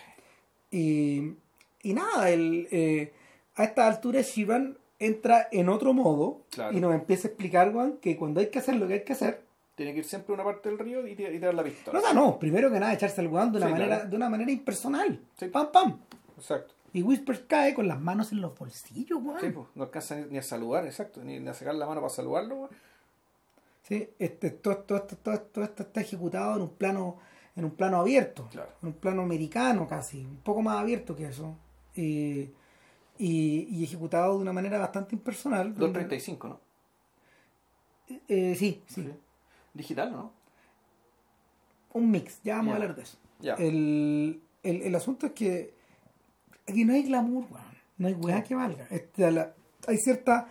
Speaker 1: Y, y nada, el, eh, a esta altura Shivan entra en otro modo
Speaker 2: Claro.
Speaker 1: y nos empieza a explicar, Juan, que cuando hay que hacer lo que hay que hacer,
Speaker 2: tiene que ir siempre a una parte del río y, y tirar la pistola.
Speaker 1: no, no, no, primero que nada echarse el weón de una
Speaker 2: Sí,
Speaker 1: manera,
Speaker 2: claro.
Speaker 1: de una manera impersonal.
Speaker 2: Sí.
Speaker 1: Pam, pam.
Speaker 2: Exacto.
Speaker 1: Y Whispers cae con las manos en los bolsillos, weón.
Speaker 2: Sí, pues, no alcanza ni, ni a saludar, exacto, ni, ni a sacar la mano para saludarlo. weón.
Speaker 1: Sí, este, todo, todo, todo, esto- todo esto está ejecutado en un plano en un plano abierto,
Speaker 2: Claro.
Speaker 1: en un plano americano casi, un poco más abierto que eso. Y, y, y ejecutado de una manera bastante impersonal.
Speaker 2: 2.35, ¿no?
Speaker 1: Eh, sí, sí,
Speaker 2: Sí. Digital, ¿no?
Speaker 1: Un mix, ya vamos
Speaker 2: Ya.
Speaker 1: a hablar de eso. El, el, el asunto es que aquí no hay glamour. No hay weá que valga. Este, la- hay cierta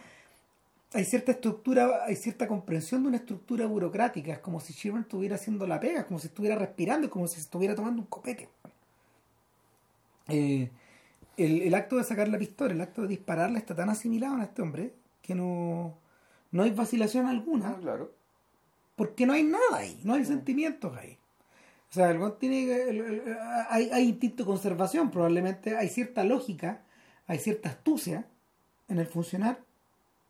Speaker 1: hay cierta estructura, hay cierta comprensión de una estructura burocrática. Es como si Sheeran estuviera haciendo la pega, es como si estuviera respirando, es como si estuviera tomando un copete. Eh, el, el acto de sacar la pistola, el acto de dispararle está tan asimilado en este hombre que no, no hay vacilación alguna
Speaker 2: Ah, claro.
Speaker 1: porque no hay nada ahí, no hay sentimientos ahí. O sea, el tiene, el- el- hay, hay instinto de conservación, probablemente hay cierta lógica, hay cierta astucia en el funcionar,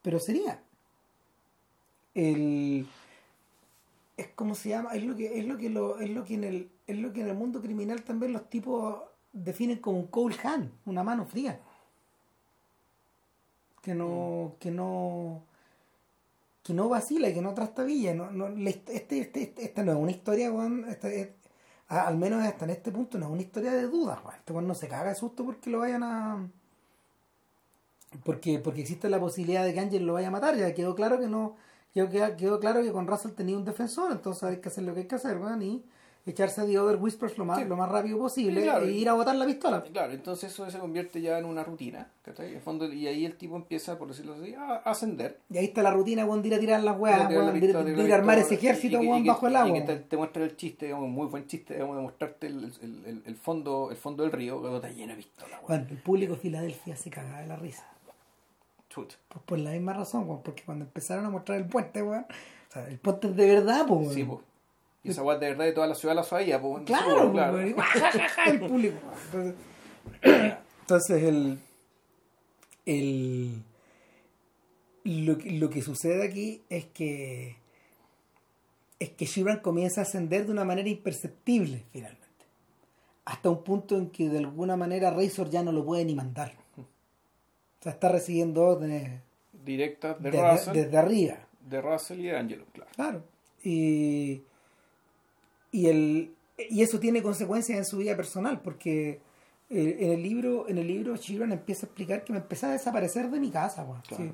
Speaker 1: pero sería. El, es como se llama, es lo que, es lo que lo, es lo que en el, es lo que en el mundo criminal también los tipos definen como un cold hand, una mano fría. Que no, que no, que no vacila y que no trastabilla. No, no, este, este, este- esta no es una historia, esta es- al menos hasta en este punto, no es una historia de dudas. weón. Este weón no se caga de susto porque lo vayan a. Porque, porque existe la posibilidad de que Ángel lo vaya a matar. Ya quedó claro que no. Quedó, quedó- quedó claro que con Russell tenía un defensor, entonces hay que hacer lo que hay que hacer, weón, y echarse a The Other Whispers lo más,
Speaker 2: Sí.
Speaker 1: lo más rápido posible
Speaker 2: Sí, claro.
Speaker 1: e ir a botar la pistola.
Speaker 2: Claro, entonces eso se convierte ya en una rutina, ¿cachai? En fondo, y ahí el tipo empieza, por decirlo así, a ascender.
Speaker 1: Y ahí está la rutina, weón, de ir a tirar las
Speaker 2: de
Speaker 1: weas,
Speaker 2: la
Speaker 1: weón, de ir- de a armar ese ejército,
Speaker 2: y
Speaker 1: weón,
Speaker 2: y
Speaker 1: bajo el
Speaker 2: y
Speaker 1: agua.
Speaker 2: que te, te muestra el chiste, digamos, un muy buen chiste, digamos, de mostrarte el, el, el- el fondo el fondo del río, que está lleno de pistola, weón.
Speaker 1: Bueno, el público de Filadelfia se cagaba de la risa. Pues por la misma razón, weón, porque cuando empezaron a mostrar el puente, weón, o sea, el puente es de verdad, pues, weón.
Speaker 2: Sí, pues. Y esa weá de verdad de toda la ciudad la sabía, pues.
Speaker 1: Claro, pues, weón, y (laughs) el público. Entonces, (clears throat) entonces el, el lo, que- lo que sucede aquí es que es que Shibran comienza a ascender de una manera imperceptible, finalmente. Hasta un punto en que de alguna manera Razor ya no lo puede ni mandar. O sea, está recibiendo órdenes
Speaker 2: Directa de
Speaker 1: desde,
Speaker 2: Russell,
Speaker 1: desde arriba.
Speaker 2: de Russell y de Angelo, claro.
Speaker 1: Claro. Y, y, el, y eso tiene consecuencias en su vida personal, porque en el libro, en el libro Sheeran empieza a explicar que me empecé a desaparecer de mi casa, weón.
Speaker 2: Claro.
Speaker 1: Sí.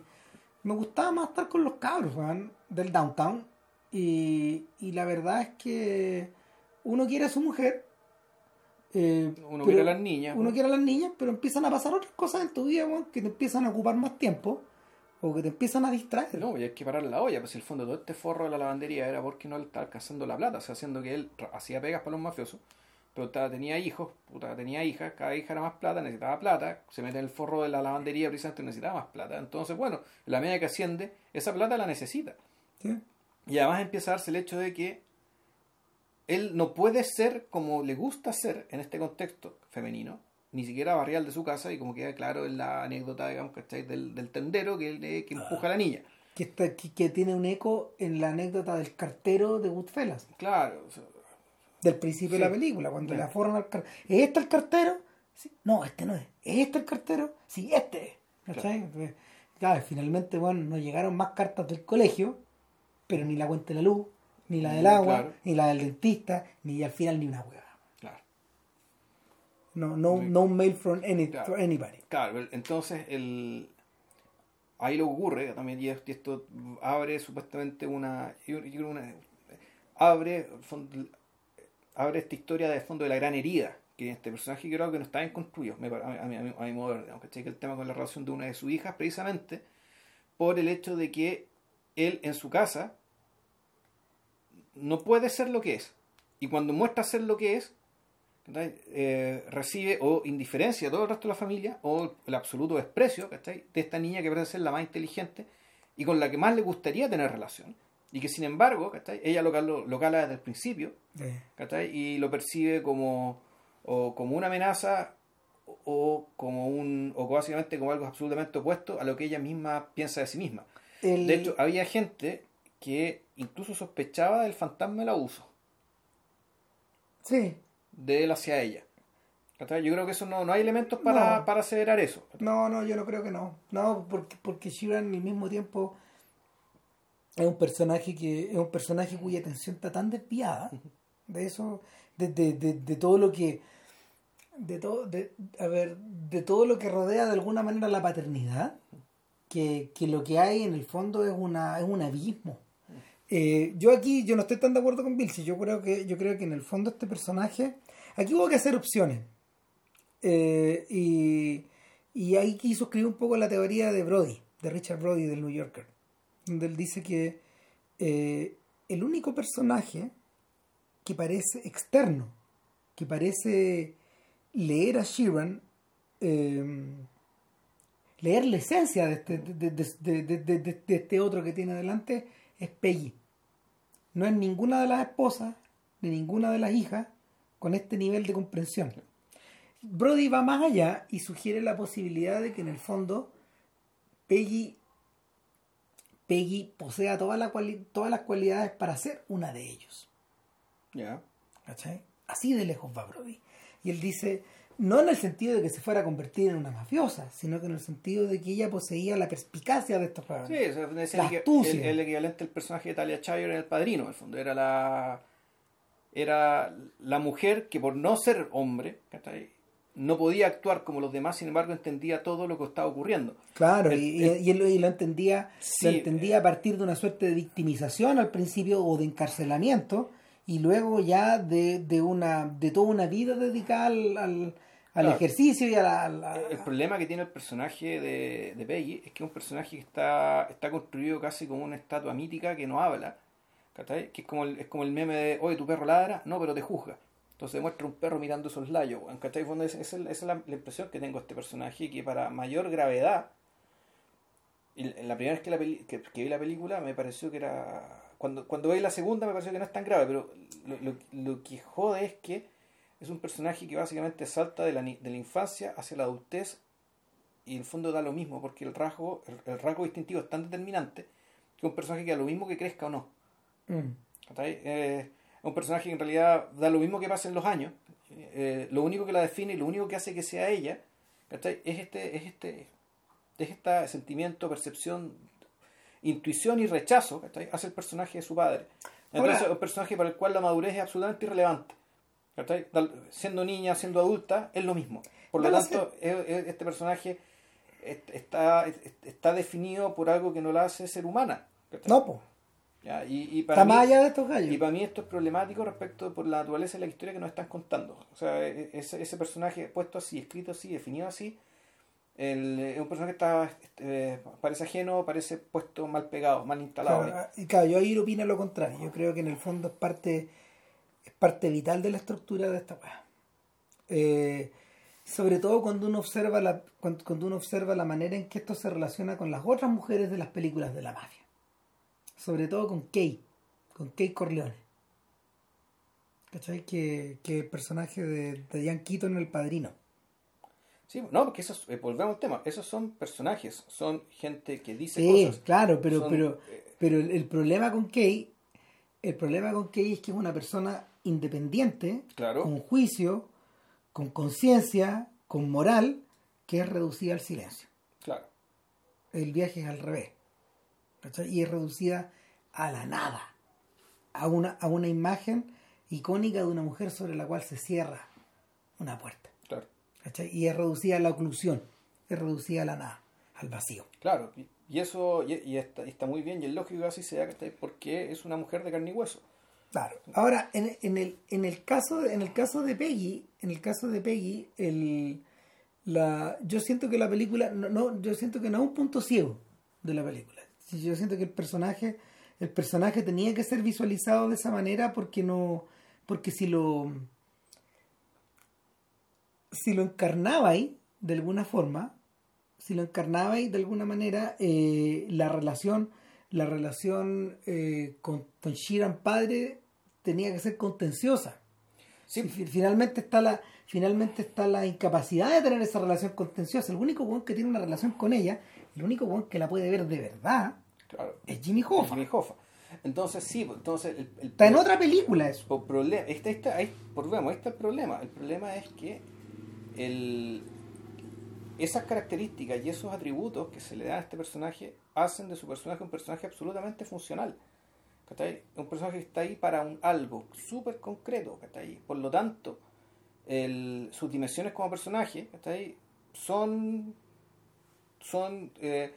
Speaker 1: Me gustaba más estar con los cabros, weón, del downtown. Y, y la verdad es que uno quiere a su mujer. Eh,
Speaker 2: Uno quiere a las niñas.
Speaker 1: uno quiere a las niñas, pero empiezan a pasar otras cosas en tu vida, que te empiezan a ocupar más tiempo o que te empiezan a distraer.
Speaker 2: No, y hay que parar la olla, pues si el fondo todo este forro de la lavandería era porque no le estaba alcanzando la plata, o sea, haciendo que él hacía pegas para los mafiosos, pero tenía hijos, puta, tenía hijas, cada hija era más plata, necesitaba plata, se mete en el forro de la lavandería precisamente necesitaba más plata. Entonces, bueno, en la medida que asciende, esa plata la necesita.
Speaker 1: ¿sí?
Speaker 2: Y además empieza a darse el hecho de que él no puede ser como le gusta ser en este contexto femenino, ni siquiera barrial de su casa, y como queda claro en la anécdota, digamos, ¿cachai? Del, del tendero que, le- que empuja a la niña.
Speaker 1: que, está, que, que tiene un eco en la anécdota del cartero de Goodfellas,
Speaker 2: Claro, o sea,
Speaker 1: del principio
Speaker 2: Sí.
Speaker 1: de la película, cuando le aforran al cartero. ¿Es este el cartero? Sí. No, este no es. ¿Es este el cartero? Sí, este es. ¿Cachai? Claro, finalmente, bueno, nos llegaron más cartas del colegio, pero ni la cuenta de la luz, ni la del
Speaker 2: Mm,
Speaker 1: agua,
Speaker 2: claro.
Speaker 1: ni la del dentista, ni al final ni una hueá.
Speaker 2: claro.
Speaker 1: No, no,
Speaker 2: Sí.
Speaker 1: no mail from, any,
Speaker 2: Claro.
Speaker 1: from anybody.
Speaker 2: Claro, entonces el ahí lo que ocurre también y esto, abre supuestamente una, una abre fond- abre esta historia de fondo de la gran herida que este personaje creo que no está bien construido me a, mi, a, mi, a mi modo de ver, ¿cachai? Que el tema con la relación de una de sus hijas precisamente por el hecho de que él en su casa no puede ser lo que es y cuando muestra ser lo que es. Eh, recibe o indiferencia a todo el resto de la familia o el absoluto desprecio ¿cachai? de esta niña que parece ser la más inteligente y con la que más le gustaría tener relación y que sin embargo ¿cachai? ella lo, lo, lo cala desde el principio ¿cachai? y lo percibe como o como una amenaza o- o como un o básicamente como algo absolutamente opuesto a lo que ella misma piensa de sí misma
Speaker 1: el-
Speaker 2: de hecho había gente que incluso sospechaba del fantasma del abuso
Speaker 1: sí,
Speaker 2: de él hacia ella. Yo creo que eso no, no hay elementos para,
Speaker 1: No.
Speaker 2: para aseverar eso.
Speaker 1: No, no, yo no creo que no. No, porque, porque Shivan al mismo tiempo es un personaje que es un personaje cuya atención está tan desviada de eso, de, de, de, de todo lo que de todo, de, a ver, de todo lo que rodea de alguna manera la paternidad, que, que lo que hay en el fondo es una, es un abismo. Eh, yo aquí, yo no estoy tan de acuerdo con Bill, yo creo que, yo creo que en el fondo este personaje, aquí hubo que hacer opciones. Eh, y, y ahí quiso escribir un poco la teoría de Brody, de Richard Brody del New Yorker, donde él dice que eh, el único personaje que parece externo, que parece leer a Sheeran, leer la esencia de este, de, de, de, de, este otro que tiene delante, es Peggy. No es ninguna de las esposas, ni ninguna de las hijas, con este nivel de comprensión. Brody va más allá y sugiere la posibilidad de que en el fondo Peggy, Peggy posea todas las todas las cualidades para ser una de ellos.
Speaker 2: Ya.
Speaker 1: Así de lejos va Brody. Y él dice, no en el sentido de que se fuera a convertir en una mafiosa, sino que en el sentido de que ella poseía la perspicacia de estos
Speaker 2: jugadores. Sí, es el, el, el, equivalente al personaje de Talia Shire en El Padrino, en el fondo. Era la, era la mujer que por no ser hombre, no podía actuar como los demás, sin embargo entendía todo lo que estaba ocurriendo.
Speaker 1: Claro, y, él, lo entendía, lo entendía a partir de una suerte de victimización al principio o de encarcelamiento, y luego ya de, de una de toda una vida dedicada al, al, ejercicio y a la,
Speaker 2: El problema que tiene el personaje de, de Peggy es que es un personaje que está, está construido casi como una estatua mítica que no habla, que es como, el, es como el meme de, oye, tu perro ladra, no, pero te juzga. Entonces demuestra un perro mirando esos layos, Esa es, es la, impresión que tengo de este personaje, que para mayor gravedad, la primera vez que, la que, que vi la película me pareció que era cuando, cuando veis la segunda me parece que no es tan grave, pero lo, lo, que jode es que es un personaje que básicamente salta de la, de la infancia hacia la adultez y en el fondo da lo mismo, porque el rasgo, el, rasgo distintivo es tan determinante que un personaje que da lo mismo que crezca o no. Mm. Eh, es un personaje que en realidad da lo mismo que pase en los años. Eh, lo único que la define y lo único que hace que sea ella es este, es este, es este sentimiento, percepción intuición y rechazo hacia el personaje de su padre. Entonces, es un personaje para el cual la madurez es absolutamente irrelevante. Siendo niña, siendo adulta, es lo mismo. Por lo tanto, este personaje está, está definido por algo que no la hace ser humana.
Speaker 1: No, pues.
Speaker 2: Y, para
Speaker 1: está mí, de estos gallos.
Speaker 2: Y para mí esto es problemático respecto por la naturaleza de la historia que nos están contando. O sea, e, e, ese, ese personaje puesto así, escrito así, definido así, el, es un personaje que está, este, parece ajeno, parece puesto mal pegado, mal instalado.
Speaker 1: y claro, yo ahí opino lo contrario. Yo creo que en el fondo es parte, es parte vital de la estructura de esta eh, sobre todo cuando uno observa la, cuando, uno observa la manera en que esto se relaciona con las otras mujeres de las películas de la mafia. Sobre todo con Kay, con Kay Corleone. ¿Cachai? Que, que el personaje de, de Diane Keaton en El Padrino
Speaker 2: Sí, no, porque esos, eh, volvemos al tema, esos son personajes, son gente que dice
Speaker 1: sí, claro, pero, pero, eh, pero el, problema con Kay, el problema con Kay es que es una persona independiente, con juicio, con conciencia, con moral, que es reducida al silencio.
Speaker 2: Claro.
Speaker 1: El viaje es al revés. Y es reducida a la nada, a una, a una imagen icónica de una mujer sobre la cual se cierra una puerta. Y es reducida a la oclusión, es reducida a la nada, al vacío.
Speaker 2: Claro, y eso y, está, está, muy bien, y es lógico que así sea, porque es una mujer de carne y hueso.
Speaker 1: Claro. Ahora, en, el, en, el caso, en el caso de Peggy, en el caso de Peggy, el, la, yo siento que la película, no, no, yo siento que no es un punto ciego de la película. Yo siento que el personaje, el personaje tenía que ser visualizado de esa manera porque no, porque si lo si lo encarnabais de alguna forma, si lo encarnabais de alguna manera, eh, la relación, la relación eh, con, con Shiran padre tenía que ser contenciosa. Sí. Finalmente está la finalmente está la incapacidad de tener esa relación contenciosa. El único buen que tiene una relación con ella, el único buen que la puede ver de verdad, es Jimmy Hoffa.
Speaker 2: Jimmy Hoffa. Entonces, sí, pues, entonces...
Speaker 1: El, está en otra película eso.
Speaker 2: Problema, este, este, este es el problema. El problema es que el, esas características y esos atributos que se le dan a este personaje hacen de su personaje un personaje absolutamente funcional. Un personaje que está ahí para un algo súper concreto. Por lo tanto, el, sus dimensiones como personaje ¿cachai? son son eh,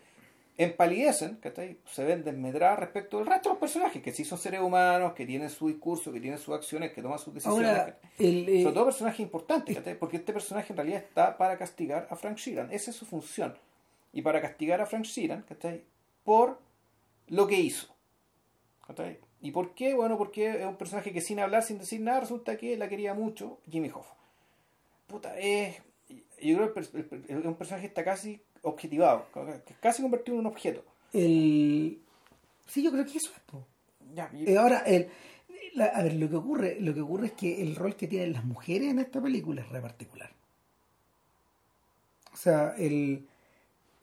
Speaker 2: empalidecen, ¿cachai? se ven desmedradas respecto del resto de los personajes, que sí son seres humanos, que tienen su discurso, que tienen sus acciones, que toman sus decisiones.
Speaker 1: Ahora, el, eh,
Speaker 2: personajes importantes, ¿cachai? porque este personaje en realidad está para castigar a Frank Sheeran, esa es su función. Y para castigar a Frank Sheeran, ¿cachai? por lo que hizo. ¿Y por qué? Bueno, porque es un personaje que sin hablar, sin decir nada, resulta que la quería mucho Jimmy Hoffa. Puta, es... Yo creo que es un personaje que está casi objetivado, casi convertido en un objeto.
Speaker 1: El... Sí, yo creo que eso es.
Speaker 2: Ya, y-
Speaker 1: Eh, ahora, el, la- a ver, lo que ocurre, lo que ocurre es que el rol que tienen las mujeres en esta película es re particular. O sea, el,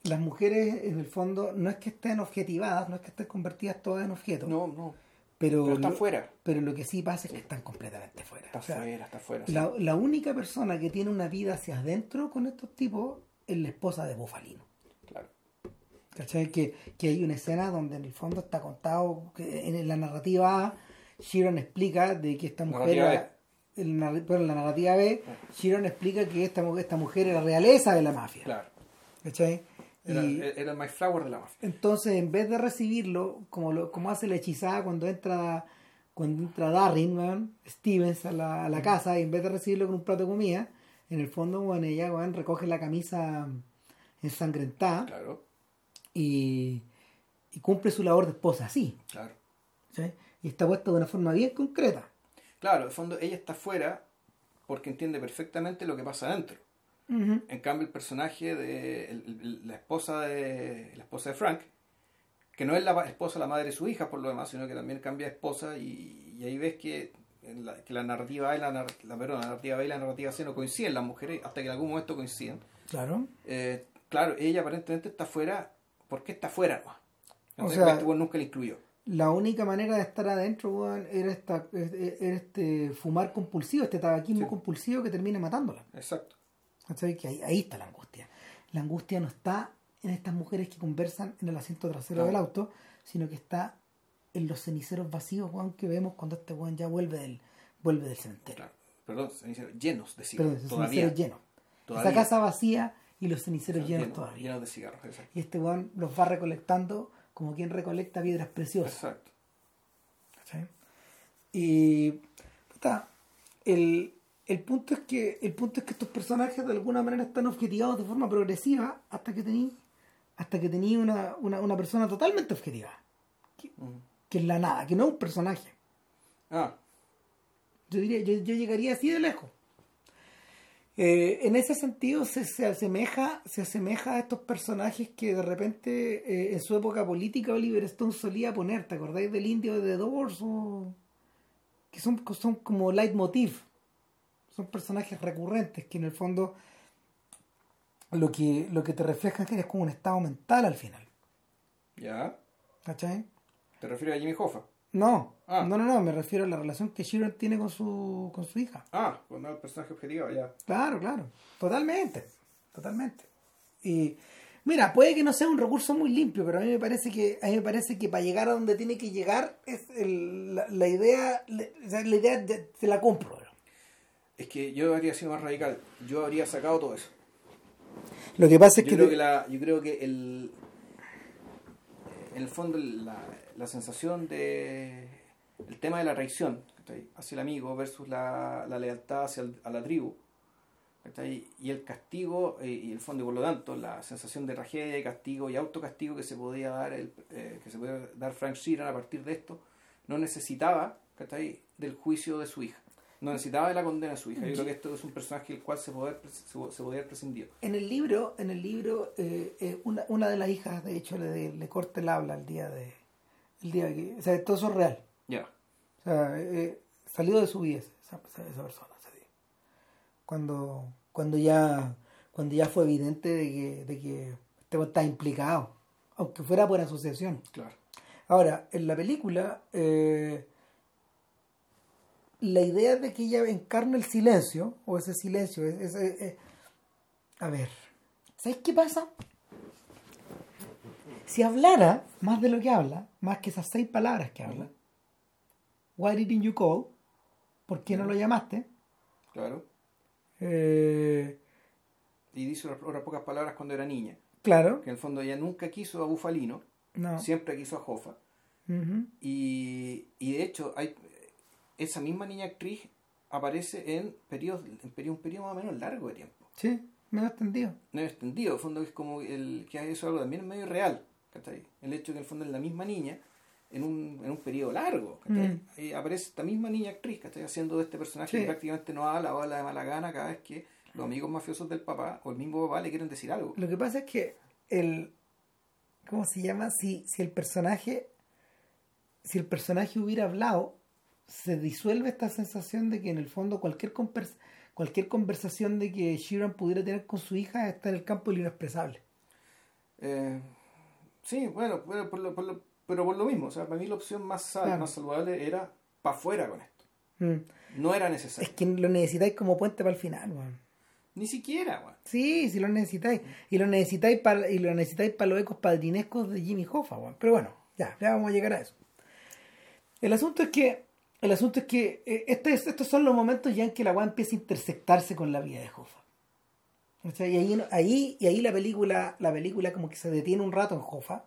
Speaker 1: las mujeres en el fondo no es que estén objetivadas, no es que estén convertidas todas en objetos,
Speaker 2: no, no,
Speaker 1: pero,
Speaker 2: pero está
Speaker 1: lo,
Speaker 2: fuera.
Speaker 1: pero lo que sí pasa es que están completamente fuera.
Speaker 2: Está
Speaker 1: O sea,
Speaker 2: fuera, está fuera. sí.
Speaker 1: la, la única persona que tiene una vida hacia adentro con estos tipos es la esposa de Bufalino.
Speaker 2: Claro.
Speaker 1: ¿Cachai? Que, que hay una escena donde en el fondo está contado, que en la narrativa A, Shiron explica de que esta mujer
Speaker 2: Narrativa
Speaker 1: en la, bueno, en la narrativa B, Shiron explica que esta, esta mujer era realeza de la mafia.
Speaker 2: Claro.
Speaker 1: ¿Cachai?
Speaker 2: Era,
Speaker 1: Y
Speaker 2: era el My Flower de la mafia.
Speaker 1: entonces en vez de recibirlo, como lo, como hace la hechizada cuando entra cuando entra Darren, Stevens a la, a la casa, y en vez de recibirlo con un plato de comida, en el fondo, weón, ella recoge la camisa ensangrentada
Speaker 2: Claro,
Speaker 1: y, y cumple su labor de esposa así.
Speaker 2: claro.
Speaker 1: ¿sí? Y está puesta de una forma bien concreta.
Speaker 2: Claro, en el fondo ella está fuera porque entiende perfectamente lo que pasa adentro. En cambio, el personaje de el- el- la esposa de la esposa de Frank, que no es la esposa, la madre de su hija por lo demás, sino que también cambia de esposa y, y ahí ves que, la, que la narrativa A y la, la, perdón, la narrativa B y la narrativa C no coinciden las mujeres hasta que en algún momento coinciden.
Speaker 1: Claro.
Speaker 2: Eh, claro, ella aparentemente está fuera. ¿Por qué está fuera? No?
Speaker 1: O
Speaker 2: Entonces,
Speaker 1: sea-
Speaker 2: este weón nunca le incluyó.
Speaker 1: La única manera de estar adentro, era, esta, era este fumar compulsivo, este tabaquismo
Speaker 2: Sí.
Speaker 1: compulsivo que termina matándola.
Speaker 2: Exacto.
Speaker 1: ¿Cachai? Que ahí, ahí está la angustia. La angustia no está en estas mujeres que conversan en el asiento trasero
Speaker 2: No.
Speaker 1: del auto, sino que está en los ceniceros vacíos, weón, que vemos cuando este weón ya vuelve del, vuelve del cementerio.
Speaker 2: Claro. Perdón, ceniceros llenos de cigarros.
Speaker 1: Perdón,
Speaker 2: todavía.
Speaker 1: ceniceros llenos.
Speaker 2: Todavía.
Speaker 1: Esa casa vacía y los ceniceros llenos,
Speaker 2: Llenos-
Speaker 1: todavía.
Speaker 2: llenos de cigarros. Exacto.
Speaker 1: Y este weón los va recolectando como quien recolecta piedras preciosas.
Speaker 2: Exacto.
Speaker 1: ¿cachai? Y puta, el, el punto es que el punto es que estos personajes de alguna manera están objetivados de forma progresiva hasta que tení hasta que tení una, una, una persona totalmente objetiva que, que es la nada que no es un personaje.
Speaker 2: Ah,
Speaker 1: yo diría yo, yo llegaría así de lejos. Eh, en ese sentido se, se asemeja se asemeja a estos personajes que de repente eh, en su época política Oliver Stone solía poner ¿te acordáis del indio de The Doors? O... que son, son como leitmotiv son personajes recurrentes que en el fondo lo que, lo que te reflejan es que es como un estado mental al final
Speaker 2: ya.
Speaker 1: ¿cachai?
Speaker 2: ¿Te refieres a Jimmy Hoffa?
Speaker 1: no,
Speaker 2: Ah.
Speaker 1: no, no, no, me refiero a la relación que Sharon tiene con su, con su hija
Speaker 2: Ah, cuando el personaje objetivo, ya.
Speaker 1: Claro, claro. Totalmente. Totalmente. Y mira, puede que no sea un recurso muy limpio, pero a mí me parece que a mí me parece que para llegar a donde tiene que llegar es el- la, la idea la, la idea de- te la compro.
Speaker 2: Es que yo habría sido más radical. Yo habría sacado todo eso.
Speaker 1: Lo que pasa es
Speaker 2: Yo
Speaker 1: que
Speaker 2: creo
Speaker 1: te-
Speaker 2: que, la, yo creo que el, en el fondo la, la sensación de el tema de la traición hacia el amigo versus la, la lealtad hacia el- a la tribu y el castigo eh, y el fondo y por lo tanto la sensación de tragedia y castigo y autocastigo que se podía dar el, eh, que se podía dar Frank Sheeran a partir de esto no necesitaba ¿cachai? del juicio de su hija no necesitaba de la condena de su hija yo creo que esto es un personaje del cual se podía, se, se podía haber prescindido
Speaker 1: en el libro, en el libro, eh, eh, una, una de las hijas, de hecho, le, le corta el habla el día de, el día que, o sea, todo eso es real.
Speaker 2: ya
Speaker 1: O sea, eh, salió de su vida esa, esa- persona ese día. Cuando, cuando ya cuando ya fue evidente de que, de que este weón estaba implicado, aunque fuera por asociación.
Speaker 2: claro
Speaker 1: Ahora, en la película, eh, la idea de que ella encarna el silencio, o ese silencio, es, es- a ver, ¿sabes qué pasa? Si hablara más de lo que habla, más que esas seis palabras que habla, Why didn't you call? ¿Por qué no lo llamaste?
Speaker 2: Claro.
Speaker 1: Eh,
Speaker 2: Y dice otras otras pocas palabras cuando era niña.
Speaker 1: claro.
Speaker 2: Que en el fondo ella nunca quiso a Bufalino,
Speaker 1: No.
Speaker 2: siempre quiso a Jofa. Y, y de hecho, hay esa misma niña actriz aparece en periodos, en periodo, un periodo más o menos largo de tiempo.
Speaker 1: Sí, me lo he entendido.
Speaker 2: No es extendido, en el fondo es como el, que eso es algo también medio real. ¿cachai? El hecho de que en el fondo es la misma niña en un, en un periodo largo. ¿cachai?
Speaker 1: Mm.
Speaker 2: Y aparece esta misma niña actriz está haciendo de este personaje
Speaker 1: Sí.
Speaker 2: que prácticamente no habla o habla de mala gana cada vez que los amigos mafiosos del papá o el mismo papá le quieren decir algo.
Speaker 1: Lo que pasa es que el. ¿Cómo se llama? Si, si el personaje. Si el personaje hubiera hablado, se disuelve esta sensación de que en el fondo cualquier, cualquier conversación de que Sheeran pudiera tener con su hija está en el campo de lo inexpresable.
Speaker 2: Eh, sí, bueno, pero por, lo, por lo- pero por lo mismo. O sea, para mí la opción más, sal-
Speaker 1: Claro.
Speaker 2: más saludable era para afuera con esto.
Speaker 1: Mm.
Speaker 2: No era
Speaker 1: Es
Speaker 2: necesario.
Speaker 1: que lo necesitáis como puente para el final.
Speaker 2: Ni siquiera, weón.
Speaker 1: Sí, sí lo necesitáis. Y lo necesitáis para y lo necesitáis para los ecos padrinescos de Jimmy Hoffa. Pero bueno, ya, ya vamos a llegar a eso. El asunto es que, el asunto es que eh, este es- estos son los momentos ya en que la weá empieza a intersectarse con la vida de Hoffa. O sea, y ahí, ahí, y ahí la película, la película como que se detiene un rato en Hoffa.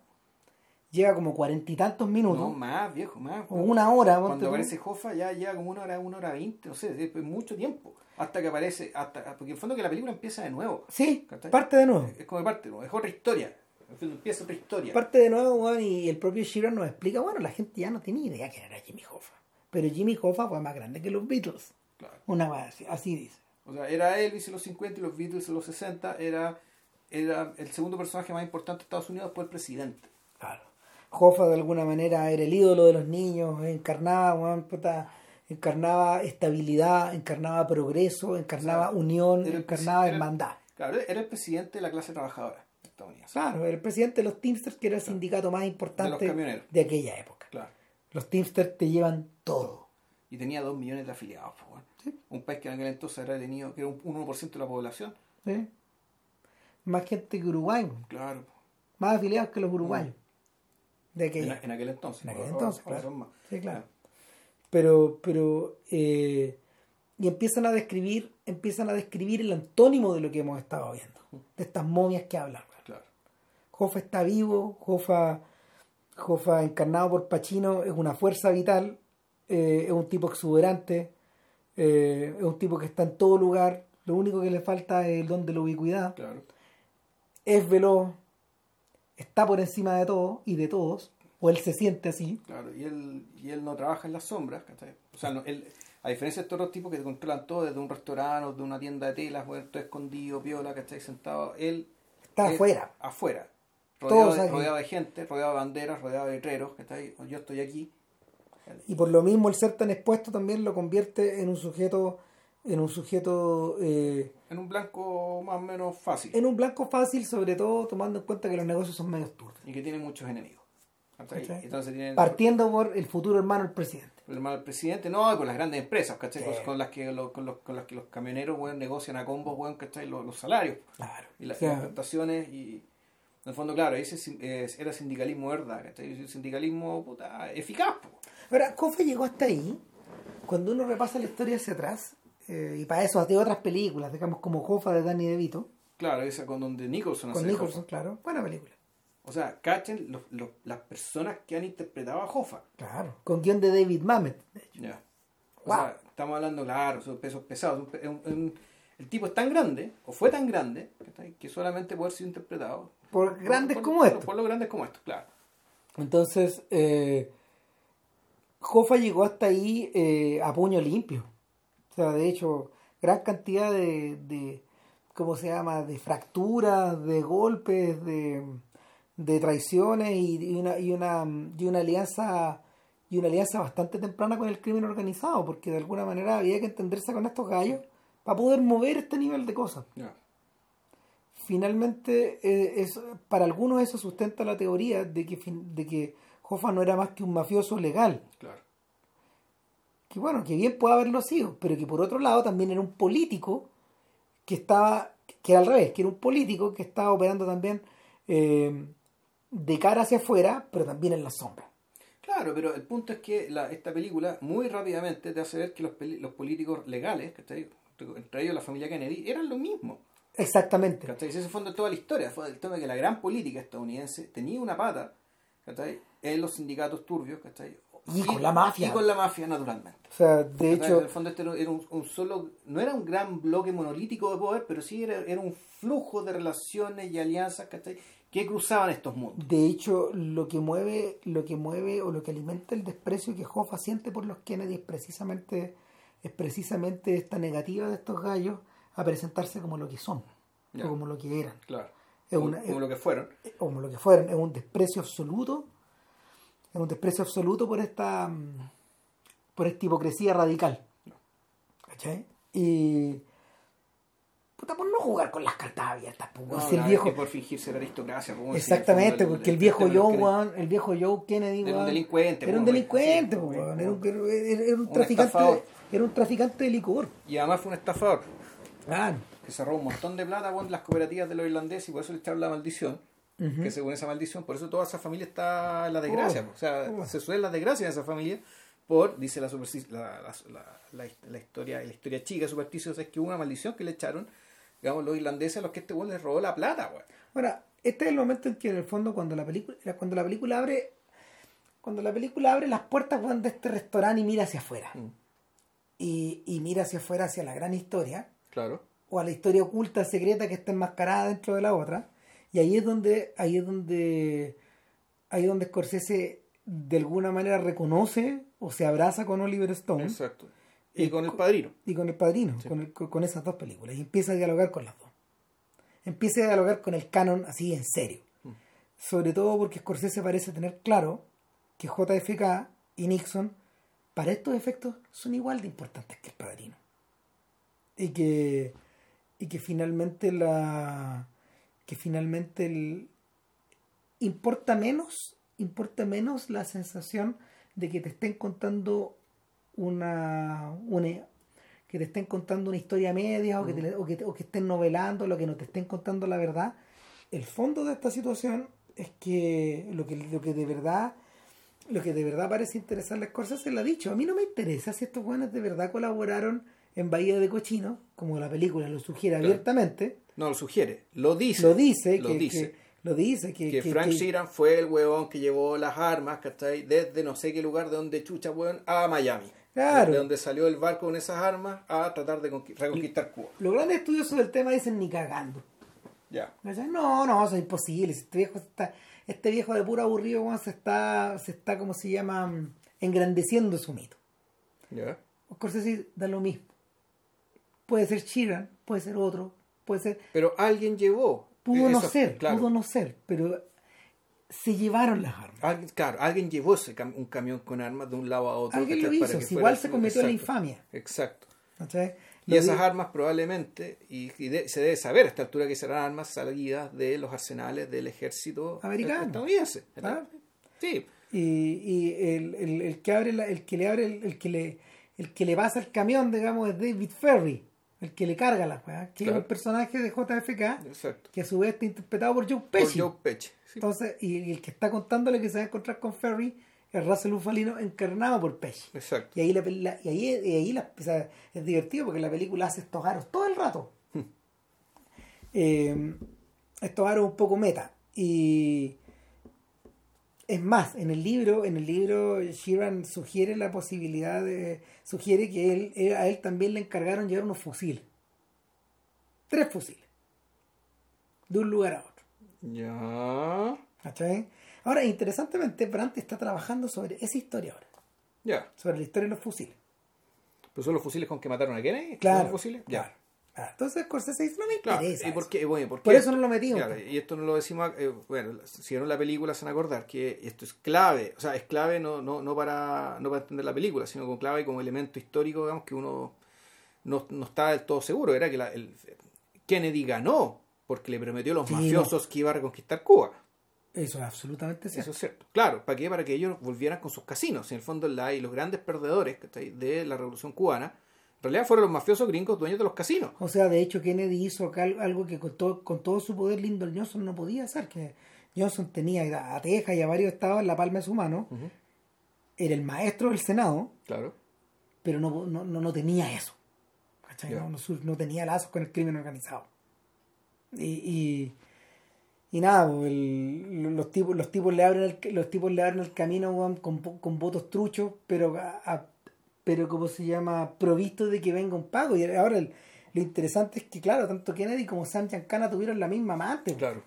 Speaker 1: Lleva como cuarenta y tantos minutos.
Speaker 2: No, más, viejo, más.
Speaker 1: o una hora.
Speaker 2: Cuando aparece Jofa ya lleva como una hora, una hora veinte, no sé, es mucho tiempo. Hasta que aparece, hasta porque en el fondo que la película empieza de nuevo.
Speaker 1: Sí,
Speaker 2: ¿Cachai?
Speaker 1: parte de nuevo.
Speaker 2: Es como de parte, ¿no? es otra historia. Empieza otra historia.
Speaker 1: Parte de nuevo, y el propio Sheeran nos explica, bueno, la gente ya no tenía idea quién era Jimmy Hoffa. Pero Jimmy Hoffa fue más grande que los Beatles.
Speaker 2: Claro.
Speaker 1: Una vez así, así dice.
Speaker 2: O sea, era Elvis en los 50 y los Beatles en los 60. Era, era el segundo personaje más importante de Estados Unidos después del presidente.
Speaker 1: Claro. Hoffa de alguna manera era el ídolo de los niños, encarnaba, puta, encarnaba estabilidad, encarnaba progreso, encarnaba
Speaker 2: O sea,
Speaker 1: unión,
Speaker 2: era el
Speaker 1: encarnaba hermandad.
Speaker 2: Claro, era el presidente de la clase trabajadora estadounidense.
Speaker 1: Claro, era el presidente de los Teamsters, que era el sindicato más importante
Speaker 2: De los camioneros.
Speaker 1: de aquella época. Los Teamsters te llevan todo.
Speaker 2: Y tenía 2 millones de afiliados. pues.
Speaker 1: Sí.
Speaker 2: Un país que en aquel entonces era tenido, que era un 1% de la población.
Speaker 1: ¿sí? Más gente que Uruguay.
Speaker 2: Claro.
Speaker 1: más afiliados que los uruguayos. De
Speaker 2: En,
Speaker 1: aquella.
Speaker 2: en aquel entonces.
Speaker 1: En aquel
Speaker 2: Ahora-
Speaker 1: entonces,
Speaker 2: ahora
Speaker 1: claro.
Speaker 2: más.
Speaker 1: Sí, claro. Pero, pero, eh, y empiezan a describir, empiezan a describir el antónimo de lo que hemos estado viendo, de estas momias que hablan.
Speaker 2: Claro.
Speaker 1: Jofa está vivo, Jofa, Jofa encarnado por Pacino es una fuerza vital, eh, es un tipo exuberante, eh, es un tipo que está en todo lugar, lo único que le falta es el don de la ubicuidad,
Speaker 2: Claro.
Speaker 1: es veloz, está por encima de todo y de todos, o él se siente así,
Speaker 2: Claro, y él, y él no trabaja en las sombras, ¿cachai? O sea, no, él, a diferencia de estos otros tipos que controlan todo, desde un restaurante o de una tienda de telas, todo escondido, piola, ¿cachai? Sentado, él...
Speaker 1: está
Speaker 2: él-
Speaker 1: afuera.
Speaker 2: Afuera. Rodeado de, rodeado de gente, rodeado de banderas, rodeado de letreros, ¿cachai? Yo estoy aquí.
Speaker 1: Y por lo mismo el ser tan expuesto también lo convierte en un sujeto, en un sujeto, eh,
Speaker 2: En un blanco más o menos fácil.
Speaker 1: en un blanco fácil, sobre todo tomando en cuenta que los negocios son medio turbios.
Speaker 2: Y que tiene muchos enemigos. ¿cachai? Entonces tiene
Speaker 1: Partiendo por el futuro hermano del presidente.
Speaker 2: el hermano del presidente, no, y con las grandes empresas, ¿cachai?
Speaker 1: Sí.
Speaker 2: Con, con las que lo- con, los, con las que los camioneros, weón, negocian a combos, weón, ¿cachai? Los, los salarios.
Speaker 1: Claro.
Speaker 2: y, las prestaciones y en el fondo claro ese es- era sindicalismo verdad ¿cachai? sindicalismo puta, eficaz po.
Speaker 1: Ahora, Kofe llegó hasta ahí, cuando uno repasa la historia hacia atrás, eh, y para eso de otras películas, digamos como Jofa de Danny DeVito,
Speaker 2: claro esa con donde Nicholson
Speaker 1: con
Speaker 2: hace
Speaker 1: Nicholson, claro, buena película.
Speaker 2: o sea cachen los- los- las personas que han interpretado a Hoffa
Speaker 1: Claro, con guion de David Mamet. de hecho.
Speaker 2: ya o
Speaker 1: Wow.
Speaker 2: sea estamos hablando claro son pesos pesados un un- un- el tipo es tan grande o fue tan grande que solamente puede ser interpretado
Speaker 1: Por grandes
Speaker 2: por-
Speaker 1: como estos.
Speaker 2: por lo grandes como estos claro
Speaker 1: Entonces, eh, Jofa llegó hasta ahí eh, a puño limpio. O sea, de hecho, gran cantidad de, de ¿cómo se llama? De fracturas, de golpes, de, de traiciones y, y una, y, una, y una alianza y una alianza bastante temprana con el crimen organizado, porque de alguna manera había que entenderse con estos gallos para poder mover este nivel de cosas finalmente eh, es, para algunos eso sustenta la teoría de que, de que Hoffa no era más que un mafioso legal.
Speaker 2: claro
Speaker 1: Que bueno, que bien puede haberlo sido, pero que por otro lado también era un político que estaba, que era al revés, que era un político que estaba operando también eh, de cara hacia afuera, pero también en la sombra.
Speaker 2: Claro, pero el punto es que la, esta película muy rápidamente te hace ver que los, los políticos legales, entre ellos la familia Kennedy, eran lo mismo.
Speaker 1: Exactamente.
Speaker 2: ¿Cachai? Ese fue de toda la historia, fue el tema de que la gran política estadounidense tenía una pata ¿cachai? en los sindicatos turbios, ¿cachai?
Speaker 1: Y con la mafia.
Speaker 2: Y con la mafia, naturalmente.
Speaker 1: O sea, de hecho,
Speaker 2: En el fondo este era un, un solo, no era un gran bloque monolítico de poder, pero sí era, era un flujo de relaciones y alianzas, ¿cachai? Que cruzaban estos mundos.
Speaker 1: de hecho, lo que mueve, lo que mueve o lo que alimenta el desprecio que Hoffa siente por los Kennedy es precisamente, es precisamente esta negativa de estos gallos a presentarse como lo que son, o como lo que eran,
Speaker 2: Claro.
Speaker 1: Es
Speaker 2: como,
Speaker 1: una-
Speaker 2: como lo que fueron.
Speaker 1: como lo que fueron, es un desprecio absoluto, es un desprecio absoluto por esta mm, por esta hipocresía radical. ¿Cachai? Y puta por no jugar con las cartas abiertas,
Speaker 2: No,
Speaker 1: si el viejo
Speaker 2: por fingirse la aristocracia.
Speaker 1: Exactamente,
Speaker 2: el
Speaker 1: porque el viejo
Speaker 2: de los
Speaker 1: Joe, el viejo Joe Kennedy,
Speaker 2: Era un delincuente,
Speaker 1: Era un delincuente, era un, traficante, era un traficante de licor.
Speaker 2: Y además fue un estafador
Speaker 1: Claro.
Speaker 2: que se robó un montón de plata de las cooperativas de los irlandeses y por eso le echaron la maldición. Que según esa maldición, por eso toda esa familia está en la desgracia.
Speaker 1: Oh,
Speaker 2: o sea,
Speaker 1: oh.
Speaker 2: se suele la desgracia de esa familia por, dice la, la, la, la- la- la historia la historia chica supersticiosa, es que hubo una maldición que le echaron, digamos, los irlandeses a los que este weón les robó la plata, weón.
Speaker 1: Ahora, este es el momento en que en el fondo cuando la película, cuando la película abre, cuando la película abre las puertas weón, de este restaurante y mira hacia afuera.
Speaker 2: Mm.
Speaker 1: Y, y mira hacia afuera hacia la gran historia,
Speaker 2: Claro.
Speaker 1: o a la historia oculta, secreta que está enmascarada dentro de la otra. Y ahí es donde, ahí es donde, ahí es donde Scorsese de alguna manera reconoce o se abraza con Oliver Stone
Speaker 2: Exacto. Y
Speaker 1: Y
Speaker 2: con el padrino.
Speaker 1: y con el padrino,
Speaker 2: Sí.
Speaker 1: con, el- con- con esas dos películas, y empieza a dialogar con las dos. Empieza a dialogar con el canon así en serio.
Speaker 2: Mm.
Speaker 1: Sobre todo porque Scorsese parece tener claro que JFK y Nixon, para estos efectos, son igual de importantes que el padrino. Y que, y que finalmente la que finalmente el, importa menos importa menos la sensación de que te estén contando una, una que te estén contando una historia media o que, te- o, que, o que estén novelando lo que no te estén contando la verdad. El fondo de esta situación es que lo que, lo que de verdad lo que de verdad parece interesarle a Scorsese lo ha dicho. A mí no me interesa si estos buenos de verdad colaboraron en Bahía de Cochino como la película lo sugiere
Speaker 2: Claro.
Speaker 1: abiertamente
Speaker 2: No, lo sugiere. Lo dice.
Speaker 1: lo dice
Speaker 2: Lo
Speaker 1: que,
Speaker 2: dice.
Speaker 1: que- lo dice que,
Speaker 2: que Frank Sheeran fue el huevón que llevó las armas, ¿cachai? Desde no sé qué lugar de donde chucha, huevón, a Miami.
Speaker 1: Claro.
Speaker 2: De donde salió el barco con esas armas a tratar de conqui- reconquistar Cuba.
Speaker 1: los grandes estudiosos del tema dicen ni cagando
Speaker 2: Ya.
Speaker 1: No, no, eso es imposible. Si Este viejo está, este viejo de puro aburrido, se está, se está, como se llama, engrandeciendo su mito.
Speaker 2: Ya.
Speaker 1: Scorsese da lo mismo. Puede ser Sheeran, puede ser otro, puede ser,
Speaker 2: Pero alguien llevó.
Speaker 1: pudo no ser,
Speaker 2: claro.
Speaker 1: pudo no ser, pero se llevaron las armas.
Speaker 2: Alguien, claro, alguien llevó ese cam- un camión con armas de un lado a otro.
Speaker 1: Alguien lo hizo, si igual se cometió la infamia.
Speaker 2: Exacto.
Speaker 1: ¿cachai?
Speaker 2: Y esas armas probablemente, y, y de- se debe saber a esta altura que serán armas salidas de los arsenales del ejército
Speaker 1: Americano.
Speaker 2: estadounidense.
Speaker 1: Ah.
Speaker 2: Sí,
Speaker 1: y, y el, el- el que abre la- el que le abre el, el que le el que le pasa el camión digamos es David Ferry el que le carga las weas que
Speaker 2: Claro.
Speaker 1: es el personaje de JFK
Speaker 2: exacto.
Speaker 1: que a su vez está interpretado por Joe
Speaker 2: Por
Speaker 1: Pesci
Speaker 2: Joe Pesci. sí.
Speaker 1: entonces y, el que está contándole que se va a encontrar con Ferry es Russell Bufalino encarnado por Pesci
Speaker 2: Exacto.
Speaker 1: y ahí la, la- y ahí, y ahí la- o sea, es divertido porque la película hace estos aros todo el rato Eh, estos aros un poco meta y es más en el libro en el libro Sheeran sugiere la posibilidad de sugiere que él, él- a él también le encargaron llevar unos fusiles tres fusiles de un lugar a otro
Speaker 2: Ya.
Speaker 1: ¿cachai? ahora interesantemente Brandt está trabajando sobre esa historia ahora
Speaker 2: Ya.
Speaker 1: sobre la historia de los fusiles
Speaker 2: ¿Pero son los fusiles con que mataron a Kennedy?
Speaker 1: Claro.
Speaker 2: ¿Los fusiles? Ya.
Speaker 1: Claro. Ah, Entonces Scorsese dice, no me
Speaker 2: Claro,
Speaker 1: interesa.
Speaker 2: ¿y por
Speaker 1: eso.
Speaker 2: qué? Bueno, ¿por,
Speaker 1: Por
Speaker 2: qué
Speaker 1: eso no lo metimos.
Speaker 2: Claro, y esto no lo decimos, eh, bueno, si vieron la película se van a acordar que esto es clave, o sea, es clave no, no, no, para, no para entender la película, sino como clave como elemento histórico, digamos, que uno no, no está del todo seguro, era que la- el, Kennedy ganó porque le prometió a los
Speaker 1: Sí,
Speaker 2: mafiosos que iba a reconquistar Cuba.
Speaker 1: Eso es absolutamente
Speaker 2: Eso
Speaker 1: cierto.
Speaker 2: es cierto. Claro, ¿para qué? Para que ellos volvieran con sus casinos. En el fondo, la, y los grandes perdedores de la revolución cubana, en realidad fueron los mafiosos gringos dueños de los casinos.
Speaker 1: O sea, de hecho, Kennedy hizo acá algo que con todo, con todo su poder Lyndon Johnson no podía hacer. Que Johnson tenía a Texas y a varios estados en la palma de su mano. Era el maestro del Senado,
Speaker 2: Claro.
Speaker 1: pero no, no, no, no tenía eso. ¿cachai?
Speaker 2: Ya.
Speaker 1: No, tenía lazos con el crimen organizado. Y, y, y nada, pues, el- los tipos, los tipos le abren el, los tipos le abren el camino con, con votos truchos, pero a- a- pero como se llama, provisto de que venga un pago. Y ahora el- lo interesante es que, claro, tanto Kennedy como Sam Giancana tuvieron la misma amante.
Speaker 2: Claro.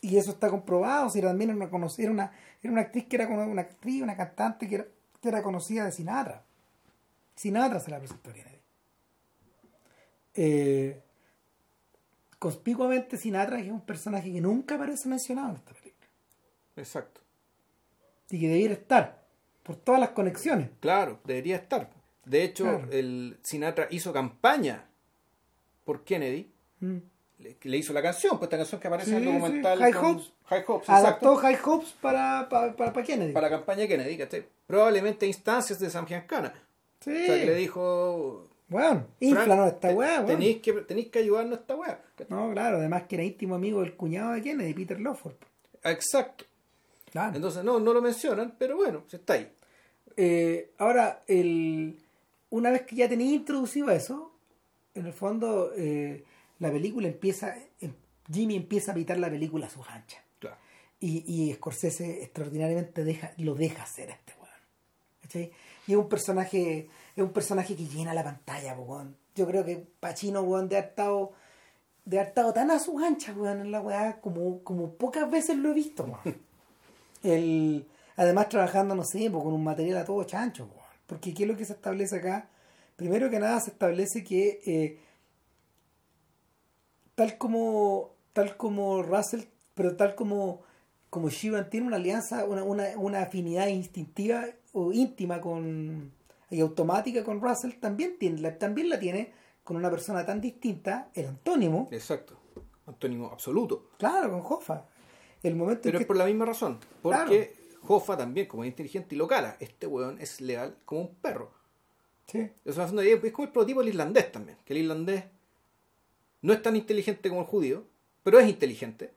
Speaker 1: Y eso está comprobado. Si también era una, era una, era una actriz que era una actriz, una cantante que era, que era conocida de Sinatra. Sinatra se la presentó a Kennedy. Eh, conspicuamente Sinatra es un personaje que nunca aparece mencionado en esta película.
Speaker 2: Exacto.
Speaker 1: Y que debiera estar. Por todas las conexiones.
Speaker 2: Claro, debería estar. De hecho,
Speaker 1: Claro.
Speaker 2: el Sinatra hizo campaña por Kennedy.
Speaker 1: Mm.
Speaker 2: Le, le hizo la canción, pues esta canción que aparece en el documental.
Speaker 1: sí, High
Speaker 2: con-
Speaker 1: Hopes.
Speaker 2: High Hopes,
Speaker 1: Adaptó
Speaker 2: exacto.
Speaker 1: High Hopes para, para, para, para Kennedy.
Speaker 2: Para la campaña de Kennedy, ¿cachai? Probablemente instancias de Sam Giancana.
Speaker 1: Sí.
Speaker 2: O sea, que le dijo.
Speaker 1: Bueno, inflanos esta weá, weón.
Speaker 2: Tenéis que, tenéis que ayudarnos a esta weá.
Speaker 1: No, claro, además que era íntimo amigo del cuñado de Kennedy, Peter Lawford.
Speaker 2: Exacto.
Speaker 1: Claro.
Speaker 2: Entonces, no, no lo mencionan, pero bueno, está ahí.
Speaker 1: Eh, ahora, el, una vez que ya tenía introducido eso, en el fondo eh, la película empieza, em- Jimmy empieza a evitar la película a sus anchas.
Speaker 2: Claro.
Speaker 1: Y, y Scorsese extraordinariamente deja, lo deja hacer a este weón. ¿Cachai? Y es un personaje, es un personaje que llena la pantalla, weón. Yo creo que Pacino, weón, de haber estado, de haber estado tan a sus anchas, weón, en la weá, como, como pocas veces lo he visto, weón. El, (laughs) además trabajando, no sé, po, con un material a todo chancho, po, porque ¿qué es lo que se establece acá? Primero que nada se establece que eh, tal como tal como Russell, pero tal como como Shivan tiene una alianza, una, una, una afinidad instintiva o íntima con y automática con Russell, también tiene, la, también la tiene con una persona tan distinta, el antónimo,
Speaker 2: Exacto. Antónimo absoluto.
Speaker 1: claro, con Hoffa. El momento
Speaker 2: Pero
Speaker 1: en
Speaker 2: es
Speaker 1: que
Speaker 2: por la misma razón. Porque Hoffa también, como es inteligente y local, este weón es leal como un perro.
Speaker 1: sí,
Speaker 2: Es, una- es como el prototipo del irlandés también. Que el irlandés no es tan inteligente como el judío, pero es inteligente.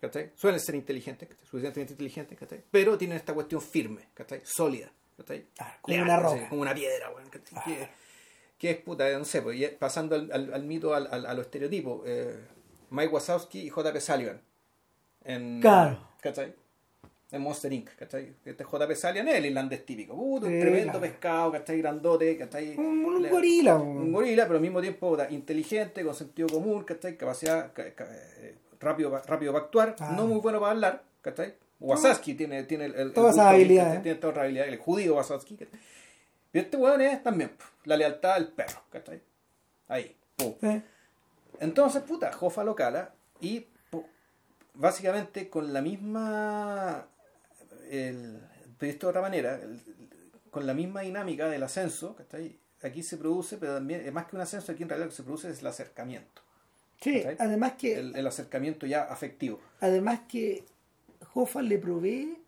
Speaker 2: ¿cachai? Suelen ser inteligentes, ¿cachai? suficientemente inteligentes, ¿cachai? pero tienen esta cuestión firme, ¿cachai? sólida. ¿cachai?
Speaker 1: Claro, como
Speaker 2: Leal,
Speaker 1: una roca.
Speaker 2: Como una piedra, weón.
Speaker 1: Claro.
Speaker 2: Que, que es puta, no sé, pues, pasando al, al- al mito, al, al- a los estereotipos. eh, Mike Wazowski y J.P. Sullivan. En,
Speaker 1: Claro.
Speaker 2: ¿Cachai? En Monster Inc. ¿cachai? Este J.P. Sullivan es el irlandés típico. Un tremendo pescado, ¿cachai? Grandote, ¿cachai?
Speaker 1: un, un gorila.
Speaker 2: un gorila, pero al mismo tiempo inteligente, con sentido común, ¿cachai? Capacidad ca- ca- eh, rápido, rápido para actuar,
Speaker 1: Ah.
Speaker 2: no muy bueno para hablar, ¿cachai? Wazowski tiene, tiene el, el-
Speaker 1: Todas esas habilidades.
Speaker 2: Tiene todas las habilidades, el judío. ¿cachai? Y este weón es también la lealtad del perro, ¿cachai? Ahí, pum.
Speaker 1: Eh,
Speaker 2: Entonces, puta, Jofa lo cala y básicamente con la misma, el, visto de otra manera, el- con la misma dinámica del ascenso, ¿cachai? Aquí se produce, pero también, es más que un ascenso, aquí en realidad lo que se produce es el acercamiento.
Speaker 1: sí, además que
Speaker 2: El, el acercamiento ya afectivo.
Speaker 1: Además que Hoffa le provee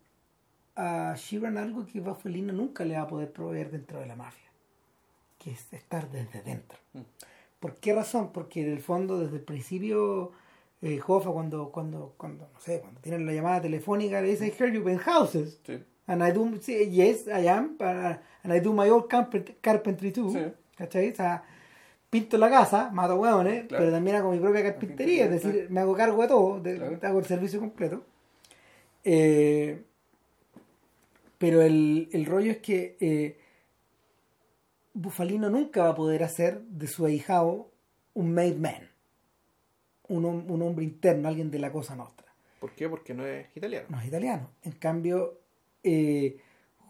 Speaker 1: a Sheeran algo que Bufalino nunca le va a poder proveer dentro de la mafia, que es estar desde dentro.
Speaker 2: Mm.
Speaker 1: ¿Por qué razón? Porque en el fondo desde el principio eh, Hoffa cuando, cuando, cuando, no sé, cuando tienen la llamada telefónica le dice, I heard you've been houses.
Speaker 2: Sí.
Speaker 1: And I do, sí, yes, I am, but- and I do my own carpent- carpentry too.
Speaker 2: Sí.
Speaker 1: ¿Cachai? O sea, pinto la casa, mato hueones,
Speaker 2: Claro.
Speaker 1: pero también hago mi propia carpintería, es decir, me hago cargo de todo, de-
Speaker 2: Claro.
Speaker 1: hago el servicio completo. Eh, pero el, el rollo es que eh, Bufalino nunca va a poder hacer de su ahijado un made man, un, un hombre interno, alguien de la cosa nostra
Speaker 2: ¿Por qué? Porque no es italiano.
Speaker 1: no es italiano. En cambio, eh,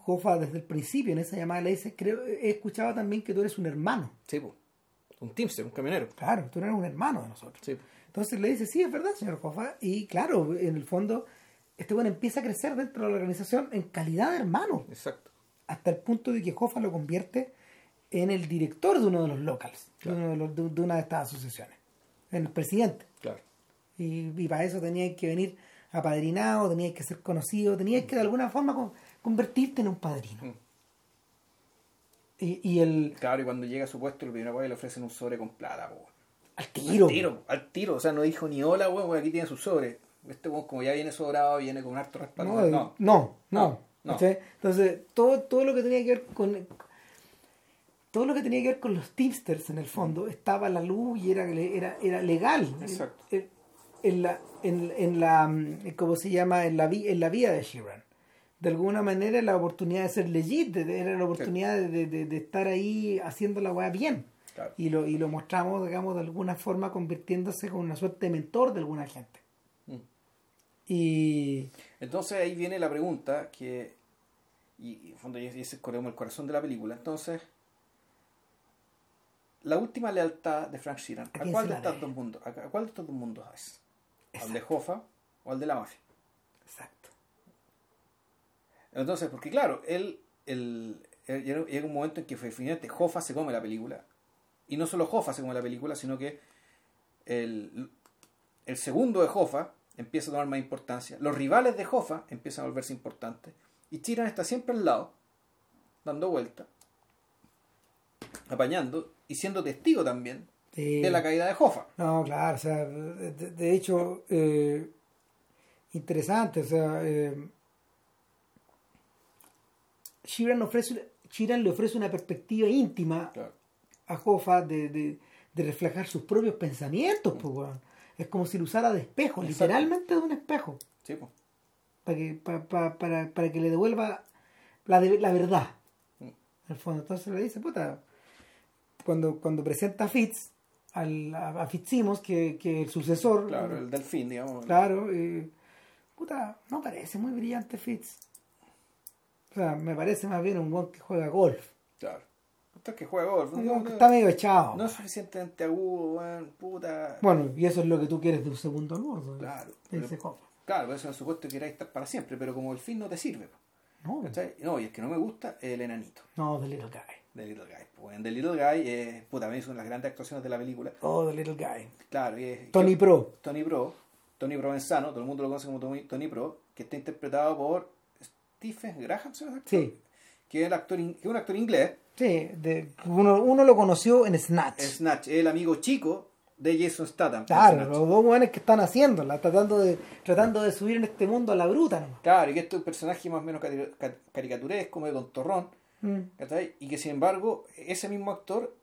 Speaker 1: Jofa desde el principio en esa llamada le dice, creo, he escuchado también que tú eres un hermano.
Speaker 2: Sí, po. un teamster, un camionero.
Speaker 1: Claro, tú eres un hermano de nosotros.
Speaker 2: Sí.
Speaker 1: Entonces le dice, sí, es verdad, señor Jofa. Y claro, en el fondo, este bueno empieza a crecer dentro de la organización en calidad de hermano,
Speaker 2: Exacto.
Speaker 1: hasta el punto de que Jofa lo convierte en el director de uno de los locals, de, uno de, los- de- de una de estas asociaciones, el presidente.
Speaker 2: Claro.
Speaker 1: Y, y para eso tenías que venir apadrinado, tenías que ser conocido, tenías que de alguna forma con- convertirte en un padrino.
Speaker 2: Mm.
Speaker 1: Y, y el
Speaker 2: Claro, y cuando llega a su puesto, lo primero que le ofrecen un sobre con plata, po.
Speaker 1: al tiro,
Speaker 2: Al tiro, al tiro. O sea, no dijo ni hola, weón, aquí tiene su sobre. Este weón, como ya viene sobrado, viene con un harto respaldo.
Speaker 1: no,
Speaker 2: No,
Speaker 1: no, no,
Speaker 2: No.
Speaker 1: Entonces, todo, todo lo que tenía que ver con todo lo que tenía que ver con los Teamsters en el fondo estaba a la luz y era, era, era legal.
Speaker 2: Exacto.
Speaker 1: En, en la, en, en la, mm, ¿cómo se llama? En la, en la vida de Sheeran. De alguna manera la oportunidad de ser legit, era la oportunidad de, de- de- de estar ahí haciendo la weá bien.
Speaker 2: Claro.
Speaker 1: Y lo, y lo mostramos, digamos, de alguna forma convirtiéndose con una suerte de mentor de alguna gente.
Speaker 2: Mm.
Speaker 1: Y
Speaker 2: Entonces ahí viene la pregunta que, y, y en fondo y ese es como el corazón de la película. Entonces, la última lealtad de Frank Sheeran,
Speaker 1: ¿A
Speaker 2: ¿a cuál de estos dos mundos? ¿A, cuál de estos dos mundos es? ¿Al de Hoffa o al de la mafia?
Speaker 1: exacto.
Speaker 2: Entonces, porque claro, él, él, él- llega llega un momento en que finalmente Hoffa se come la película. Y no solo Hoffa se come la película, sino que el, el segundo de Hoffa empieza a tomar más importancia. Los rivales de Hoffa empiezan a volverse importantes. Y Chiran está siempre al lado, dando vueltas, apañando y siendo testigo también
Speaker 1: Sí.
Speaker 2: de la caída de Hoffa.
Speaker 1: No, claro, o sea, de, hecho, eh, interesante, o sea, eh, ofrece, Sheeran le ofrece una perspectiva íntima
Speaker 2: Claro.
Speaker 1: a Hoffa de, de- de reflejar sus propios pensamientos, pues, weón. es como si lo usara de espejo,
Speaker 2: Exacto.
Speaker 1: literalmente de un espejo,
Speaker 2: Sí, pues.
Speaker 1: para que, pa- pa- para, para que le devuelva la, de- la verdad,
Speaker 2: Mm.
Speaker 1: en el fondo. Entonces le dice, puta, cuando, cuando presenta a Fitz, al, a, Fitzsimmons, que, que el sucesor,
Speaker 2: Claro, el delfín, digamos.
Speaker 1: Claro, eh, puta, no parece muy brillante Fitz. O sea, me parece más bien un buen que juega golf.
Speaker 2: Claro. Esto es que juega golf. No, no-
Speaker 1: está medio echado.
Speaker 2: no es suficientemente agudo, weón, puta.
Speaker 1: Bueno, y eso es lo que tú quieres de un segundo gordo.
Speaker 2: Claro.
Speaker 1: Dice Hoffa.
Speaker 2: Claro, por eso en supuesto que queráis estar para siempre, pero como el fin no te sirve.
Speaker 1: No,
Speaker 2: ¿cachai? No, y es que no me gusta el enanito,
Speaker 1: no, The Little Guy.
Speaker 2: The Little Guy. Pues, The Little Guy, eh, puta, es una de las grandes actuaciones de la película.
Speaker 1: Oh, The Little Guy.
Speaker 2: Claro, y es
Speaker 1: Tony Pro.
Speaker 2: Tony Pro, Tony Provenzano, todo el mundo lo conoce como Tony, Tony Pro, que está interpretado por Stephen Graham.
Speaker 1: Sí,
Speaker 2: Que es, el actor, que es un actor inglés,
Speaker 1: sí. de- uno, uno lo conoció en Snatch.
Speaker 2: Snatch, el amigo chico de Jason Statham.
Speaker 1: claro, los dos buenos que están haciéndola, tratando de, tratando de subir en este mundo a la bruta nomás.
Speaker 2: Claro, y que este es un personaje más o menos cari- ca- caricaturesco, medio tontorrón,
Speaker 1: Mm.
Speaker 2: Y que sin embargo, ese mismo actor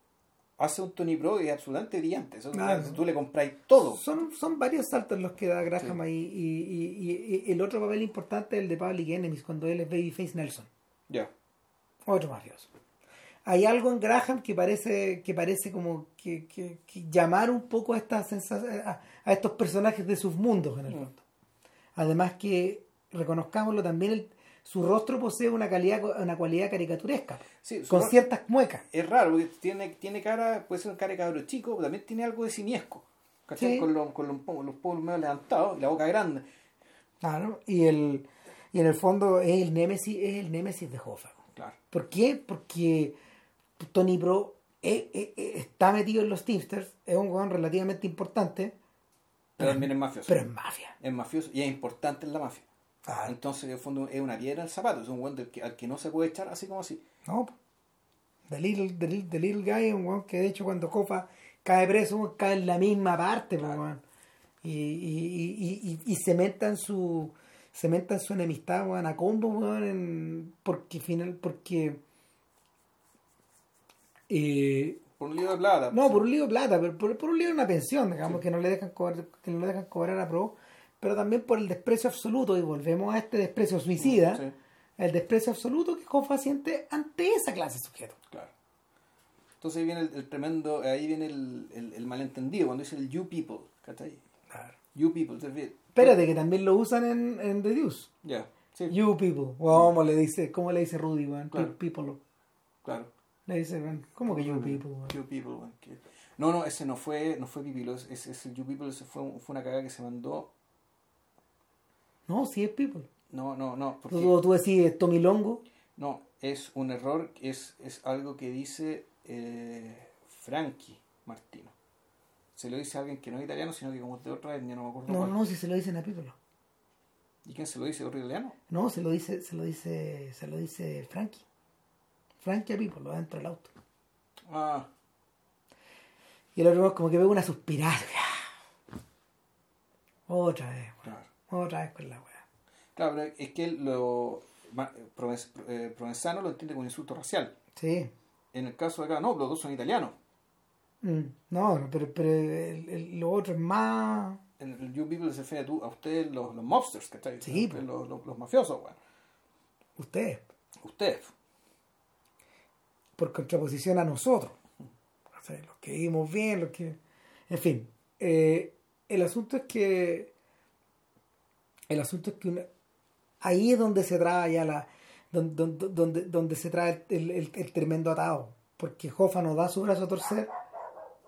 Speaker 2: hace un Tony Pro y es absolutamente brillante. Eso,
Speaker 1: Claro.
Speaker 2: Tú le compráis todo.
Speaker 1: Son, son varios saltos los que da Graham
Speaker 2: Sí.
Speaker 1: ahí. Y, y- y- y el otro papel importante es el de Public Enemies, cuando él es Babyface Nelson.
Speaker 2: Ya.
Speaker 1: Otro mafioso. Hay algo en Graham que parece, que parece como que, que- que llamar un poco a, estas sensa- a, a estos personajes de sus mundos en el
Speaker 2: Mm.
Speaker 1: fondo. Además que, reconozcámoslo también, el- su rostro posee una, calidad, una cualidad caricaturesca,
Speaker 2: Sí,
Speaker 1: con ciertas muecas.
Speaker 2: es raro, porque tiene, tiene cara, puede ser un cara de cabro chico, pero también tiene algo de simiesco. ¿Cachai?
Speaker 1: Sí.
Speaker 2: Con, los, con los, los pómulos medio levantados y la boca grande.
Speaker 1: Claro, y, el, y en el fondo es el némesis, es el némesis de Hoffa.
Speaker 2: Claro.
Speaker 1: ¿Por qué? Porque Tony Bro eh, está metido en los Teamsters, es un weón relativamente importante,
Speaker 2: Pero también es mafioso.
Speaker 1: pero es mafia.
Speaker 2: Es mafioso y es importante en la mafia.
Speaker 1: Ah,
Speaker 2: Entonces, en el fondo, es una piedra en el zapato. Es un weón que, al que no se puede echar así como así.
Speaker 1: no. The Little, the, Little- the Little Guy es un weón que de hecho cuando Hoffa cae preso, cae en la misma parte,
Speaker 2: Claro.
Speaker 1: weón. Y, y, y, y, y cementan su cementan su enemistad weón, a combo weón, en- porque final porque eh,
Speaker 2: Por un lío de plata.
Speaker 1: No, por un lío de plata, pero por, por un lío de una pensión, digamos, que no le dejan cobrar, que no le dejan cobrar a Pro, pero también por el desprecio absoluto, y volvemos a este desprecio suicida,
Speaker 2: Sí,
Speaker 1: el desprecio absoluto que Hoffa siente ante esa clase de sujeto.
Speaker 2: claro. Entonces ahí viene el, el tremendo, ahí viene el, el, el malentendido, cuando dice el you people, ¿cachai? You people, entonces,
Speaker 1: Espérate, que también lo usan en, en The Deuce.
Speaker 2: Ya, sí,
Speaker 1: You people. ¿Cómo le dice, cómo le dice Rudy, weón?
Speaker 2: Claro.
Speaker 1: People.
Speaker 2: claro.
Speaker 1: Le dice, weón, ¿cómo que you people, weón?
Speaker 2: You people, que- No, no, ese no fue, no fue Pipilo, ese, ese, You People, ese fue, fue una cagada que se mandó.
Speaker 1: No, sí es people.
Speaker 2: No, no, no, porque,
Speaker 1: Tú, tú decís Tommy Longo.
Speaker 2: no, es un error, es, es algo que dice eh, Frankie Martino. Se lo dice a alguien que no es italiano, sino que como de otra etnia, no me acuerdo
Speaker 1: No,
Speaker 2: cuál.
Speaker 1: no, si se lo dicen a people.
Speaker 2: ¿Y quién se lo dice? ¿Otro italiano?
Speaker 1: No, se lo dice, se lo dice, se lo dice Frankie. Frankie a people, lo dentro del auto.
Speaker 2: Ah,
Speaker 1: Y el otro es como que ve una suspirada. Otra vez, weón. Otra vez con la weá.
Speaker 2: Claro, pero es que lo. ma- Proven- eh, Provenzano lo entiende como un insulto racial.
Speaker 1: Sí.
Speaker 2: En el caso de acá, no, los dos son italianos.
Speaker 1: Mm, no, pero, pero el- el- lo otro es más.
Speaker 2: En el You People se refiere a, tú- a ustedes los, los mobsters, ¿cachai?
Speaker 1: Sí,
Speaker 2: los,
Speaker 1: pues.
Speaker 2: los, los- los mafiosos, weón.
Speaker 1: Ustedes,
Speaker 2: Ustedes.
Speaker 1: por contraposición a nosotros. O sea, los que vivimos bien, los que. En fin, eh, el asunto es que. El asunto es que una- ahí es donde se trae ya la. Donde, donde, donde, donde se trae el, el- el tremendo atado. Porque Hoffa nos da su brazo a torcer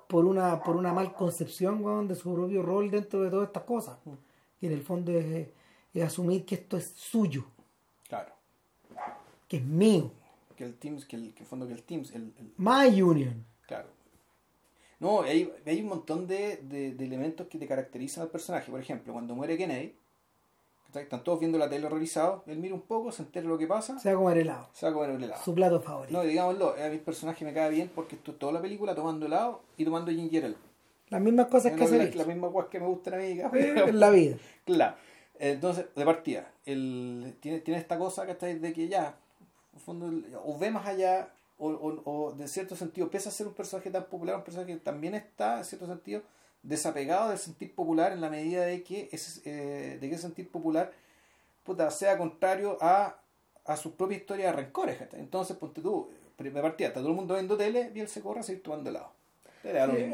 Speaker 1: por una, por una mal concepción weón, de su propio rol dentro de todas estas cosas. Y en el fondo es, es asumir que esto es suyo,
Speaker 2: Claro.
Speaker 1: que es mío.
Speaker 2: Que el Teams, que el que en fondo que el Teams, el, el-
Speaker 1: My Union.
Speaker 2: claro. No, hay, hay un montón de, de- de elementos que te caracterizan al personaje. Por ejemplo, cuando muere Kennedy. Están todos viendo la tele horrorizados, él mira un poco, se entera lo que pasa,
Speaker 1: Se va a comer helado.
Speaker 2: se va a comer el helado.
Speaker 1: Su plato favorito.
Speaker 2: No, digámoslo, a mi personaje me cae bien porque estoy toda la película tomando helado y tomando ginger ale.
Speaker 1: Las mismas cosas que hace
Speaker 2: la,
Speaker 1: Rich.
Speaker 2: la misma guas que me gustan a mí.
Speaker 1: Eh, en la vida. (laughs)
Speaker 2: Claro. Entonces, de partida, el, tiene, tiene esta cosa que está de que ya, en fondo, o ve más allá, o, o, o de cierto sentido, pese a ser un personaje tan popular, un personaje que también está, en cierto sentido, desapegado del sentir popular en la medida de que ese, eh, de que ese sentir popular puta, sea contrario a, a su propia historia de rencores. Entonces, ponte tú, de partida, está todo el mundo viendo tele y él se corre a seguir tomando helado.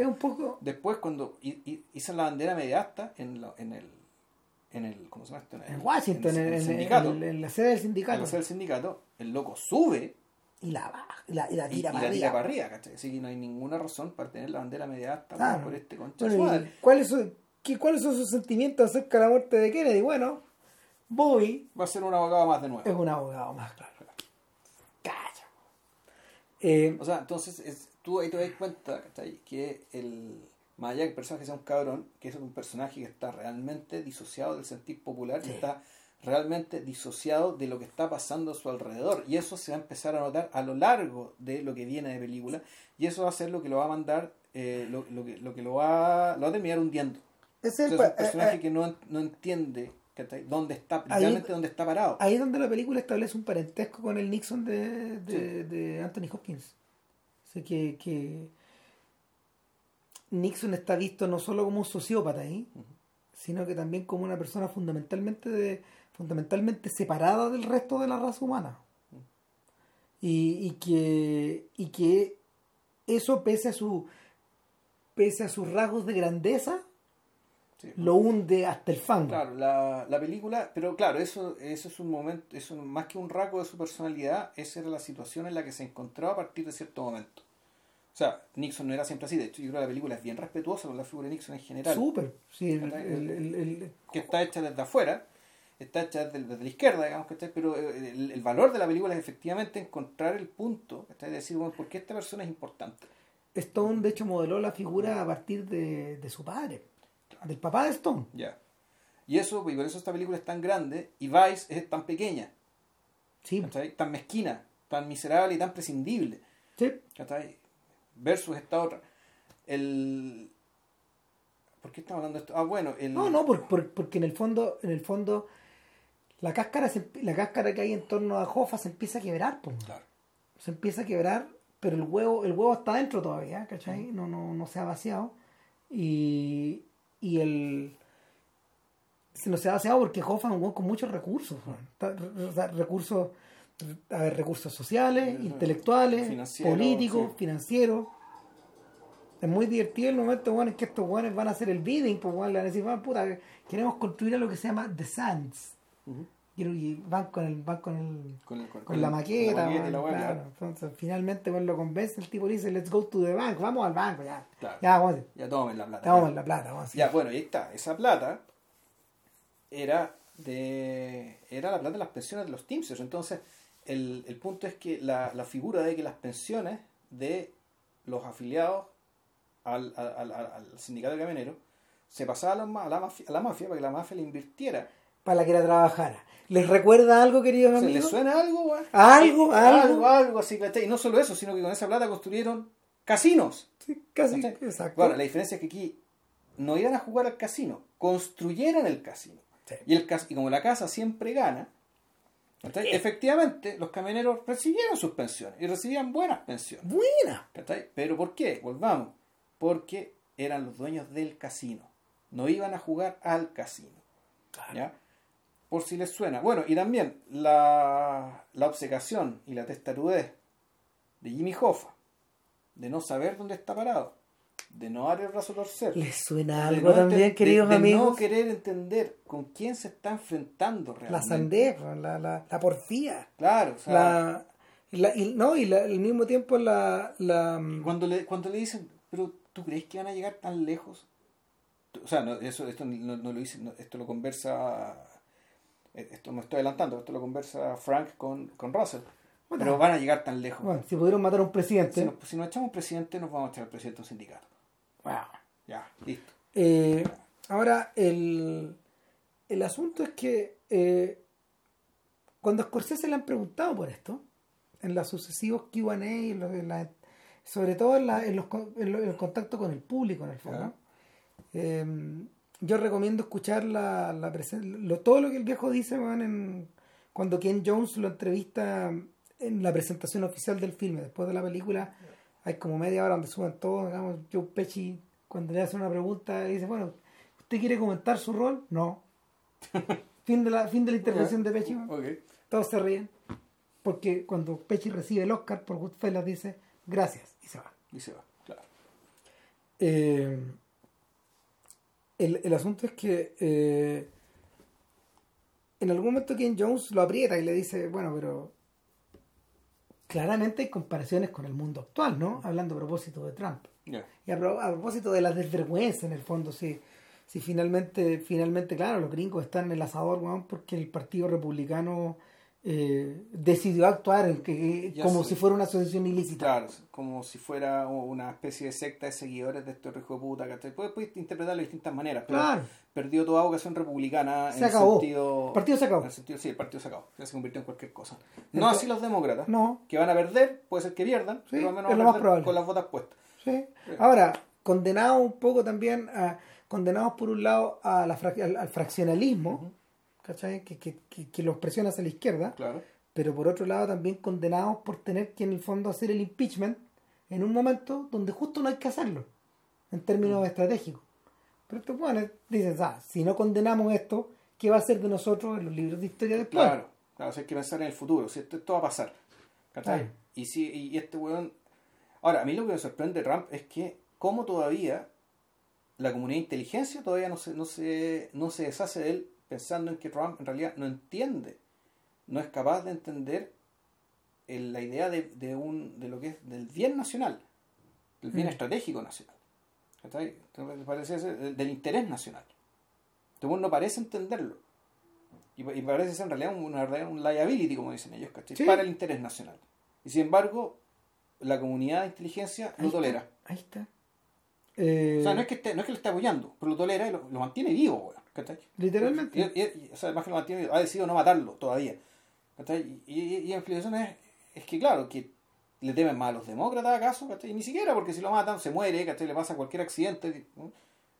Speaker 1: Es un poco.
Speaker 2: Después, cuando hi- hi- hizo la bandera mediasta en, la- en el. En el ¿Cómo se llama esto?
Speaker 1: En Washington, en,
Speaker 2: el
Speaker 1: en-
Speaker 2: sindicato.
Speaker 1: en- en la sede del
Speaker 2: en
Speaker 1: sindicato.
Speaker 2: la sede del sindicato, el loco sube
Speaker 1: Y la baja, y la, y la tira
Speaker 2: y
Speaker 1: para
Speaker 2: la tira
Speaker 1: arriba.
Speaker 2: para arriba, ¿cachai? Así que no hay ninguna razón para tener la bandera mediasta
Speaker 1: Claro.
Speaker 2: por este concha
Speaker 1: Bueno,
Speaker 2: su
Speaker 1: ¿y
Speaker 2: madre.
Speaker 1: ¿cuáles, son, qué- ¿Cuáles son sus sentimientos acerca de la muerte de Kennedy? Bueno, Bobby
Speaker 2: Va a ser un abogado más de nuevo.
Speaker 1: es un abogado más claro. Calla. Eh,
Speaker 2: O sea, entonces es- tú ahí te das cuenta ¿cachai? que el más allá que el personaje sea un cabrón, que es un personaje que está realmente disociado del sentir popular y está realmente disociado de lo que está pasando a su alrededor. Y eso se va a empezar a notar a lo largo de lo que viene de película. Y eso va a ser lo que lo va a mandar, eh, lo, lo que, lo que lo va, lo va a terminar hundiendo. O
Speaker 1: es
Speaker 2: sea,
Speaker 1: el
Speaker 2: es un personaje
Speaker 1: eh, eh,
Speaker 2: que no, no entiende dónde está, realmente dónde está parado.
Speaker 1: ahí es donde la película establece un parentesco con el Nixon de, de, de Anthony Hopkins. Así que, que Nixon está visto no solo como un sociópata ahí, sino que también como una persona fundamentalmente de, fundamentalmente separada del resto de la raza humana. Y, y que y que eso pese a su pese a sus rasgos de grandeza
Speaker 2: Sí.
Speaker 1: lo hunde hasta el fango.
Speaker 2: Claro, la, la película, pero claro, eso, eso es un momento, eso más que un rasgo de su personalidad, esa era la situación en la que se encontraba a partir de cierto momento. O sea, Nixon no era siempre así, de hecho yo creo que la película es bien respetuosa con la figura de Nixon en general,
Speaker 1: Súper. Sí, el- el- el-
Speaker 2: que está hecha desde afuera, está hecha desde, desde la izquierda, digamos, ¿cachai? pero eh, el, el valor de la película es efectivamente encontrar el punto, ¿cachai? de decir, bueno, ¿por qué esta persona es importante?
Speaker 1: Stone, de hecho, modeló la figura a partir de, de su padre, del papá de Stone.
Speaker 2: Ya. Y eso, y por eso esta película es tan grande y Vice es tan pequeña,
Speaker 1: Sí,
Speaker 2: ¿cachai? tan mezquina, tan miserable y tan prescindible.
Speaker 1: sí.
Speaker 2: ¿cachai? Versus esta otra. El... ¿Por qué estamos hablando de esto? Ah, bueno, el...
Speaker 1: No, no, por- por- porque en el fondo, en el fondo, la cáscara, se- la cáscara que hay en torno a Hoffa se empieza a quebrar, po.
Speaker 2: Claro.
Speaker 1: se empieza a quebrar, pero el huevo, el huevo está dentro todavía, ¿cachai? No, no, no se ha vaciado. Y, y el se no se ha vaciado porque Hoffa es un huevo con muchos recursos, o sea, recursos, a ver, recursos sociales, intelectuales, políticos,
Speaker 2: sí.
Speaker 1: financieros. Es muy divertido el momento, bueno, en que estos guanes van a hacer el bidding, pues bueno, le van a decir, "Bueno, puta, queremos construir a lo que se llama The Sands. Y y van con el, van con el,
Speaker 2: Con, el- con-
Speaker 1: la maqueta,
Speaker 2: la la
Speaker 1: claro. Entonces, finalmente bueno, lo convence, el tipo dice, let's go to the bank, vamos al banco, ya.
Speaker 2: Claro.
Speaker 1: Ya, vamos,
Speaker 2: Ya tomen la plata. ya.
Speaker 1: en la plata, vamos.
Speaker 2: Ya, bueno, y ahí está. Esa plata era de era la plata de las pensiones de los Teamsters. Entonces, el, el punto es que la, la figura de que las pensiones de los afiliados al, al, al- al sindicato de camioneros se pasaban a la, a la mafia, a la mafia para que la mafia le invirtiera.
Speaker 1: Para que la trabajara. ¿Les recuerda algo, queridos
Speaker 2: ¿Se ¿Les
Speaker 1: amigos?
Speaker 2: suena algo, weón?
Speaker 1: Algo, algo.
Speaker 2: algo, algo así, ¿cachai? Y no solo eso, sino que con esa plata construyeron casinos.
Speaker 1: Sí, casi,
Speaker 2: ¿cachai?
Speaker 1: exacto.
Speaker 2: Bueno, la diferencia es que aquí no iban a jugar al casino, construyeron el casino.
Speaker 1: Sí.
Speaker 2: Y, el y como la casa siempre gana, ¿Cachai? Efectivamente, los camioneros recibieron sus pensiones y recibían buenas pensiones.
Speaker 1: Buena.
Speaker 2: ¿Cachai? ¿Pero por qué? Volvamos. Porque eran los dueños del casino. No iban a jugar al casino. ¿Ya? Por si les suena. Bueno, y también la, la obcecación y la testarudez de Jimmy Hoffa de no saber dónde está parado, de no dar el brazo a torcer.
Speaker 1: ¿Les suena
Speaker 2: de
Speaker 1: algo
Speaker 2: no
Speaker 1: también, queridos
Speaker 2: de- de
Speaker 1: amigos?
Speaker 2: no querer entender con quién se está enfrentando
Speaker 1: la
Speaker 2: realmente.
Speaker 1: sandez, la, la, la porfía.
Speaker 2: Claro, o sea,
Speaker 1: la, la- y, no, y la- al mismo tiempo la... la
Speaker 2: cuando le, cuando le dicen, pero ¿tú crees que van a llegar tan lejos? O sea, no, eso, esto no, no lo dice, no, esto lo conversa, esto me estoy adelantando, esto lo conversa Frank con, con Russell.
Speaker 1: Bueno.
Speaker 2: pero van a llegar tan lejos.
Speaker 1: bueno, si pudieron matar a un presidente...
Speaker 2: Si nos, si nos echamos un presidente, nos vamos a echar al presidente de un sindicato.
Speaker 1: wow.
Speaker 2: Ya, listo.
Speaker 1: Eh, ahora, el, el asunto es que eh, cuando a Scorsese le han preguntado por esto, en los sucesivos QA, en la- sobre todo en, la- en los, en lo- en el contacto con el público, en el fondo,
Speaker 2: Claro.
Speaker 1: eh, yo recomiendo escuchar la, la lo, todo lo que el viejo dice weón, en, cuando Ken Jones lo entrevista en la presentación oficial del filme. Después de la película, hay como media hora donde suben todos. Digamos, Joe Pesci, cuando le hace una pregunta, dice: Bueno, ¿usted quiere comentar su rol? No. (laughs) fin, de la, fin de la intervención de Pesci. weón.
Speaker 2: Ok.
Speaker 1: Todos se ríen. Porque cuando Pesci recibe el Oscar por Goodfellas, dice: Gracias. Y se va.
Speaker 2: Y se va, claro.
Speaker 1: Eh, el, el asunto es que eh, en algún momento Ken Jones lo aprieta y le dice, bueno, pero claramente hay comparaciones con el mundo actual, ¿no? Hablando a propósito de Trump. Y a, pro- a propósito de la desvergüenza en el fondo, si, si finalmente, finalmente, claro, los gringos están en el asador, porque el Partido Republicano eh, decidió actuar que, como
Speaker 2: sé.
Speaker 1: si fuera una asociación ilícita.
Speaker 2: Claro, como si fuera una especie de secta de seguidores de estos hijos de puta, ¿cachai? Puedes, puedes interpretarlo de distintas maneras, pero
Speaker 1: Claro.
Speaker 2: perdió toda vocación republicana
Speaker 1: Se
Speaker 2: en
Speaker 1: acabó.
Speaker 2: el sentido...
Speaker 1: El partido se acabó.
Speaker 2: en el sentido- sí, el partido se acabó, ya se convirtió en cualquier cosa. No
Speaker 1: Entonces-
Speaker 2: así los demócratas,
Speaker 1: No,
Speaker 2: que van a perder, puede ser que pierdan,
Speaker 1: Sí,
Speaker 2: pero al menos
Speaker 1: es
Speaker 2: van a
Speaker 1: lo más
Speaker 2: perder
Speaker 1: probable.
Speaker 2: con las botas puestas.
Speaker 1: Sí. Ahora, condenados un poco también a, condenados por un lado a la al fraccionalismo, ¿cachai? Que, que, que, que los presiona hacia la izquierda,
Speaker 2: Claro.
Speaker 1: pero por otro lado también condenados por tener que en el fondo hacer el impeachment en un momento donde justo no hay que hacerlo, en términos estratégicos. Pero estos bueno, dicen, ah, si no condenamos esto, ¿qué va a ser de nosotros en los libros de historia después?
Speaker 2: Claro, claro, o sea, hay que pensar en el futuro, si esto, esto va a pasar. ¿cachai? Y, si, y este weón... Ahora, a mí lo que me sorprende de Trump es que cómo todavía la comunidad de inteligencia todavía no se, no se, no se deshace de él pensando en que Trump en realidad no entiende, no es capaz de entender el- la idea de, de, un, de lo que es del bien nacional, del bien
Speaker 1: Mm.
Speaker 2: estratégico nacional. ¿cachai? Entonces, parece ser del, del interés nacional. Este weón no parece entenderlo. Y, y parece ser en realidad un, una, un liability, como dicen ellos, ¿cachai?
Speaker 1: Sí.
Speaker 2: para el interés nacional. Y sin embargo, la comunidad de inteligencia
Speaker 1: Ahí
Speaker 2: lo
Speaker 1: está,
Speaker 2: tolera.
Speaker 1: Ahí está. Eh,
Speaker 2: O sea, no es que esté, no es que lo esté apoyando, pero lo tolera y lo, lo mantiene vivo, weón. ¿Cachai?
Speaker 1: Literalmente.
Speaker 2: Y, y- y- o sea, además que lo mantiene ha decidido no matarlo todavía. ¿cachai? Y, en explicación es, es que, claro, que le temen más a los demócratas, ¿acaso? ¿cachai? Y ni siquiera, porque si lo matan, se muere, ¿cachai? Le pasa cualquier accidente, ¿no?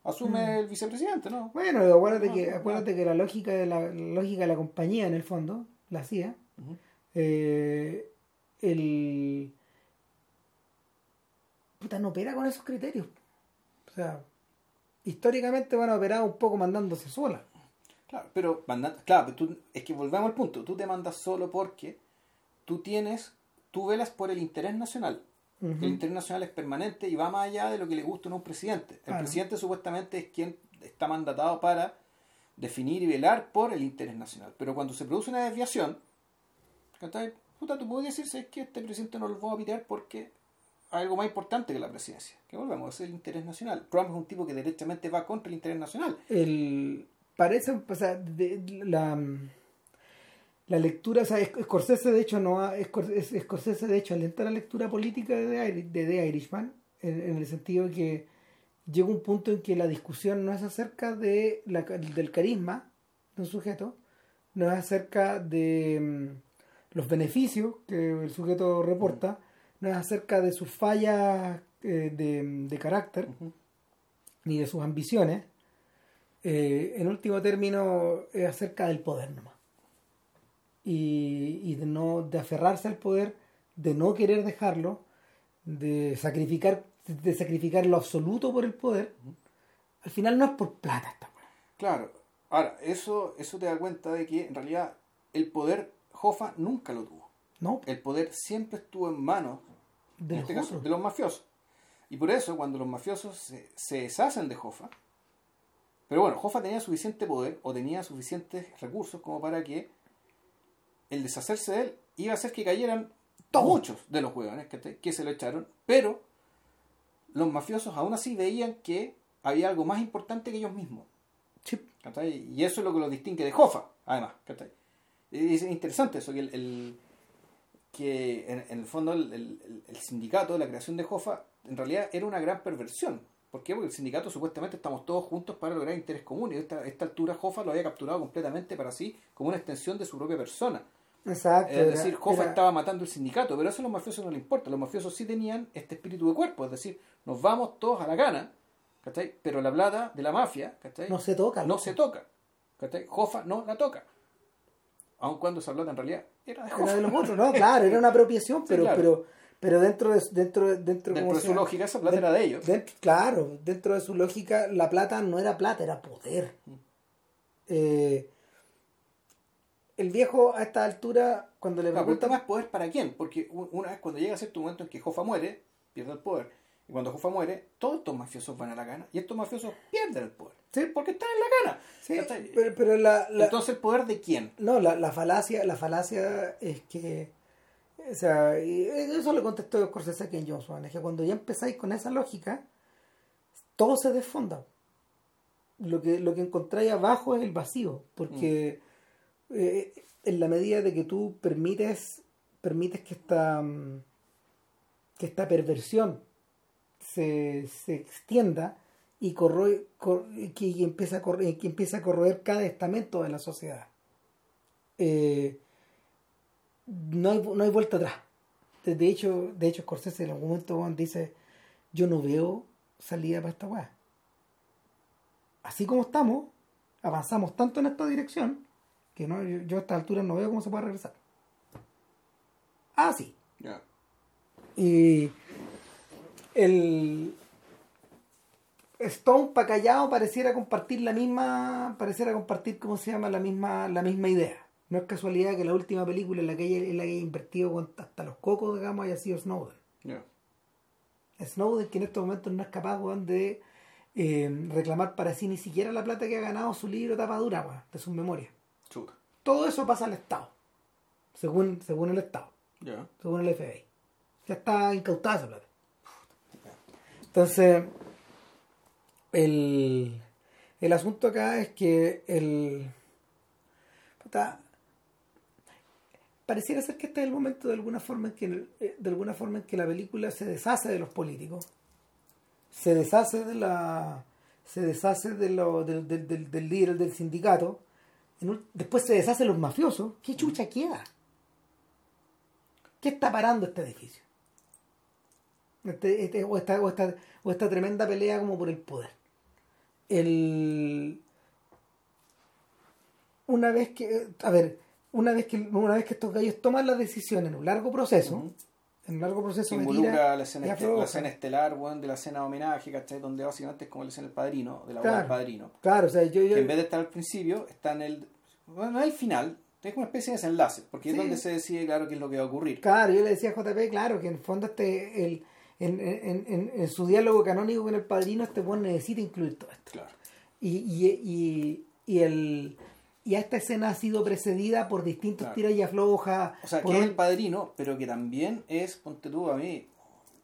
Speaker 2: asume
Speaker 1: Mm.
Speaker 2: el vicepresidente, ¿no?
Speaker 1: Bueno, acuérdate
Speaker 2: No,
Speaker 1: que,
Speaker 2: no,
Speaker 1: acuérdate que la lógica de la, la lógica de la compañía, en el fondo, la CIA, eh, el puta no opera con esos criterios. O sea, históricamente van a operar un poco mandándose sola.
Speaker 2: Claro, pero manda- claro, pero tú, es que volvemos al punto, tú te mandas solo porque tú tienes, tú velas por el interés nacional. El interés nacional es permanente y va más allá de lo que le gusta a un presidente. El
Speaker 1: Claro.
Speaker 2: presidente supuestamente es quien está mandatado para definir y velar por el interés nacional. Pero cuando se produce una desviación. Puta, tú puedes decirse es que este presidente no lo va a pitear porque algo más importante que la presidencia. Que volvemos, es el interés nacional. Trump es un tipo que derechamente va contra el interés nacional.
Speaker 1: el parece o sea, la la lectura o sea Sc- Scorsese de hecho no ha, Scor- es- Scorsese de hecho alenta la lectura política de de The Irishman en, en el sentido de que llega un punto en que la discusión no es acerca de la, del carisma de un sujeto no es acerca de mm, los beneficios que el sujeto reporta no es acerca de sus fallas eh, de, de carácter ni de sus ambiciones eh, en último término es acerca del poder nomás. y, y de no de aferrarse al poder, de no querer dejarlo, de sacrificar de sacrificar lo absoluto por el poder, al final no es por plata esta.
Speaker 2: Claro. Ahora, eso, eso te da cuenta de que en realidad el poder Jofa nunca lo tuvo.
Speaker 1: No,
Speaker 2: El poder siempre estuvo en manos,
Speaker 1: de
Speaker 2: en
Speaker 1: los
Speaker 2: este caso, de los mafiosos. Y por eso, cuando los mafiosos se, se deshacen de Jofa, pero bueno, Jofa tenía suficiente poder o tenía suficientes recursos como para que el deshacerse de él iba a hacer que cayeran
Speaker 1: Todos.
Speaker 2: muchos de los huevones que, que se lo echaron, pero los mafiosos aún así veían que había algo más importante que ellos mismos.
Speaker 1: Sí.
Speaker 2: Y eso es lo que los distingue de Jofa, además. es interesante eso, que, el, el- que en, en el fondo el, el- el sindicato la creación de Jofa en realidad era una gran perversión. ¿Por qué? Porque el sindicato supuestamente estamos todos juntos para lograr interés común y a esta, esta altura Jofa lo había capturado completamente para sí como una extensión de su propia persona.
Speaker 1: Exacto.
Speaker 2: Es
Speaker 1: era-
Speaker 2: decir, Jofa
Speaker 1: era-
Speaker 2: estaba matando el sindicato, pero eso a los mafiosos no les importa. Los mafiosos sí tenían este espíritu de cuerpo, es decir, nos vamos todos a la gana, ¿cachai? pero la plata de la mafia ¿cachai?
Speaker 1: no se toca.
Speaker 2: no se toca. ¿cachai? Jofa no la toca. Aun cuando esa plata en realidad era de
Speaker 1: Era de los otros, no, claro, era una apropiación, (laughs) pero,
Speaker 2: claro.
Speaker 1: pero, pero dentro de dentro, de- dentro,
Speaker 2: Dentro
Speaker 1: ¿cómo
Speaker 2: de su
Speaker 1: llama?
Speaker 2: lógica, esa plata
Speaker 1: Den-
Speaker 2: era de ellos.
Speaker 1: claro, dentro de su lógica, la plata no era plata, era poder.
Speaker 2: Mm.
Speaker 1: Eh, el viejo a esta altura, cuando le
Speaker 2: Claro, el
Speaker 1: pregunta
Speaker 2: tema es poder para quién, porque una vez cuando llega a cierto momento en que Jofa muere, pierde el poder. Y cuando Jofa muere, todos estos mafiosos van a la gana y estos mafiosos pierden el poder.
Speaker 1: Sí.
Speaker 2: Porque están en la gana.
Speaker 1: Sí, pero, pero la, la-
Speaker 2: Entonces, ¿el poder de quién?
Speaker 1: no, la, la falacia, la falacia es que, o sea, y eso le contestó Scorsese a Ken Johnson, es que cuando ya empezáis con esa lógica, todo se desfonda. Lo que, lo que encontráis abajo es el vacío, porque eh, en la medida de que tú permites, permites que esta, que esta perversión se, se extienda y, corroe, cor- que, empieza a corroer, que empieza a corroer cada estamento de la sociedad. Eh, no, hay, no hay vuelta atrás. De, hecho, de hecho, Scorsese en algún momento dice, yo no veo salida para esta weá. Así como estamos, avanzamos tanto en esta dirección que no, yo, yo a esta altura no veo cómo se puede regresar. Ah, sí. Y el Stone para callado pareciera compartir la misma, pareciera compartir, ¿cómo se llama? La misma, la misma idea. No es casualidad que la última película en la que ella, en la que haya invertido hasta los cocos, digamos, haya sido Snowden. Snowden que en estos momentos no es capaz, de eh, reclamar para sí ni siquiera la plata que ha ganado su libro tapadura, weón, de sus memorias.
Speaker 2: Chuta.
Speaker 1: Todo eso pasa al Estado, según, según el Estado. Según el FBI. Ya está incautada esa plata. Entonces, el, el asunto acá es que el. puta, pareciera ser que este es el momento de alguna forma en que eh, de alguna forma en que la película se deshace de los políticos, se deshace de la se deshace de lo, del, del, del- líder del sindicato, después se deshace de los mafiosos. ¿Qué chucha queda? ¿Qué está parando este edificio? Este- este- o, esta, o, esta, o esta tremenda pelea como por el poder. El, una vez que, a ver, una vez que, una vez que estos gallos toman la decisión en un largo proceso, en un largo proceso
Speaker 2: involucra
Speaker 1: tira
Speaker 2: la escena, este- la escena estelar, weón, de la escena de homenaje, ¿cachai? Donde básicamente es como la escena del padrino, de la boda
Speaker 1: Claro.
Speaker 2: del padrino.
Speaker 1: Claro, o sea, yo, yo
Speaker 2: Que en vez de estar al principio, está en el. Bueno, el final, es como una especie de desenlace, porque
Speaker 1: Sí.
Speaker 2: es donde se decide, claro, qué es lo que va a ocurrir.
Speaker 1: Claro, yo le decía a JP, claro, que en el fondo este, el, en, en, en, en su diálogo canónico con el padrino, este buen necesita incluir todo esto.
Speaker 2: Claro.
Speaker 1: Y, y, y, y el y esta escena ha sido precedida por distintos
Speaker 2: Claro.
Speaker 1: tiras y aflojas.
Speaker 2: O sea, que es el padrino, pero que también es, ponte tú a mí,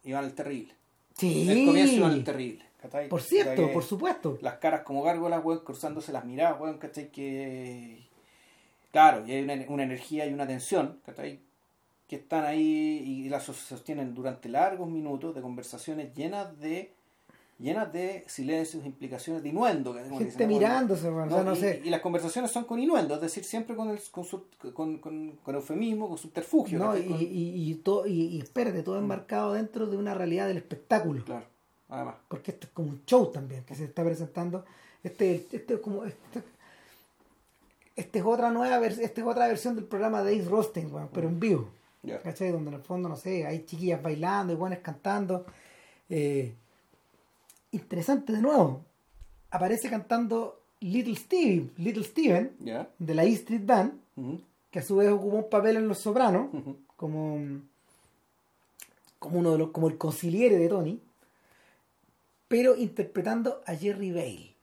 Speaker 2: Iván el Terrible.
Speaker 1: Sí,
Speaker 2: El comienzo Iván el Terrible. ¿cachai?
Speaker 1: por cierto, por supuesto.
Speaker 2: Las caras como gárgolas, weón, cruzándose las miradas, weón, ¿cachai? Que. Claro, y hay una, una energía y una tensión, ¿cachai? Que están ahí y las sostienen durante largos minutos de conversaciones llenas de llenas de silencios, implicaciones, de inuendo. que-
Speaker 1: Gente
Speaker 2: dicen, ¿no?
Speaker 1: mirándose, bueno, o sea, no
Speaker 2: y,
Speaker 1: sé.
Speaker 2: y las conversaciones son con inuendo, es decir, siempre con, el, con, su- con, con- con eufemismo, con subterfugio.
Speaker 1: No, y, y, y, todo, y, espérate, todo enmarcado dentro de una realidad del espectáculo.
Speaker 2: Claro, además.
Speaker 1: Porque esto es como un show también que se está presentando. Este, este es como. este- esta es otra nueva esta es otra versión del programa de Ace Rosten, weón, pero en vivo. ¿Cachai? Donde en el fondo, no sé, hay chiquillas bailando y buenas cantando. Eh, interesante de nuevo. Aparece cantando Little Steve, Little Steven, de la E Street Band, que a su vez ocupó un papel en Los Sopranos, como, como uno de los, como el conciliere de Tony, pero interpretando a Jerry Bale.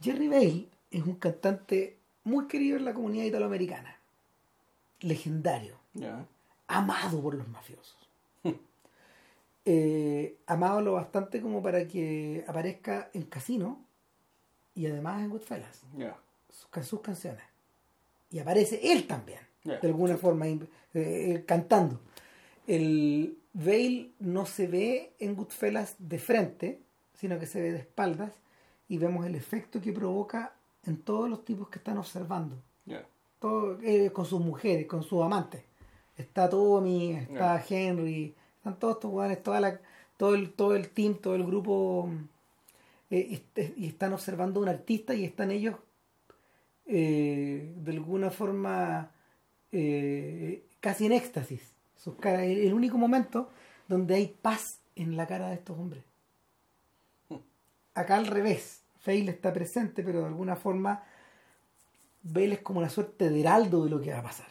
Speaker 1: Jerry Bale es un cantante muy querido en la comunidad italoamericana, legendario, Amado por los mafiosos. (laughs) Eh, amado lo bastante como para que aparezca en Casino y además en Goodfellas,
Speaker 2: Ya.
Speaker 1: sus, can- sus canciones. Y aparece él también, de alguna forma, eh, eh, cantando. El Bale no se ve en Goodfellas de frente, sino que se ve de espaldas y vemos el efecto que provoca en todos los tipos que están observando todo, eh, con sus mujeres, con sus amantes. Está Tommy, está Henry, están todos estos jugadores, toda la, todo el, todo el team, todo el grupo, eh, y están observando a un artista y están ellos eh, de alguna forma eh, casi en éxtasis. Sus caras, el, el único momento donde hay paz en la cara de estos hombres. Acá al revés, Fail está presente, pero de alguna forma Bale es como una suerte de heraldo de lo que va a pasar.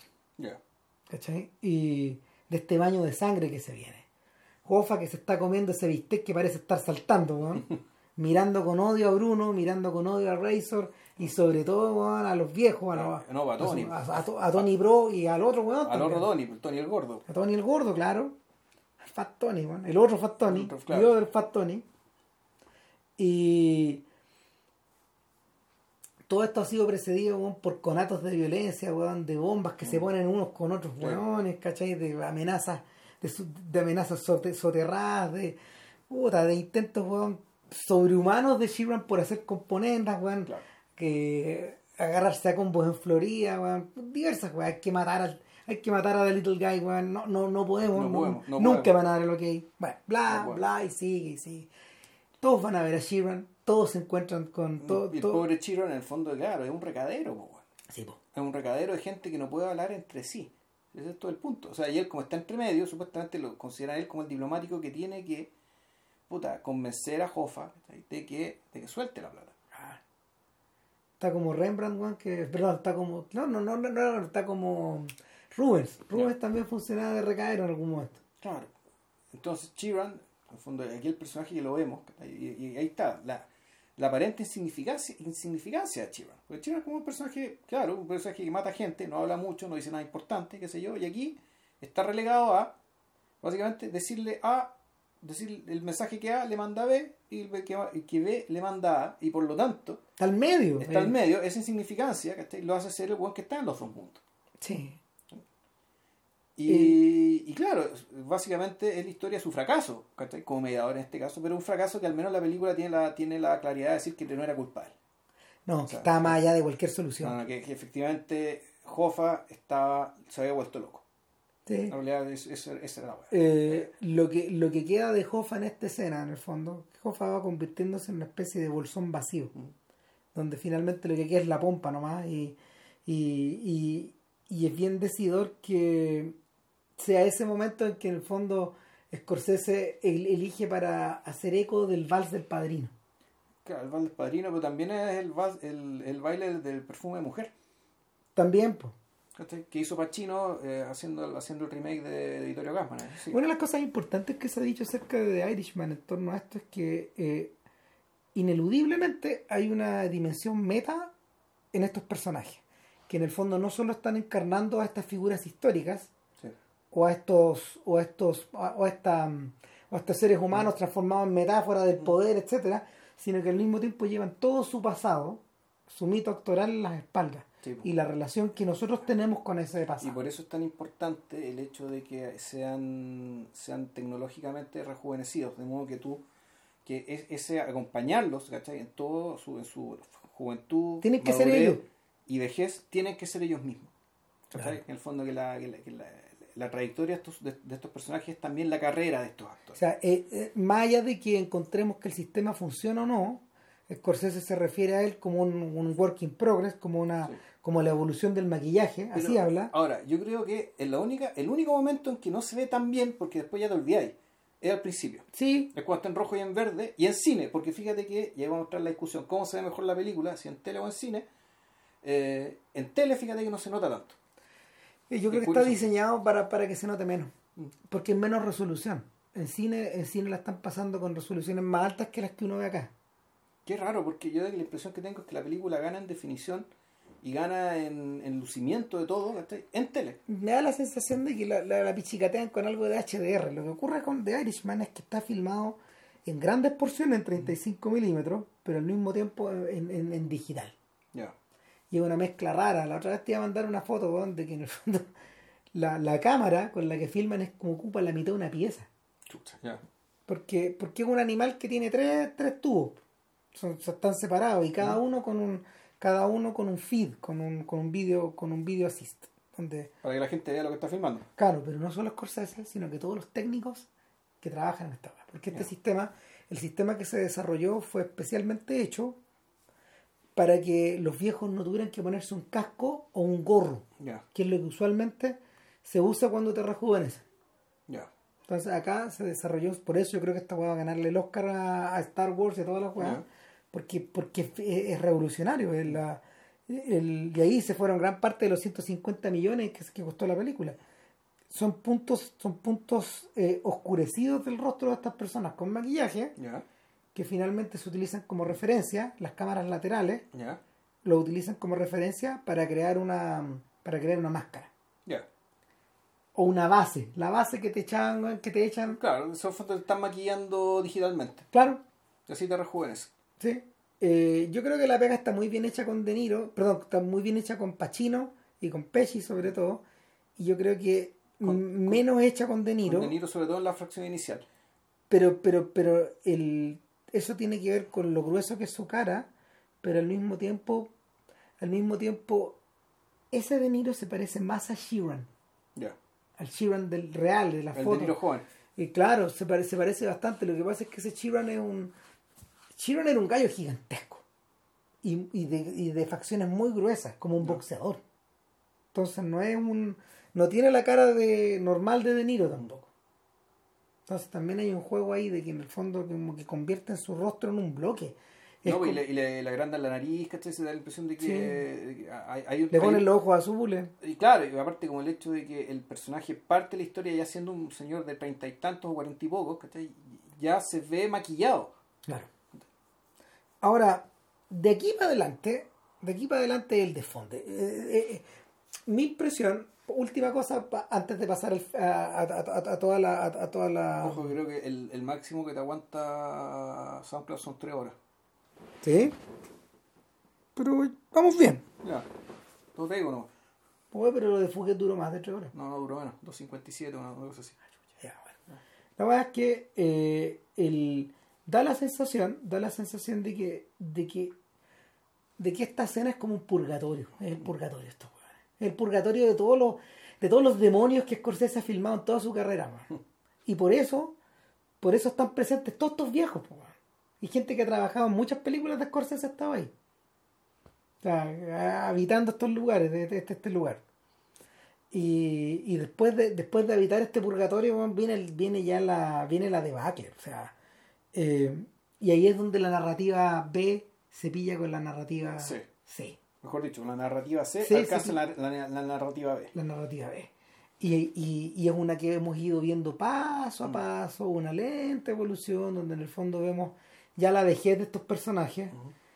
Speaker 1: ¿Cachai? Y de este baño de sangre que se viene. Jofa que se está comiendo ese bistec que parece estar saltando, weón. (laughs) mirando con odio a Bruno, mirando con odio a Razor y sobre todo weón, a los viejos, a, los-
Speaker 2: No, a Tony.
Speaker 1: a, a- a Tony Bro y al otro weón.
Speaker 2: Al otro. Tony, Tony el gordo.
Speaker 1: A Tony el gordo, claro. Al Fat Tony, weón. el otro Fat Tony,
Speaker 2: otro, claro.
Speaker 1: yo del Fat Tony. Y todo esto ha sido precedido weón, por conatos de violencia, weón, de bombas que se ponen unos con otros weones, ¿cachai? De amenazas, de, amenazas sote- soterradas, de puta, de intentos weón, sobrehumanos de Sheeran por hacer componendas, weón,
Speaker 2: Claro.
Speaker 1: que agarrarse a combos en Florida, weón, diversas weón, hay que matar al hay que matar a The Little Guy, weón. No, no, no podemos,
Speaker 2: No
Speaker 1: no-
Speaker 2: podemos, no
Speaker 1: nunca
Speaker 2: podemos.
Speaker 1: van a dar lo que hay. Bueno, bla, bla, y sigue, y sigue. Todos van a ver a Sheeran, todos se encuentran con todo.
Speaker 2: y el
Speaker 1: todo-
Speaker 2: pobre Chiro en el fondo, claro, es un recadero, po, weón.
Speaker 1: Sí, po.
Speaker 2: es un recadero de gente que no puede hablar entre sí. Ese es todo el punto. O sea, y él como está entre medio, supuestamente lo considera él como el diplomático que tiene que puta, convencer a Jofa de que, de que suelte la plata.
Speaker 1: Ah. Está como Rembrandt, weón, que. Perdón, está como. No, no, no, no, no, está como Rubens. Rubens también funcionaba de recadero en algún momento.
Speaker 2: Claro. Entonces Chiran, en el fondo, aquí el personaje que lo vemos, y, y ahí está, la, la aparente insignificancia, insignificancia de Chiran. Porque Chiran es como un personaje, claro, un personaje que mata gente, no habla mucho, no dice nada importante, qué sé yo, y aquí está relegado a, básicamente, decirle A, decir el mensaje que A le manda a B, y el que, que B le manda a A, y por lo tanto,
Speaker 1: Está al medio.
Speaker 2: está
Speaker 1: eh.
Speaker 2: al medio, esa insignificancia, ¿cachai? Lo hace ser el buen que está en los dos mundos.
Speaker 1: Sí.
Speaker 2: Y, y claro, básicamente es la historia de su fracaso, ¿cachai? como mediador en este caso, pero un fracaso que al menos la película tiene la, tiene la claridad de decir que no era culpable.
Speaker 1: No,
Speaker 2: sea,
Speaker 1: está más allá de cualquier solución.
Speaker 2: No, que, que efectivamente Jofa estaba, se había vuelto loco.
Speaker 1: Sí.
Speaker 2: En realidad es- es- era la.
Speaker 1: Eh, lo, que, lo que queda de Hoffa en esta escena, en el fondo, Hoffa va convirtiéndose en una especie de bolsón vacío,
Speaker 2: Mm.
Speaker 1: donde finalmente lo que queda es la pompa nomás, y, y, y, y es bien decidor que sea ese momento en que en el fondo Scorsese el- elige para hacer eco del vals del padrino.
Speaker 2: Claro, el baile del padrino, pero también es el, vas- el, el baile del perfume de mujer,
Speaker 1: También, pues.
Speaker 2: que hizo Pacino eh, haciendo, haciendo el remake de, de Vittorio Gassman. ¿eh? Sí.
Speaker 1: Una de las cosas importantes que se ha dicho acerca de The Irishman en torno a esto es que eh, ineludiblemente hay una dimensión meta en estos personajes, que en el fondo no solo están encarnando a estas figuras históricas. O a estos o a estos o a, esta, mm, o a estos seres humanos transformados en metáfora del poder, etcétera, sino que al mismo tiempo llevan todo su pasado, su mito actoral en las espaldas
Speaker 2: Sí,
Speaker 1: y la relación que nosotros tenemos con ese
Speaker 2: Y
Speaker 1: pasado.
Speaker 2: por eso es tan importante el hecho de que sean, sean tecnológicamente rejuvenecidos, de modo que tú, que es, ese acompañarlos, ¿cachai? En todo su, en su juventud,
Speaker 1: Tienen que ser ellos.
Speaker 2: y vejez, tienen que ser ellos mismos. En el fondo que la, que la, que la- la trayectoria de estos, de, de estos personajes es también la carrera de estos
Speaker 1: O
Speaker 2: actores.
Speaker 1: sea, eh, eh, más allá de que encontremos que el sistema funciona o no, Scorsese se refiere a él como un, un work in progress, como una
Speaker 2: Sí.
Speaker 1: como la evolución del maquillaje, así habla.
Speaker 2: Ahora, yo creo que es la única, el único momento en que no se ve tan bien, porque después ya te olvidáis, es al principio.
Speaker 1: Sí,
Speaker 2: Es cuando está en rojo y en verde, y en cine, porque fíjate que ya vamos a mostrar la discusión, cómo se ve mejor la película, si en tele o en cine. Eh, en tele, fíjate que no se nota tanto.
Speaker 1: Y yo creo que está diseñado para, para que se note menos, porque es menos resolución. En cine, en cine la están pasando con resoluciones más altas que las que uno ve acá.
Speaker 2: Qué raro, porque yo la impresión que tengo es que la película gana en definición y gana en, en lucimiento de todo en tele.
Speaker 1: Me da la sensación de que la, la, la pichicatean con algo de HDR. Lo que ocurre con The Irishman es que está filmado en grandes porciones en 35 milímetros, pero al mismo tiempo en, en- en digital.
Speaker 2: Ya.
Speaker 1: Y es una mezcla rara. La otra vez te iba a mandar una foto weón, de que en el fondo (laughs) la, la cámara con la que filman es como ocupa la mitad de una pieza.
Speaker 2: Chucha, ya.
Speaker 1: Porque, porque es un animal que tiene tres, tres tubos. Son, están separados y cada uno con un cada uno con un feed, con un, con un video, con un video assist. Donde,
Speaker 2: Para que la gente vea lo que está filmando.
Speaker 1: claro, pero no solo Scorsese, sino que todos los técnicos que trabajan en esta obra. Porque este sistema, el sistema que se desarrolló fue especialmente hecho para que los viejos no tuvieran que ponerse un casco o un gorro, que es lo que usualmente se usa cuando te rejuveneces.
Speaker 2: ya.
Speaker 1: Entonces acá se desarrolló, por eso yo creo que esta weá va a ganarle el Oscar a, a Star Wars y a todas las weas, porque, porque es, es revolucionario. es la- el, y ahí se fueron gran parte de los 150 millones que, que costó la película. Son puntos, son puntos eh, oscurecidos del rostro de estas personas con maquillaje que finalmente se utilizan como referencia, las cámaras laterales lo utilizan como referencia para crear una para crear una máscara o una base, la base que te echan, que te echan,
Speaker 2: Claro, fondos te están maquillando digitalmente.
Speaker 1: claro,
Speaker 2: Y así te rejuvenes.
Speaker 1: Sí. Eh, yo creo que la pega está muy bien hecha con De Niro, perdón, está muy bien hecha con Pacino y con Pesci sobre todo. Y yo creo que
Speaker 2: Con-
Speaker 1: menos hecha con De Niro,
Speaker 2: Con De Niro, sobre todo en la fracción inicial.
Speaker 1: pero, pero, pero el, eso tiene que ver con lo grueso que es su cara, pero al mismo tiempo, al mismo tiempo, ese De Niro se parece más a Sheeran,
Speaker 2: Ya.
Speaker 1: al Sheeran del real, de la
Speaker 2: El
Speaker 1: foto.
Speaker 2: De Niro joven.
Speaker 1: Y claro, se parece, se parece bastante. Lo que pasa es que ese Chiron es un. Chiron era un gallo gigantesco. Y, y, de, y de facciones muy gruesas, como un boxeador. Entonces no es un. No tiene la cara de normal de De Niro tampoco. Entonces también hay un juego ahí de que en el fondo como que convierten su rostro en un bloque. Es
Speaker 2: No, y
Speaker 1: como-
Speaker 2: le, y le, le agrandan la nariz, ¿cachai? Se da la impresión de que,
Speaker 1: Sí.
Speaker 2: que hay, hay un...
Speaker 1: le
Speaker 2: hay-
Speaker 1: ponen los ojos azules.
Speaker 2: Y claro, y aparte como el hecho de que el personaje parte de la historia ya siendo un señor de treinta y tantos o cuarenta y pocos, ¿cachai? Ya se ve maquillado.
Speaker 1: Claro. Ahora, de aquí para adelante, de aquí para adelante el desfonde. Eh, eh, eh, mi impresión, última cosa pa- antes de pasar el- a, a- a- a toda la... A, toda la
Speaker 2: Ojo, creo que el, el máximo que te aguanta SoundCloud son tres horas.
Speaker 1: ¿Sí? Pero vamos bien.
Speaker 2: Ya. Todo te digo, no.
Speaker 1: Oye, pero lo de Fuguet duró más de tres horas.
Speaker 2: No, no duró menos. 2.57, una, cosa así.
Speaker 1: Ya, bueno. La verdad es que eh, el, da la sensación, da la sensación de que, de que, de que esta escena es como un purgatorio. Es el purgatorio esto, el purgatorio de todos los, de todos los demonios que Scorsese ha filmado en toda su carrera. (laughs) Y por eso, por eso están presentes todos estos viejos. Y gente que ha trabajado en muchas películas de Scorsese ha estado ahí. O sea, habitando estos lugares, este, este lugar. Y, y después de después de habitar este purgatorio viene viene ya la viene la debacle o sea eh, y ahí es donde la narrativa B se pilla con la narrativa.
Speaker 2: C, Mejor dicho, la narrativa C
Speaker 1: Sí,
Speaker 2: alcanza
Speaker 1: sí, sí.
Speaker 2: La, la- la narrativa B.
Speaker 1: la narrativa B y, y, y es una que hemos ido viendo paso a
Speaker 2: Mm.
Speaker 1: paso una lenta evolución donde en el fondo vemos ya la vejez de estos personajes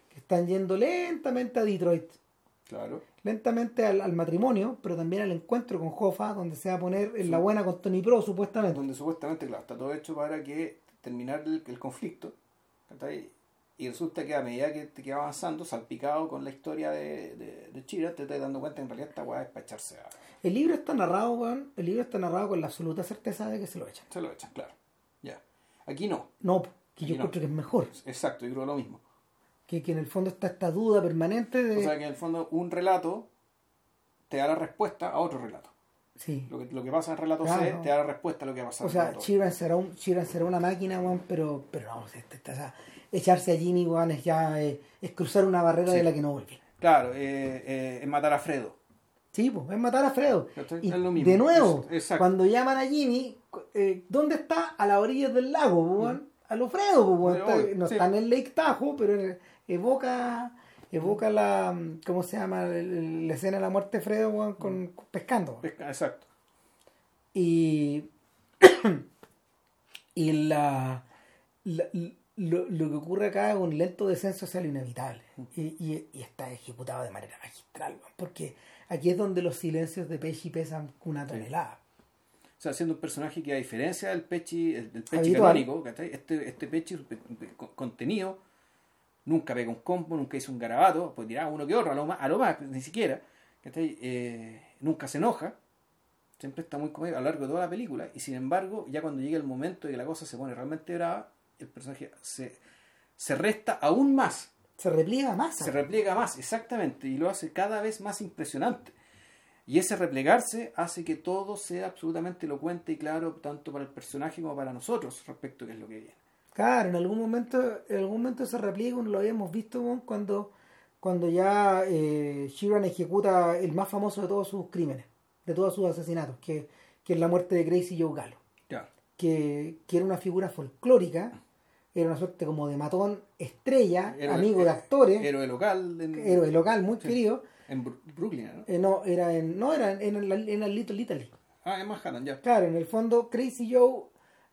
Speaker 1: que están yendo lentamente a Detroit
Speaker 2: Claro.
Speaker 1: lentamente al, al matrimonio pero también al encuentro con Hoffa donde se va a poner en la buena con Tony Pro supuestamente
Speaker 2: Donde supuestamente, claro, está todo hecho para que terminar el, el conflicto. ¿cachai? Y resulta que a medida que, que va avanzando, salpicado con la historia de, de, de Chira, te estás dando cuenta que en realidad esta weá es para echarse a.
Speaker 1: El libro está narrado, weón. El libro está narrado con la absoluta certeza de que se lo echan.
Speaker 2: Se lo echan, claro. Ya. Aquí no.
Speaker 1: No, que yo
Speaker 2: no.
Speaker 1: encuentro que es mejor.
Speaker 2: Exacto, yo creo lo mismo.
Speaker 1: Que, que en el fondo está esta duda permanente de.
Speaker 2: O sea que en el fondo un relato te da la respuesta a otro relato.
Speaker 1: Sí.
Speaker 2: Lo que, lo que pasa en relato
Speaker 1: Claro.
Speaker 2: C te da la respuesta a lo que ha pasado
Speaker 1: O
Speaker 2: en
Speaker 1: sea. Chiran será, un, Chiran será una máquina, weón, pero, pero no, este- este- o sea, echarse a Jimmy, weón, es ya eh, es cruzar una barrera
Speaker 2: Sí.
Speaker 1: de la que no volví.
Speaker 2: Claro, eh, eh, es matar a Fredo.
Speaker 1: Sí, pues, es matar a Fredo. Y
Speaker 2: Es lo mismo.
Speaker 1: de nuevo,
Speaker 2: Es-
Speaker 1: cuando llaman a Jimmy, eh, ¿dónde está? A las orillas del lago, weón. A lo Fredo, pues, weón. Está- no
Speaker 2: sí.
Speaker 1: está en el Lake Tahoe, pero eh, evoca evoca la, ¿cómo se llama? La escena de la muerte de Fredo, weón, con, con- pescando.
Speaker 2: Pesca- Exacto.
Speaker 1: Y, y la, la- lo, lo que ocurre acá es un lento descenso hacia lo inevitable. Y, y- y está ejecutado de manera magistral, weón, porque aquí es donde los silencios de Pesci pesan una tonelada.
Speaker 2: O sea, siendo un personaje que a diferencia del Pechi, el- del Pechi canónico. Este, este Pechi pe- pe- con- contenido, nunca pega un combo, nunca hizo un garabato, pues dirá uno que otro, a lo más, a lo más ni siquiera. Eh, nunca se enoja, siempre está muy cómodo a lo largo de toda la película, y sin embargo, ya cuando llega el momento de que la cosa se pone realmente brava, el personaje se, se resta aún más,
Speaker 1: Se repliega más.
Speaker 2: se repliega más, exactamente, y lo hace cada vez más impresionante. Y ese replegarse hace que todo sea absolutamente elocuente y claro, tanto para el personaje como para nosotros, respecto a qué es lo que viene.
Speaker 1: Claro, en algún momento, en algún momento se repliega, lo habíamos visto cuando, cuando ya eh, Sheeran ejecuta el más famoso de todos sus crímenes, de todos sus asesinatos, que, que es la muerte de Gracie Joe Gallo,
Speaker 2: Claro.
Speaker 1: que, que era una figura folclórica, era una suerte como de matón estrella,
Speaker 2: Héroe-
Speaker 1: amigo de
Speaker 2: eh,
Speaker 1: actores,
Speaker 2: Héroe local en,
Speaker 1: héroe local muy
Speaker 2: Sí.
Speaker 1: querido.
Speaker 2: en Brooklyn, ¿no?
Speaker 1: Eh, no, era en, no era en, en, en la Little Italy.
Speaker 2: Ah, en Manhattan, ya.
Speaker 1: Claro, en el fondo Crazy Joe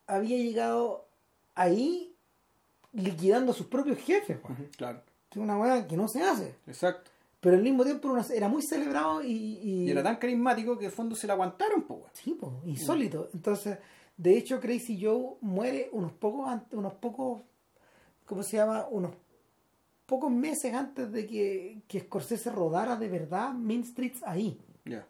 Speaker 1: había llegado ahí liquidando a sus propios jefes, weón.
Speaker 2: Ujú, Claro,
Speaker 1: es una weá que no se hace.
Speaker 2: exacto.
Speaker 1: Pero al mismo tiempo era, muy celebrado y, y-
Speaker 2: Y era tan carismático que en el fondo se la aguantaron, pues.
Speaker 1: sí, po, insólito. Entonces, de hecho, Crazy Joe muere unos pocos, unos pocos, ¿cómo se llama? Unos pocos meses antes de que, que Scorsese rodara de verdad Mean Streets ahí.
Speaker 2: Ya.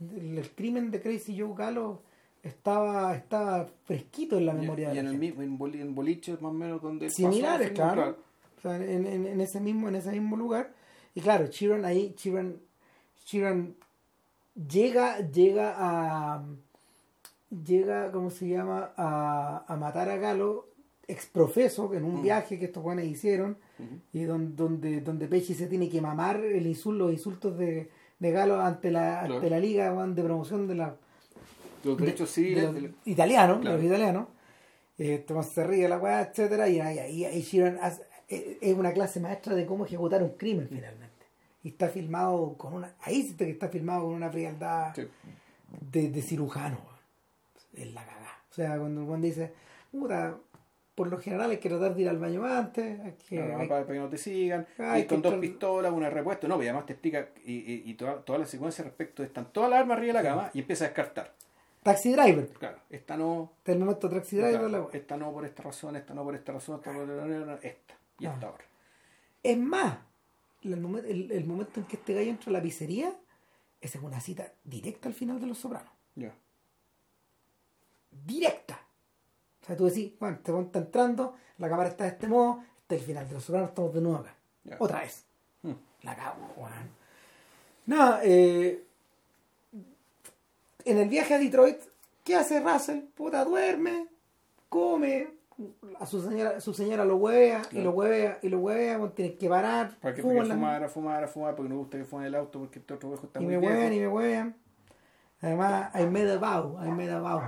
Speaker 1: El, el crimen de Crazy Joe Gallo estaba, estaba fresquito en la
Speaker 2: Y,
Speaker 1: memoria
Speaker 2: y
Speaker 1: de
Speaker 2: en
Speaker 1: la
Speaker 2: el
Speaker 1: gente.
Speaker 2: mismo, en, boli- en boliches más o menos donde
Speaker 1: similares,
Speaker 2: pasó,
Speaker 1: claro. O sea, en, en- en ese mismo, en ese mismo lugar. Y claro, Chiron ahí, Chiron, Chiron llega, llega a llega, ¿cómo se llama? A, a matar a Galo exprofeso en un
Speaker 2: Mm.
Speaker 1: viaje que estos buenos hicieron y donde, donde, donde Pesci se tiene que mamar el insulto, los insultos de, de Galo ante la, ante
Speaker 2: Claro.
Speaker 1: la liga de promoción de la
Speaker 2: Los derechos
Speaker 1: de
Speaker 2: civiles.
Speaker 1: los italianos,
Speaker 2: Claro.
Speaker 1: los italianos. Eh, Tomás se ríe de la weá, etcétera, y ahí, ahí, ahí Sheeran hace- eh, es una clase maestra de cómo ejecutar un crimen finalmente. Y está filmado con una, ahí sí que está filmado con una frialdad
Speaker 2: Sí.
Speaker 1: de, de cirujano. Es la cagada. O sea, cuando, cuando dice, puta, por lo general hay que tratar de ir al baño antes, hay que,
Speaker 2: Claro,
Speaker 1: hay-
Speaker 2: para, que no te sigan,
Speaker 1: Hay
Speaker 2: con dos pistolas, una de repuesto, no, y además te explica, y, y, y toda, toda la secuencia respecto, están todas las armas arriba de la cama y empieza a descartar.
Speaker 1: Taxi Driver,
Speaker 2: Claro, esta no,
Speaker 1: hasta el momento Taxi Driver,
Speaker 2: claro,
Speaker 1: la
Speaker 2: esta no por esta razón, esta no por esta razón, esta por esta, y
Speaker 1: Ah.
Speaker 2: hasta ahora.
Speaker 1: Es más, el, momen- el- el momento en que este gallo entra a la pizzería, esa es una cita directa al final de Los Sopranos.
Speaker 2: Ya.
Speaker 1: Directa. O sea, tú decís, bueno, este está entrando, la cámara está de este modo, este es el final de Los Sopranos, estamos de nuevo acá.
Speaker 2: Ya.
Speaker 1: Otra vez.
Speaker 2: Hmm.
Speaker 1: La cago. Nada, eh, en el viaje a Detroit, ¿qué hace Russell? Puta, duerme, come, a su señora, su señora lo huevea, y lo huevea, y lo huevea, bueno, tienes que parar,
Speaker 2: Para que
Speaker 1: fuma
Speaker 2: porque
Speaker 1: la-
Speaker 2: fumar, a fumar, a fumar, porque no gusta que fume el auto, porque este otro viejo está
Speaker 1: y
Speaker 2: muy
Speaker 1: me
Speaker 2: viejo.
Speaker 1: huevean, y me huevean. Además, I made a vow.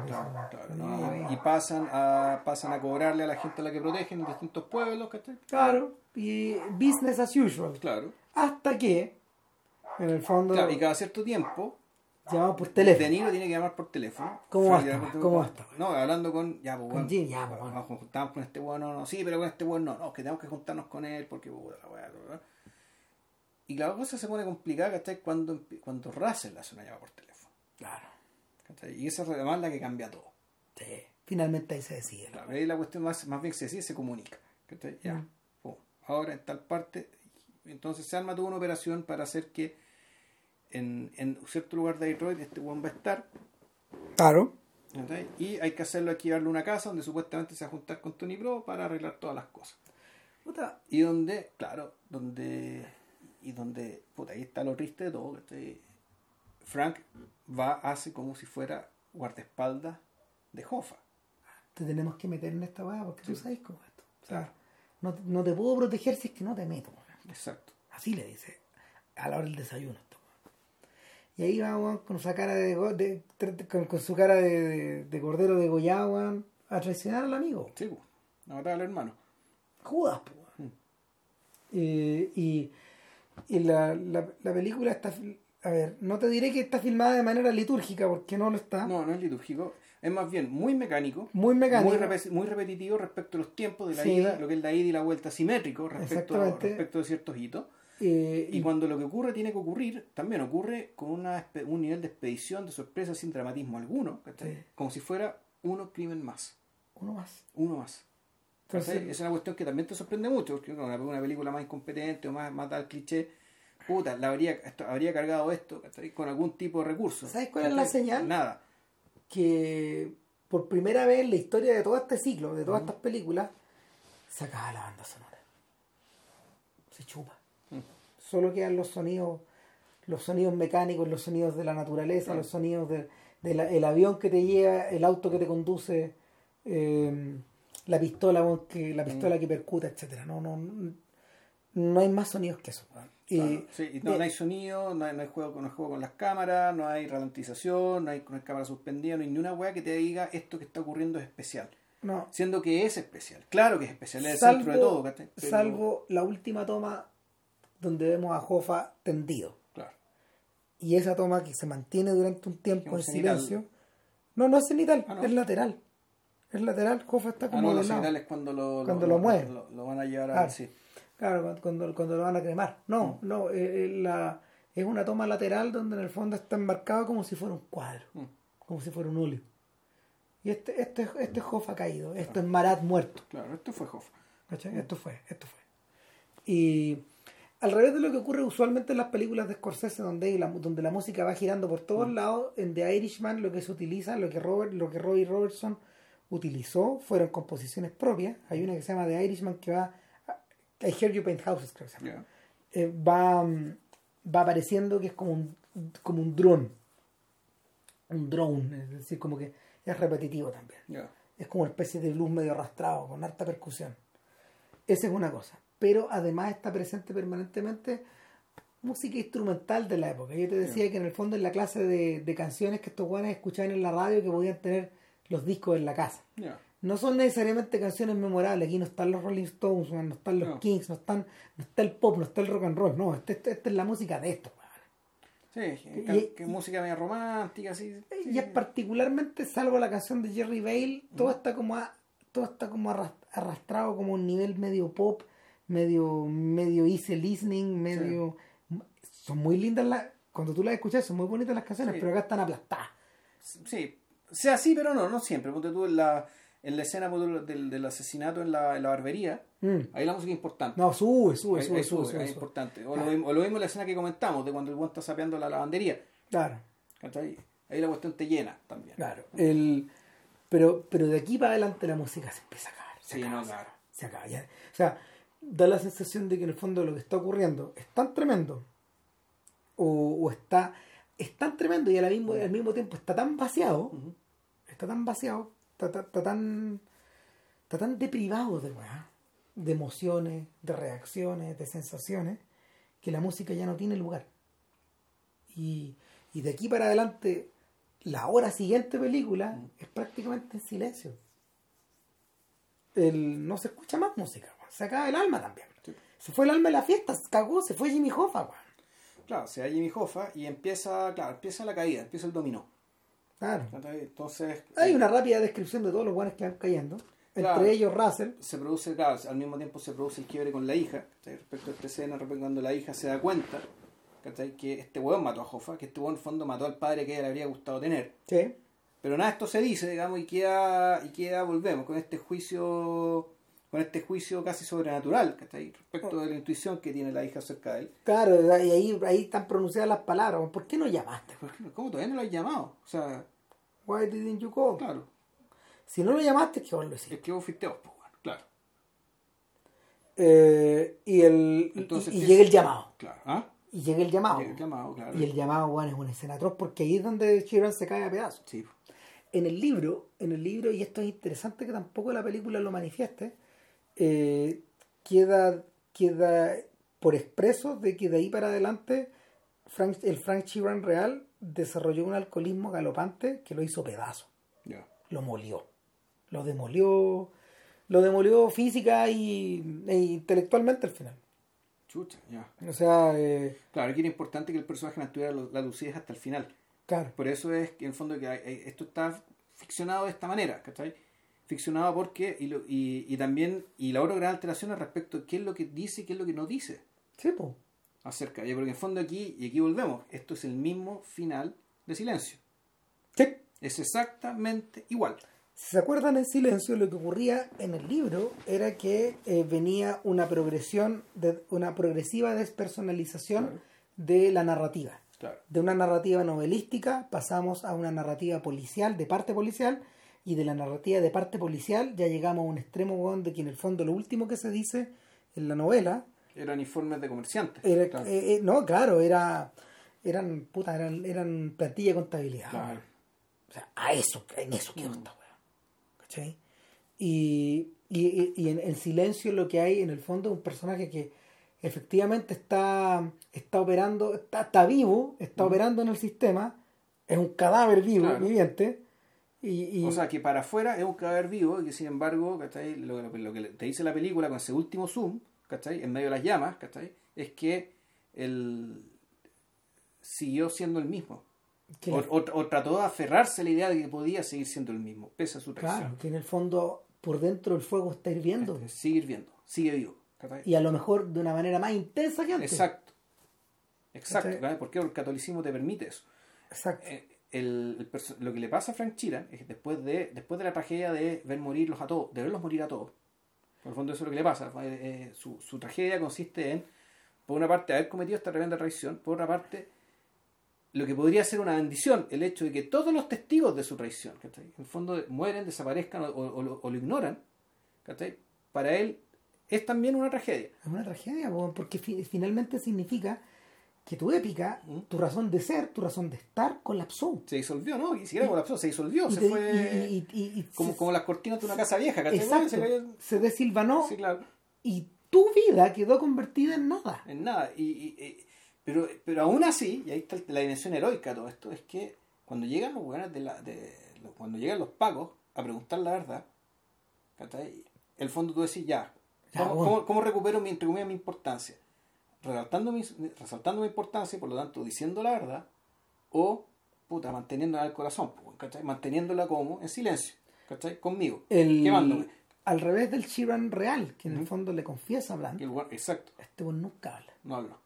Speaker 2: Claro, claro.
Speaker 1: Y,
Speaker 2: y pasan a pasan a cobrarle a la gente a la que protegen en distintos pueblos, ¿cachai?
Speaker 1: Claro, y business as usual.
Speaker 2: Claro.
Speaker 1: Hasta que, en el fondo,
Speaker 2: Claro, y cada cierto tiempo,
Speaker 1: llamamos por
Speaker 2: De
Speaker 1: teléfono.
Speaker 2: Niro tiene que llamar por teléfono.
Speaker 1: ¿Cómo va ¿Cómo weá?
Speaker 2: No, hablando con. Ya, pues,
Speaker 1: Con Jim, ya, pues, bueno.
Speaker 2: nos juntamos con este bueno, no, sí, pero con este bueno no, no, que tenemos que juntarnos con él porque puta la weá. Y la cosa se pone complicada, ¿cachai? Cuando, cuando Russell hace una llamada por teléfono.
Speaker 1: Claro.
Speaker 2: ¿cachai? Y esa es además la que cambia todo.
Speaker 1: Sí. Finalmente ahí se decide.
Speaker 2: Claro, ahí la cuestión más, más bien se decide, se comunica. ¿cachai? Ya,
Speaker 1: Mm.
Speaker 2: ahora en tal parte. Entonces se arma toda una operación para hacer que en, en cierto lugar de Detroit este buen va a estar.
Speaker 1: Claro.
Speaker 2: Y hay que hacerlo aquí, darle una casa donde supuestamente se va a juntar con Tony Pro para arreglar todas las cosas.
Speaker 1: Puta,
Speaker 2: Y donde, claro, donde. Y donde. Puta, ahí está lo triste de todo, ¿cachai? Frank va, hace como si fuera guardaespaldas de Hoffa.
Speaker 1: Te tenemos que meter en esta weá porque tú sabes cómo es esto. O sea, no, te- no te puedo proteger si es que no te meto.
Speaker 2: Exacto.
Speaker 1: Así le dice a la hora del desayuno. Weón. Y ahí va weón, con esa cara de, con, con su cara de, de, de cordero de weón, a traicionar al amigo.
Speaker 2: Sí, pues. A matar al hermano.
Speaker 1: Judas, weón. Eh, y y la, la, la película está. A ver, no te diré que está filmada de manera litúrgica porque no lo está.
Speaker 2: No, no es litúrgico. Es más bien muy mecánico.
Speaker 1: Muy mecánico.
Speaker 2: Muy, repe- muy repetitivo respecto a los tiempos de la
Speaker 1: Sí.
Speaker 2: ida, lo que es la ida y la vuelta simétrico respecto, a, respecto de ciertos hitos.
Speaker 1: Eh,
Speaker 2: Y cuando lo que ocurre tiene que ocurrir, también ocurre con una, un nivel de expedición, de sorpresa, sin dramatismo alguno, como si fuera uno crimen más,
Speaker 1: uno más.
Speaker 2: uno más.
Speaker 1: Entonces,
Speaker 2: es una cuestión que también te sorprende mucho, porque una, una película más incompetente o más, más tal cliché, puta, la habría, esto- habría cargado esto ¿cachai? con algún tipo de recurso.
Speaker 1: ¿Sabes cuál es la señal?
Speaker 2: Nada.
Speaker 1: que por primera vez en la historia de todo este ciclo, de todas estas películas, se acaba la banda sonora. Se chupa. Solo quedan los sonidos, los sonidos mecánicos, los sonidos de la naturaleza, los sonidos del de, avión que te lleva, el auto que te conduce, eh, la pistola que, la pistola
Speaker 2: Mm.
Speaker 1: que percuta, etcétera. No, no, no hay más sonidos que eso. Y,
Speaker 2: Claro, sí, y no,
Speaker 1: de-
Speaker 2: no hay sonido, no hay, no hay juego, no hay juego con las cámaras, no hay ralentización, no hay, no hay cámara suspendida, no hay ni una weá que te diga esto que está ocurriendo es especial.
Speaker 1: no,
Speaker 2: Siendo que es especial. Claro que es especial, es el centro de todo. Pero-
Speaker 1: salvo la última toma donde vemos a Jofa tendido.
Speaker 2: Claro.
Speaker 1: Y esa toma que se mantiene durante un tiempo
Speaker 2: Es
Speaker 1: en
Speaker 2: cenital.
Speaker 1: silencio. No, no es cenital,
Speaker 2: Ah, no.
Speaker 1: es lateral. Es lateral, Jofa está
Speaker 2: Ah,
Speaker 1: como
Speaker 2: no, los señales cuando lo,
Speaker 1: Cuando lo mueven.
Speaker 2: Lo, lo van a llevar a
Speaker 1: Claro.
Speaker 2: sí.
Speaker 1: Claro, cuando, cuando, lo van a cremar. No, no, eh, eh, la, es una toma lateral donde en el fondo está enmarcado como si fuera un cuadro,
Speaker 2: Mm.
Speaker 1: como si fuera un óleo. Y este, este, es- este es Jofa caído, esto es Marat muerto.
Speaker 2: Claro, esto fue.
Speaker 1: ¿Cachai? Esto fue, esto fue. Y al revés de lo que ocurre usualmente en las películas de Scorsese, donde la, donde la música va girando por todos lados, en The Irishman lo que se utiliza, lo que Robert, lo que Robbie Robertson utilizó, fueron composiciones propias. Hay una que se llama The Irishman que va. I Hear You Paint Houses, creo que se llama. Eh, va, mm, va apareciendo que es como un, como un dron. Un drone, es decir, como que es repetitivo también es como una especie de blues medio arrastrado, con harta percusión. Esa es una cosa. Pero además está presente permanentemente música instrumental de la época. Yo te decía que en el fondo en la clase de, de canciones que estos guanes escuchaban en la radio que podían tener los discos en la casa. No son necesariamente canciones memorables. Aquí no están los Rolling Stones, no están los
Speaker 2: No.
Speaker 1: Kings, no, están, no está el pop, no está el rock and roll. No, esta este, este es la música de estos.
Speaker 2: Sí, que,
Speaker 1: Y-
Speaker 2: música media romántica, sí.
Speaker 1: Y es particularmente, salvo la canción de Jerry Bale,
Speaker 2: Mm.
Speaker 1: todo está como a- todo está como arras- arrastrado como un nivel medio pop, medio medio easy listening, medio son muy lindas las cuando tú las escuchas son muy bonitas las canciones,
Speaker 2: Sí.
Speaker 1: pero acá están aplastadas.
Speaker 2: Sí, sea así, pero no, no siempre. Ponte tú en la, en la escena del, del asesinato en la, en la barbería,
Speaker 1: Mm.
Speaker 2: ahí la música es importante.
Speaker 1: No, sube, sube,
Speaker 2: Ahí-
Speaker 1: sube,
Speaker 2: ahí
Speaker 1: sube,
Speaker 2: sube,
Speaker 1: sube,
Speaker 2: es importante. O,
Speaker 1: Claro.
Speaker 2: lo, o lo mismo en la escena que comentamos, de cuando el buen está sapeando la lavandería.
Speaker 1: Claro.
Speaker 2: Ahí la cuestión te llena también.
Speaker 1: claro. El pero pero de aquí para adelante la música se empieza a acabar. Se
Speaker 2: Sí,
Speaker 1: acaba,
Speaker 2: no,
Speaker 1: se
Speaker 2: claro.
Speaker 1: acaba, se acaba, ya. O sea, da la sensación de que en el fondo lo que está ocurriendo es tan tremendo o, o está es tan tremendo y al mismo, al mismo tiempo está tan vaciado está tan vaciado está, está- está tan está tan deprivado de de emociones de reacciones de sensaciones que la música ya no tiene lugar. Y, y de aquí para adelante la hora siguiente película es prácticamente en silencio. El, no se escucha más música. Se acaba el alma también
Speaker 2: Sí.
Speaker 1: se fue el alma de la fiesta se cagó se fue Jimmy Hoffa weón.
Speaker 2: Claro, se da Jimmy Hoffa y empieza, claro, empieza la caída, empieza el dominó.
Speaker 1: claro.
Speaker 2: Entonces,
Speaker 1: hay una rápida descripción de todos los buenos que van cayendo entre ellos Russell
Speaker 2: se produce, claro, al mismo tiempo se produce el quiebre con la hija, respecto a esta escena, respecto cuando la hija se da cuenta que este weón mató a Hoffa, que este weón en fondo mató al padre que ella le habría gustado tener.
Speaker 1: sí
Speaker 2: Pero nada, esto se dice, digamos, y queda, y queda, volvemos, con este juicio, con este juicio casi sobrenatural, ¿cachai? Respecto de la intuición que tiene la hija acerca de él.
Speaker 1: Claro, y ahí, ahí están pronunciadas las palabras. ¿Por qué no llamaste?
Speaker 2: ¿Cómo todavía no lo has llamado? O sea,
Speaker 1: Why didn't you call?
Speaker 2: claro,
Speaker 1: Si no lo llamaste, ¿qué vos lo
Speaker 2: es
Speaker 1: hiciste?
Speaker 2: que vos fuiste vos, pues, bueno, claro.
Speaker 1: Eh, y el, y-
Speaker 2: Entonces,
Speaker 1: y,
Speaker 2: ¿qué-
Speaker 1: llega el llamado.
Speaker 2: Claro, ¿ah?
Speaker 1: Y Y llega el llamado.
Speaker 2: Llega el llamado, claro.
Speaker 1: Y el llamado, bueno, es una escena atroz porque ahí es donde Sheeran se cae a pedazos.
Speaker 2: Sí.
Speaker 1: En el libro, en el libro, y esto es interesante que tampoco la película lo manifieste, eh, queda, queda por expreso de que de ahí para adelante Frank- el Frank Sheeran real desarrolló un alcoholismo galopante que lo hizo pedazo, lo molió, lo demolió, lo demolió física y, e intelectualmente al final.
Speaker 2: Chucha, ya.
Speaker 1: O sea, eh,
Speaker 2: Claro, aquí era importante que el personaje mantuviera la lucidez hasta el final.
Speaker 1: claro,
Speaker 2: Por eso es que en el fondo que esto está ficcionado de esta manera, ¿cachai? Ficcionado porque, y, lo- y, y también, y la otra gran alteración es respecto a qué es lo que dice y qué es lo que no dice
Speaker 1: sí, pues.
Speaker 2: acerca. Porque en el fondo aquí, y aquí volvemos, esto es el mismo final de silencio.
Speaker 1: Sí.
Speaker 2: Es exactamente igual.
Speaker 1: Si se acuerdan en silencio, lo que ocurría en el libro era que eh, venía una progresión, de, una progresiva despersonalización
Speaker 2: Claro.
Speaker 1: de la narrativa.
Speaker 2: Claro.
Speaker 1: De una narrativa novelística pasamos a una narrativa policial, de parte policial, y de la narrativa de parte policial ya llegamos a un extremo de que en el fondo lo último que se dice en la novela
Speaker 2: Eran informes de comerciantes.
Speaker 1: era,
Speaker 2: Claro.
Speaker 1: eh, eh, no, claro, era eran puta, eran, eran plantilla de contabilidad.
Speaker 2: Claro.
Speaker 1: O sea, a eso, en eso quiero esta weá. ¿Cachai? Y, y, y en el silencio lo que hay en el fondo es un personaje que efectivamente está, está operando, está, está vivo, está operando en el sistema, es un cadáver vivo,
Speaker 2: Claro.
Speaker 1: viviente. Y, y-
Speaker 2: O sea, que para afuera es un cadáver vivo y que sin embargo, ¿cachai? Lo, lo- lo que te dice la película con ese último zoom, ¿cachai? En medio de las llamas, ¿cachai? Es que él siguió siendo el mismo. O, trató de aferrarse a la idea de que podía seguir siendo el mismo, pese a su traición.
Speaker 1: claro, que en el fondo por dentro el fuego está hirviendo.
Speaker 2: Este, Sigue hirviendo, sigue vivo. ¿cachai?
Speaker 1: Y a lo mejor de una manera más intensa que antes.
Speaker 2: Exacto. Exacto. ¿Por qué? Porque el catolicismo te permite eso.
Speaker 1: Exacto.
Speaker 2: Eh, el- el lo que le pasa a Frank Chiran es que después de, después de la tragedia de ver morirlos a todos, de verlos morir a todos, por el fondo eso es lo que le pasa. Eh, eh, su, su tragedia consiste en, por una parte, haber cometido esta tremenda traición, por otra parte, lo que podría ser una bendición, el hecho de que todos los testigos de su traición, en el fondo mueren, desaparezcan o, lo- ignoran, ¿cachai? para él es también una tragedia.
Speaker 1: Es una tragedia, po, porque fi- finalmente significa que tu épica,
Speaker 2: ¿Mm?
Speaker 1: tu razón de ser, tu razón de estar, colapsó.
Speaker 2: Se disolvió, ¿no? Ni siquiera colapsó, se disolvió,
Speaker 1: Y
Speaker 2: se
Speaker 1: te-
Speaker 2: fue
Speaker 1: y- y- y- y-
Speaker 2: como,
Speaker 1: se-
Speaker 2: como las cortinas de una casa vieja, ¿cachai?
Speaker 1: Exacto.
Speaker 2: Se cayó-
Speaker 1: Se desilvanó
Speaker 2: Sí, claro.
Speaker 1: y tu vida quedó convertida en nada.
Speaker 2: en nada. Y, y- y- pero, pero aún así, y ahí está la dimensión heroica de todo esto, es que cuando llegan los weones de la, de, cuando llegan los pagos a preguntar la verdad, ¿cachai? el fondo tú decís, ya,
Speaker 1: Ya,
Speaker 2: ¿cómo,
Speaker 1: bueno.
Speaker 2: cómo- cómo recupero mi, entre comillas, mi importancia? Resaltando mi, resaltando mi importancia y por lo tanto diciendo la verdad, o puta, manteniéndola al corazón, ¿cachai? manteniéndola como en silencio, ¿cachai? conmigo,
Speaker 1: El,
Speaker 2: quemándome.
Speaker 1: al revés del Sheeran real, que en el fondo le confiesa a Blanc,
Speaker 2: el exacto,
Speaker 1: este weón nunca habla.
Speaker 2: no hablo.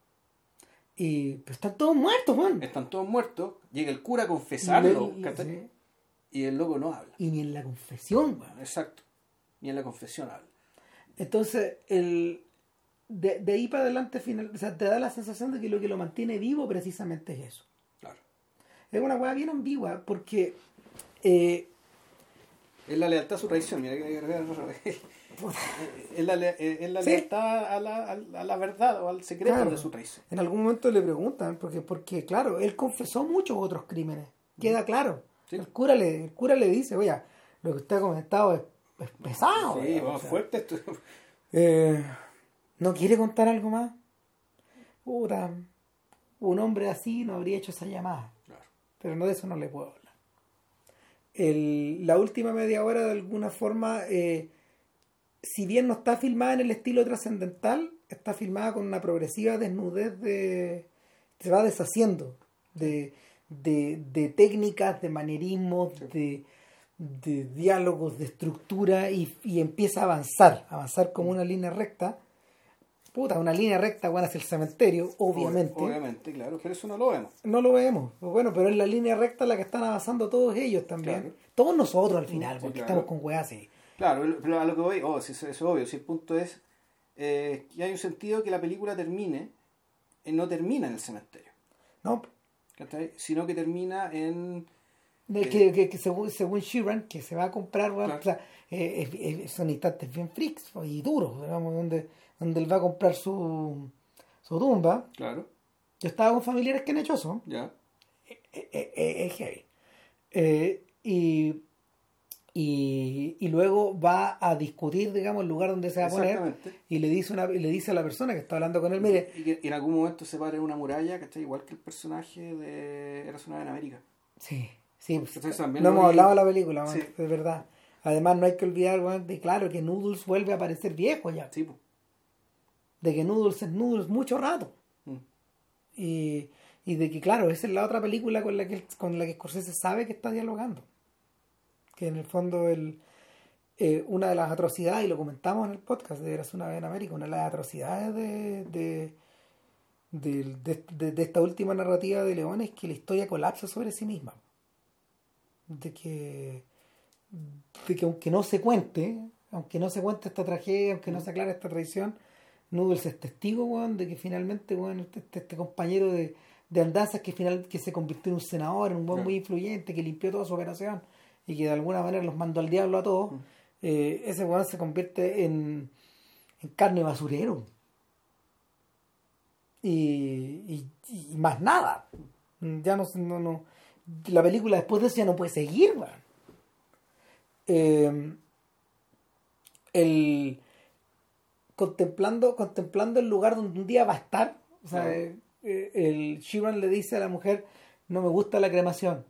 Speaker 1: Y pues están todos muertos, weón.
Speaker 2: Están todos muertos, llega el cura a confesarlo,
Speaker 1: Y-
Speaker 2: ¿cachai?
Speaker 1: sí.
Speaker 2: Y el loco no habla.
Speaker 1: Y ni en la confesión, weón.
Speaker 2: Exacto. Ni en la confesión habla.
Speaker 1: Entonces, el, de, de ahí para adelante, final, o sea, te da la sensación de que lo que lo mantiene vivo precisamente es eso.
Speaker 2: Claro.
Speaker 1: Es una weá bien ambigua porque eh,
Speaker 2: Es la lealtad a su traición. Mira que (laughs) es la, le- es la
Speaker 1: Sí.
Speaker 2: lealtad a la, a la- verdad o al secreto
Speaker 1: Claro.
Speaker 2: de su traición.
Speaker 1: en algún momento le preguntan, porque, porque claro, él confesó muchos otros crímenes, queda claro.
Speaker 2: Sí.
Speaker 1: El, cura le, el cura le dice, oye, lo que usted ha comentado es, es pesado.
Speaker 2: Sí,
Speaker 1: weón".
Speaker 2: vamos
Speaker 1: O sea,
Speaker 2: fuerte esto.
Speaker 1: eh, ¿No quiere contar algo más? Puta, un hombre así no habría hecho esa llamada.
Speaker 2: Claro.
Speaker 1: pero no de eso no le puedo hablar. El- la última media hora, de alguna forma, eh, si bien no está filmada en el estilo trascendental, está filmada con una progresiva desnudez de. se va deshaciendo de, de, de técnicas, de manierismos, de, de diálogos, de estructura y, y empieza a avanzar, avanzar como una línea recta. Puta, una línea recta, bueno, hacia el cementerio, obviamente.
Speaker 2: Ob- Obviamente, claro. Pero eso no lo vemos.
Speaker 1: No lo vemos. Pues Bueno, pero es la línea recta la que están avanzando todos ellos también.
Speaker 2: Claro.
Speaker 1: Todos nosotros al final,
Speaker 2: Sí,
Speaker 1: porque
Speaker 2: claro.
Speaker 1: estamos con weas así.
Speaker 2: Claro, pero a lo que voy, oh, sí, eso, es obvio. Si el punto es eh, que hay un sentido que la película termine, eh, no termina en el cementerio.
Speaker 1: ¿No?
Speaker 2: Sino que termina en.
Speaker 1: De que, que- que según, según Sheeran, que se va a comprar,
Speaker 2: Claro.
Speaker 1: o sea, eh, son instantes bien freaks y duros, digamos, donde, donde él va a comprar su, su tumba
Speaker 2: Claro.
Speaker 1: Yo estaba con familiares que han hecho eso.
Speaker 2: Ya.
Speaker 1: Eh, eh, eh, Es heavy. Eh, y, y, y luego va a discutir, digamos, el lugar donde se va a poner. Y le dice, una, y le dice a la persona que está hablando con él, mire,
Speaker 2: Y que en algún momento se para en una muralla, ¿cachai? Igual que el personaje de Era una vez en América.
Speaker 1: Sí, sí. pues,
Speaker 2: Entonces, también
Speaker 1: no
Speaker 2: lo
Speaker 1: hemos hablado de la película, man,
Speaker 2: Sí.
Speaker 1: es verdad. Además, no hay que olvidar, weón, de claro que Noodles vuelve a aparecer viejo ya.
Speaker 2: Sí, pues.
Speaker 1: De que Noodles es Noodles mucho rato.
Speaker 2: Mm.
Speaker 1: Y, y de que, claro, esa es la otra película con la que, con la que Scorsese sabe que está dialogando. Que en el fondo el, eh, una de las atrocidades, y lo comentamos en el podcast de Eras una vez en América, una de las atrocidades de, de, de, de- esta última narrativa de León es que la historia colapsa sobre sí misma. De que, de que aunque no se cuente, aunque no se cuente esta tragedia, aunque no se aclare esta traición, Noodles es testigo, weón, de que finalmente, weón, este, este- este compañero de, de andanzas que final que se convirtió en un senador, en un buen muy influyente, que limpió toda su operación y que de alguna manera los mandó al diablo a todos, eh, ese weón se convierte en, en carne basurero. Y, y, y más nada. Ya no, no, no. La película después de eso ya no puede seguir, weón. Eh, el contemplando contemplando el lugar donde un día va a estar o sea eh, eh, el Sheeran le dice a la mujer no me gusta la cremación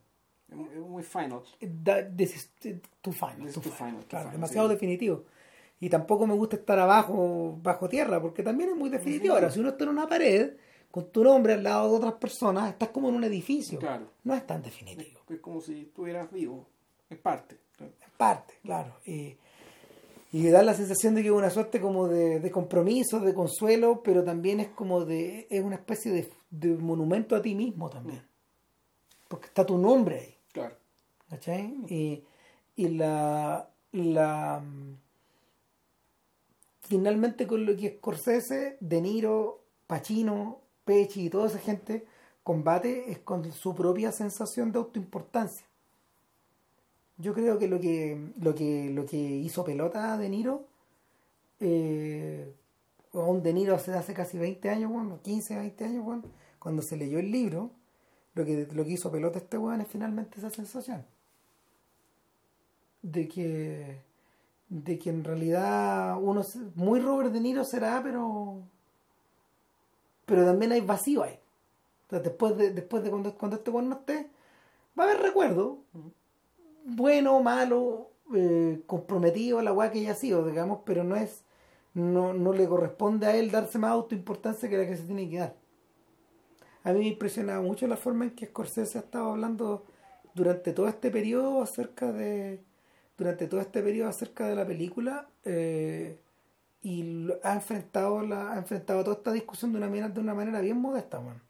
Speaker 2: Es muy- es final.
Speaker 1: That- this is too final,
Speaker 2: This is
Speaker 1: too final,
Speaker 2: final,
Speaker 1: claro,
Speaker 2: final,
Speaker 1: demasiado
Speaker 2: sí.
Speaker 1: definitivo y tampoco me gusta estar abajo bajo tierra porque también es muy definitivo ahora si uno está en una pared con tu nombre al lado de otras personas estás como en un edificio
Speaker 2: Claro.
Speaker 1: no es tan definitivo
Speaker 2: Es como si estuvieras vivo. Es parte.
Speaker 1: en parte, claro. Y, y da la sensación de que es una suerte como de, de compromiso, de consuelo, pero también es como de, es una especie de, de monumento a ti mismo también. Porque está tu nombre ahí,
Speaker 2: Claro.
Speaker 1: ¿cachai? Y, y la, la mm, finalmente con lo que Scorsese, De Niro, Pacino, Pesci y toda esa gente combate es con su propia sensación de autoimportancia. Yo creo que lo que lo que lo que hizo pelota De Niro eh, un De Niro hace, hace casi 20 años, bueno, 15, 20 años, bueno, cuando se leyó el libro, lo que, lo que hizo pelota este weón es finalmente esa sensación. De que de que en realidad uno muy Robert De Niro será, pero pero también hay vacío ahí. Después de después de cuando, cuando este weón no esté, va a haber recuerdo, bueno, malo, eh, comprometido a la weá que haya sido, digamos, pero no es, no, no le corresponde a él darse más autoimportancia que la que se tiene que dar. A mí me impresionaba mucho la forma en que Scorsese ha estado hablando durante todo este periodo acerca de durante todo este periodo acerca de la película eh, y ha enfrentado la ha enfrentado toda esta discusión de una manera de una manera bien modesta man.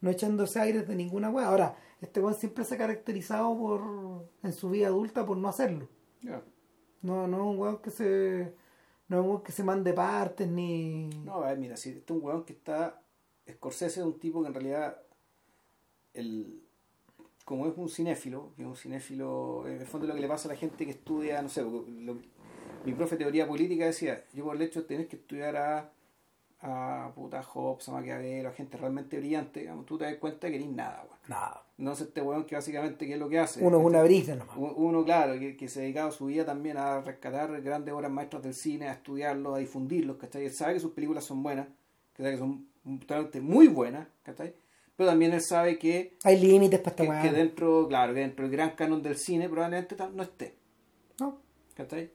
Speaker 1: No echándose aires de ninguna wea ahora este weón siempre se ha caracterizado por en su vida adulta por no hacerlo
Speaker 2: Ya.
Speaker 1: no no es un weón que se no es un weón que se mande partes ni
Speaker 2: No, a ver, mira, si este es un weón que está. Scorsese es un tipo que en realidad. El, como es un cinéfilo, que es un cinéfilo. En el fondo lo que le pasa a la gente que estudia, no sé, lo- mi profe de teoría política decía: yo por el hecho de tener que estudiar a. a puta Hobbes, a Maquiavelo, a gente realmente brillante, digamos, tú te das cuenta que eres nada, weón.
Speaker 1: nada
Speaker 2: No es este weón que básicamente, ¿qué es lo que hace?
Speaker 1: uno es una brisa nomás
Speaker 2: Uno, claro, que, que se ha dedicado su vida también a rescatar grandes obras maestras del cine, a estudiarlos, a difundirlos, ¿cachai? Él sabe que sus películas son buenas, ¿cachai? Que son totalmente muy buenas, ¿cachai? Pero también él sabe que,
Speaker 1: hay límites para esta
Speaker 2: que, que dentro, claro, que dentro del gran canon del cine probablemente no esté,
Speaker 1: no
Speaker 2: ¿cachai?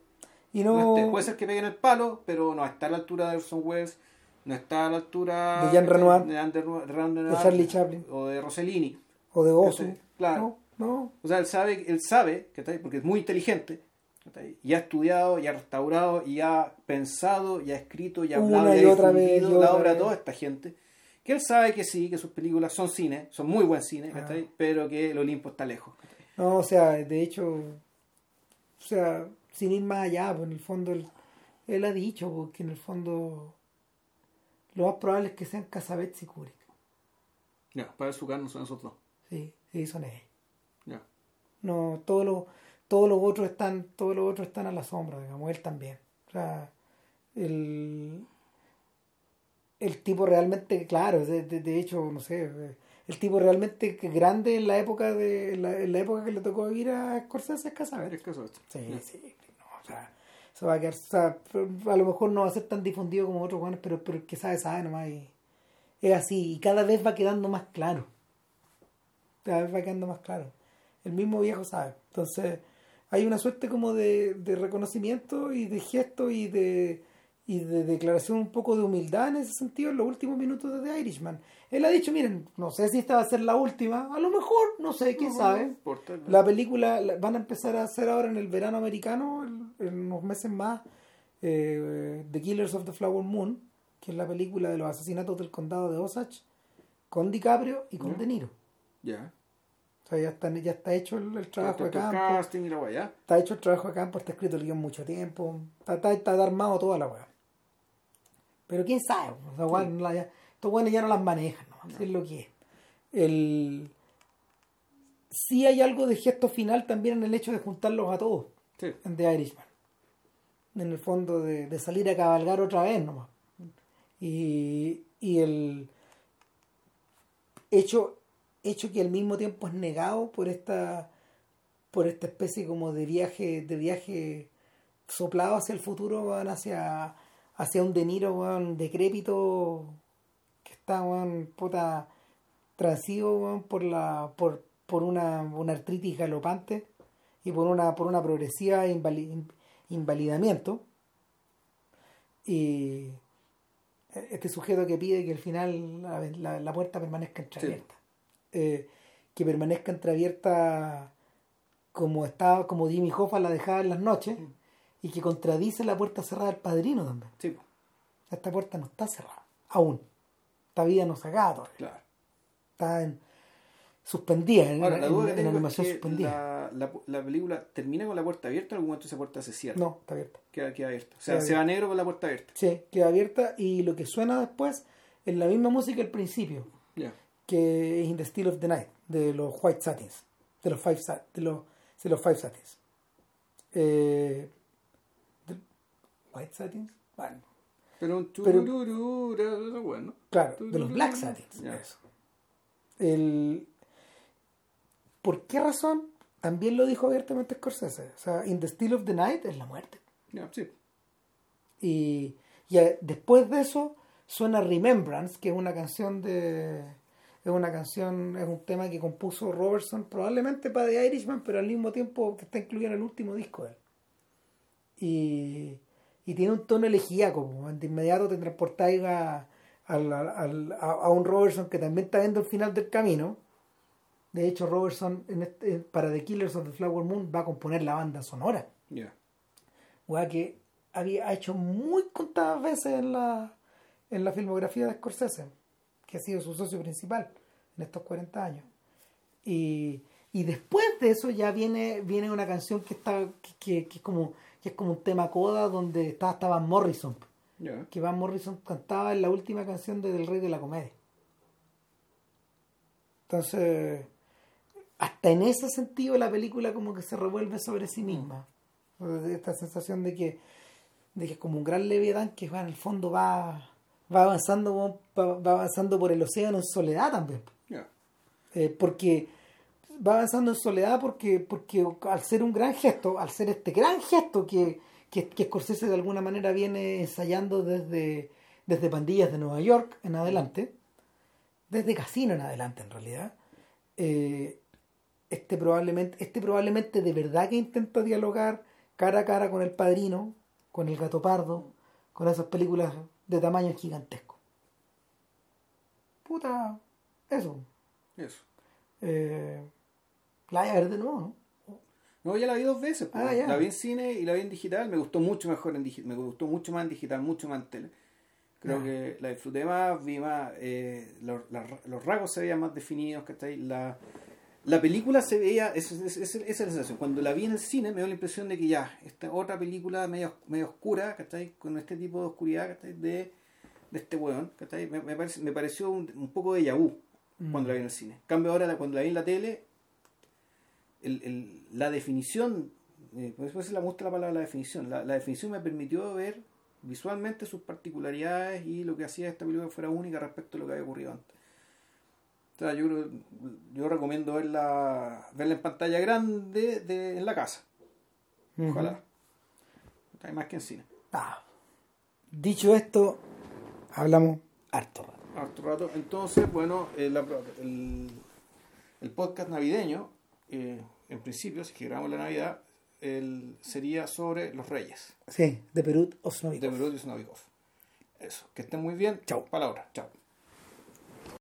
Speaker 1: y
Speaker 2: No
Speaker 1: no,
Speaker 2: esté. Puede ser que pegue en el palo, pero no está a la altura de Orson Welles, no está a la altura
Speaker 1: De Jean Renoir,
Speaker 2: de, Renoir- Renoir,
Speaker 1: de Charlie Chaplin
Speaker 2: o de Rossellini.
Speaker 1: o de
Speaker 2: ¿cachai? Claro.
Speaker 1: no no
Speaker 2: O sea, él sabe, él sabe, porque es muy inteligente, y ha estudiado, y ha restaurado, y ha pensado, y ha escrito, y ha hablado,
Speaker 1: y
Speaker 2: y ha
Speaker 1: otra vez, y
Speaker 2: la obra de toda esta gente, que él sabe que sí, que sus películas son cine, son muy buen cine.
Speaker 1: Ah.
Speaker 2: pero que el Olimpo está lejos.
Speaker 1: No, o sea, de hecho, o sea, sin ir más allá, pues en el fondo él, él ha dicho pues, que en el fondo lo más probable es que sean Casabets y Kubrick.
Speaker 2: Ya, para su carne son esos dos.
Speaker 1: Sí, sí, son ellos.
Speaker 2: Ya.
Speaker 1: No, todos los, todos los otros están, todos los otros están a la sombra, digamos, él también. O sea, el el tipo realmente, claro, de, de, de hecho, no sé, el tipo realmente grande en la época de en la, en la época que le tocó vivir a Scorsese es Casabet.
Speaker 2: Es caso esto.
Speaker 1: Sí, sí, eso va a quedar, o sea, a lo mejor no va a ser tan difundido como otros buenos, pero, pero el que sabe, sabe nomás. Y es así, y cada vez va quedando más claro. Cada vez va quedando más claro. El mismo viejo sabe. Entonces, hay una suerte como de, de reconocimiento y de gesto y de, y de declaración un poco de humildad en ese sentido en los últimos minutos de The Irishman. Él ha dicho, miren, no sé si esta va a ser la última, a lo mejor, no sé, quién
Speaker 2: No,
Speaker 1: sabe.
Speaker 2: no importa, no.
Speaker 1: La película la- van a empezar a hacer ahora en el verano americano, en, en unos meses más, eh, The Killers of the Flower Moon, que es la película de los asesinatos del condado de Osage, con DiCaprio y con
Speaker 2: Ya.
Speaker 1: De Niro.
Speaker 2: Ya.
Speaker 1: O sea, ya está, ya está hecho el, el trabajo de campo, está hecho el trabajo de campo, está escrito el guion mucho tiempo, está, está, está armado toda la weá. Pero quién sabe, o sea, weá, la- ya- estos weones ya no las manejan, ¿no? Así es lo que es. El... Sí hay algo de gesto final también en el hecho de juntarlos a todos
Speaker 2: Sí.
Speaker 1: en The Irishman. En el fondo de, de salir a cabalgar otra vez nomás. Y, y el hecho, hecho que al mismo tiempo es negado por esta por esta especie como de viaje, de viaje soplado hacia el futuro, weón, hacia, hacia un De Niro, weón, decrépito, que está, weón, puta, por la, por, por una, una artritis galopante y por una, por una progresiva invalidamiento. Y este sujeto que pide que al final la, la- la puerta permanezca entreabierta. Eh, que permanezca entreabierta como estaba, como Jimmy Hoffa la dejaba en las noches, y que contradice la puerta cerrada del padrino también.
Speaker 2: Sí,
Speaker 1: Esta puerta no está cerrada, aún. Esta vida no se acaba todavía.
Speaker 2: claro.
Speaker 1: Está en, suspendida, en,
Speaker 2: Ahora, la
Speaker 1: en-
Speaker 2: que
Speaker 1: animación
Speaker 2: es que
Speaker 1: suspendida.
Speaker 2: la, la, la película termina con la puerta abierta o en algún momento esa puerta se cierra.
Speaker 1: No, está abierta.
Speaker 2: Queda, queda abierta. O sea,
Speaker 1: Queda
Speaker 2: se va negro con la puerta abierta.
Speaker 1: Sí, queda abierta y lo que suena después es la misma música al principio,
Speaker 2: Ya.
Speaker 1: que es In the Still of the Night, de los White Satins, de los Five, Sa- de los, de los Five Satins. Eh, de- ¿White Satins? Bueno,
Speaker 2: Pero un
Speaker 1: Pero-
Speaker 2: turururu, bueno.
Speaker 1: claro, de los Black Satins.
Speaker 2: Ya.
Speaker 1: eso. El, ¿Por qué razón? También lo dijo abiertamente Scorsese. O sea, In the Still of the Night es la muerte.
Speaker 2: Sí.
Speaker 1: Y, y a- después de eso suena Remembrance, que es una canción de. Es una canción, es un tema que compuso Robertson, probablemente para The Irishman, pero al mismo tiempo que está incluido en el último disco de él. Y, y tiene un tono elegíaco, de inmediato te transportáis a, al- a, a un Robertson que también está viendo el final del camino. De hecho, Robertson en este- para The Killers of the Flower Moon va a componer la banda sonora
Speaker 2: Ya.
Speaker 1: weá que había ha hecho muy contadas veces en la, en la filmografía de Scorsese, que ha sido su socio principal en estos 40 años. Y, y después de eso ya viene, viene una canción que está que, que- que es como que es como un tema coda donde está, está Van Morrison,
Speaker 2: Ya.
Speaker 1: que Van Morrison cantaba en la última canción de Del Rey de la Comedia. Entonces, hasta en ese sentido la película como que se revuelve sobre sí misma. Esta sensación de que, de que es como un gran leviatán que va, en el fondo va, va avanzando va, va avanzando por el océano en soledad también. Eh, porque va avanzando en soledad porque, porque al ser un gran gesto, al ser este gran gesto que, que, que Scorsese de alguna manera viene ensayando desde, desde Pandillas de Nueva York en adelante, desde Casino en adelante en realidad, eh, este probablemente, este probablemente de verdad que intenta dialogar cara a cara con el padrino, con el gato pardo, con esas películas de tamaño gigantesco. Puta, eso.
Speaker 2: Eso.
Speaker 1: Eh, la voy a ver de nuevo, ¿no?
Speaker 2: No, ya la vi dos veces.
Speaker 1: Ah,
Speaker 2: pues.
Speaker 1: ya.
Speaker 2: La vi en cine y la vi en digital. Me gustó mucho mejor en digital. Me gustó mucho más en digital, mucho más en tele. Creo
Speaker 1: Ah.
Speaker 2: que la disfruté más, vi más. eh, los, la- los rasgos se veían más definidos. ¿cachai? La, la película se veía. es- es- es- Esa es la sensación. Cuando la vi en el cine me dio la impresión de que ya, esta otra película medio, medio oscura, ¿cachai? Con este tipo de oscuridad, ¿cachai? De, de este weón, ¿cachai? Me, me, parece- me pareció un, un poco de vu
Speaker 1: Mm.
Speaker 2: cuando la vi en el cine. Cambio, ahora cuando la vi en la tele, el, el- la definición, eh, por eso la gusta la palabra la definición, la, la definición me permitió ver visualmente sus particularidades y lo que hacía esta película fuera única respecto a lo que había ocurrido antes. O sea, yo, yo recomiendo verla, verla en pantalla grande de, en la casa. Ojalá. Hay más que en cine.
Speaker 1: Ah. Dicho esto, hablamos harto rato.
Speaker 2: harto rato. Entonces, bueno, eh, la- el, el podcast navideño, eh, en principio, si grabamos la Navidad, el, sería sobre los reyes
Speaker 1: Sí, de Perú, Osnovic.
Speaker 2: de Berut y Snovikov. Eso, que estén muy bien.
Speaker 1: Chao.
Speaker 2: Palabra. Chao.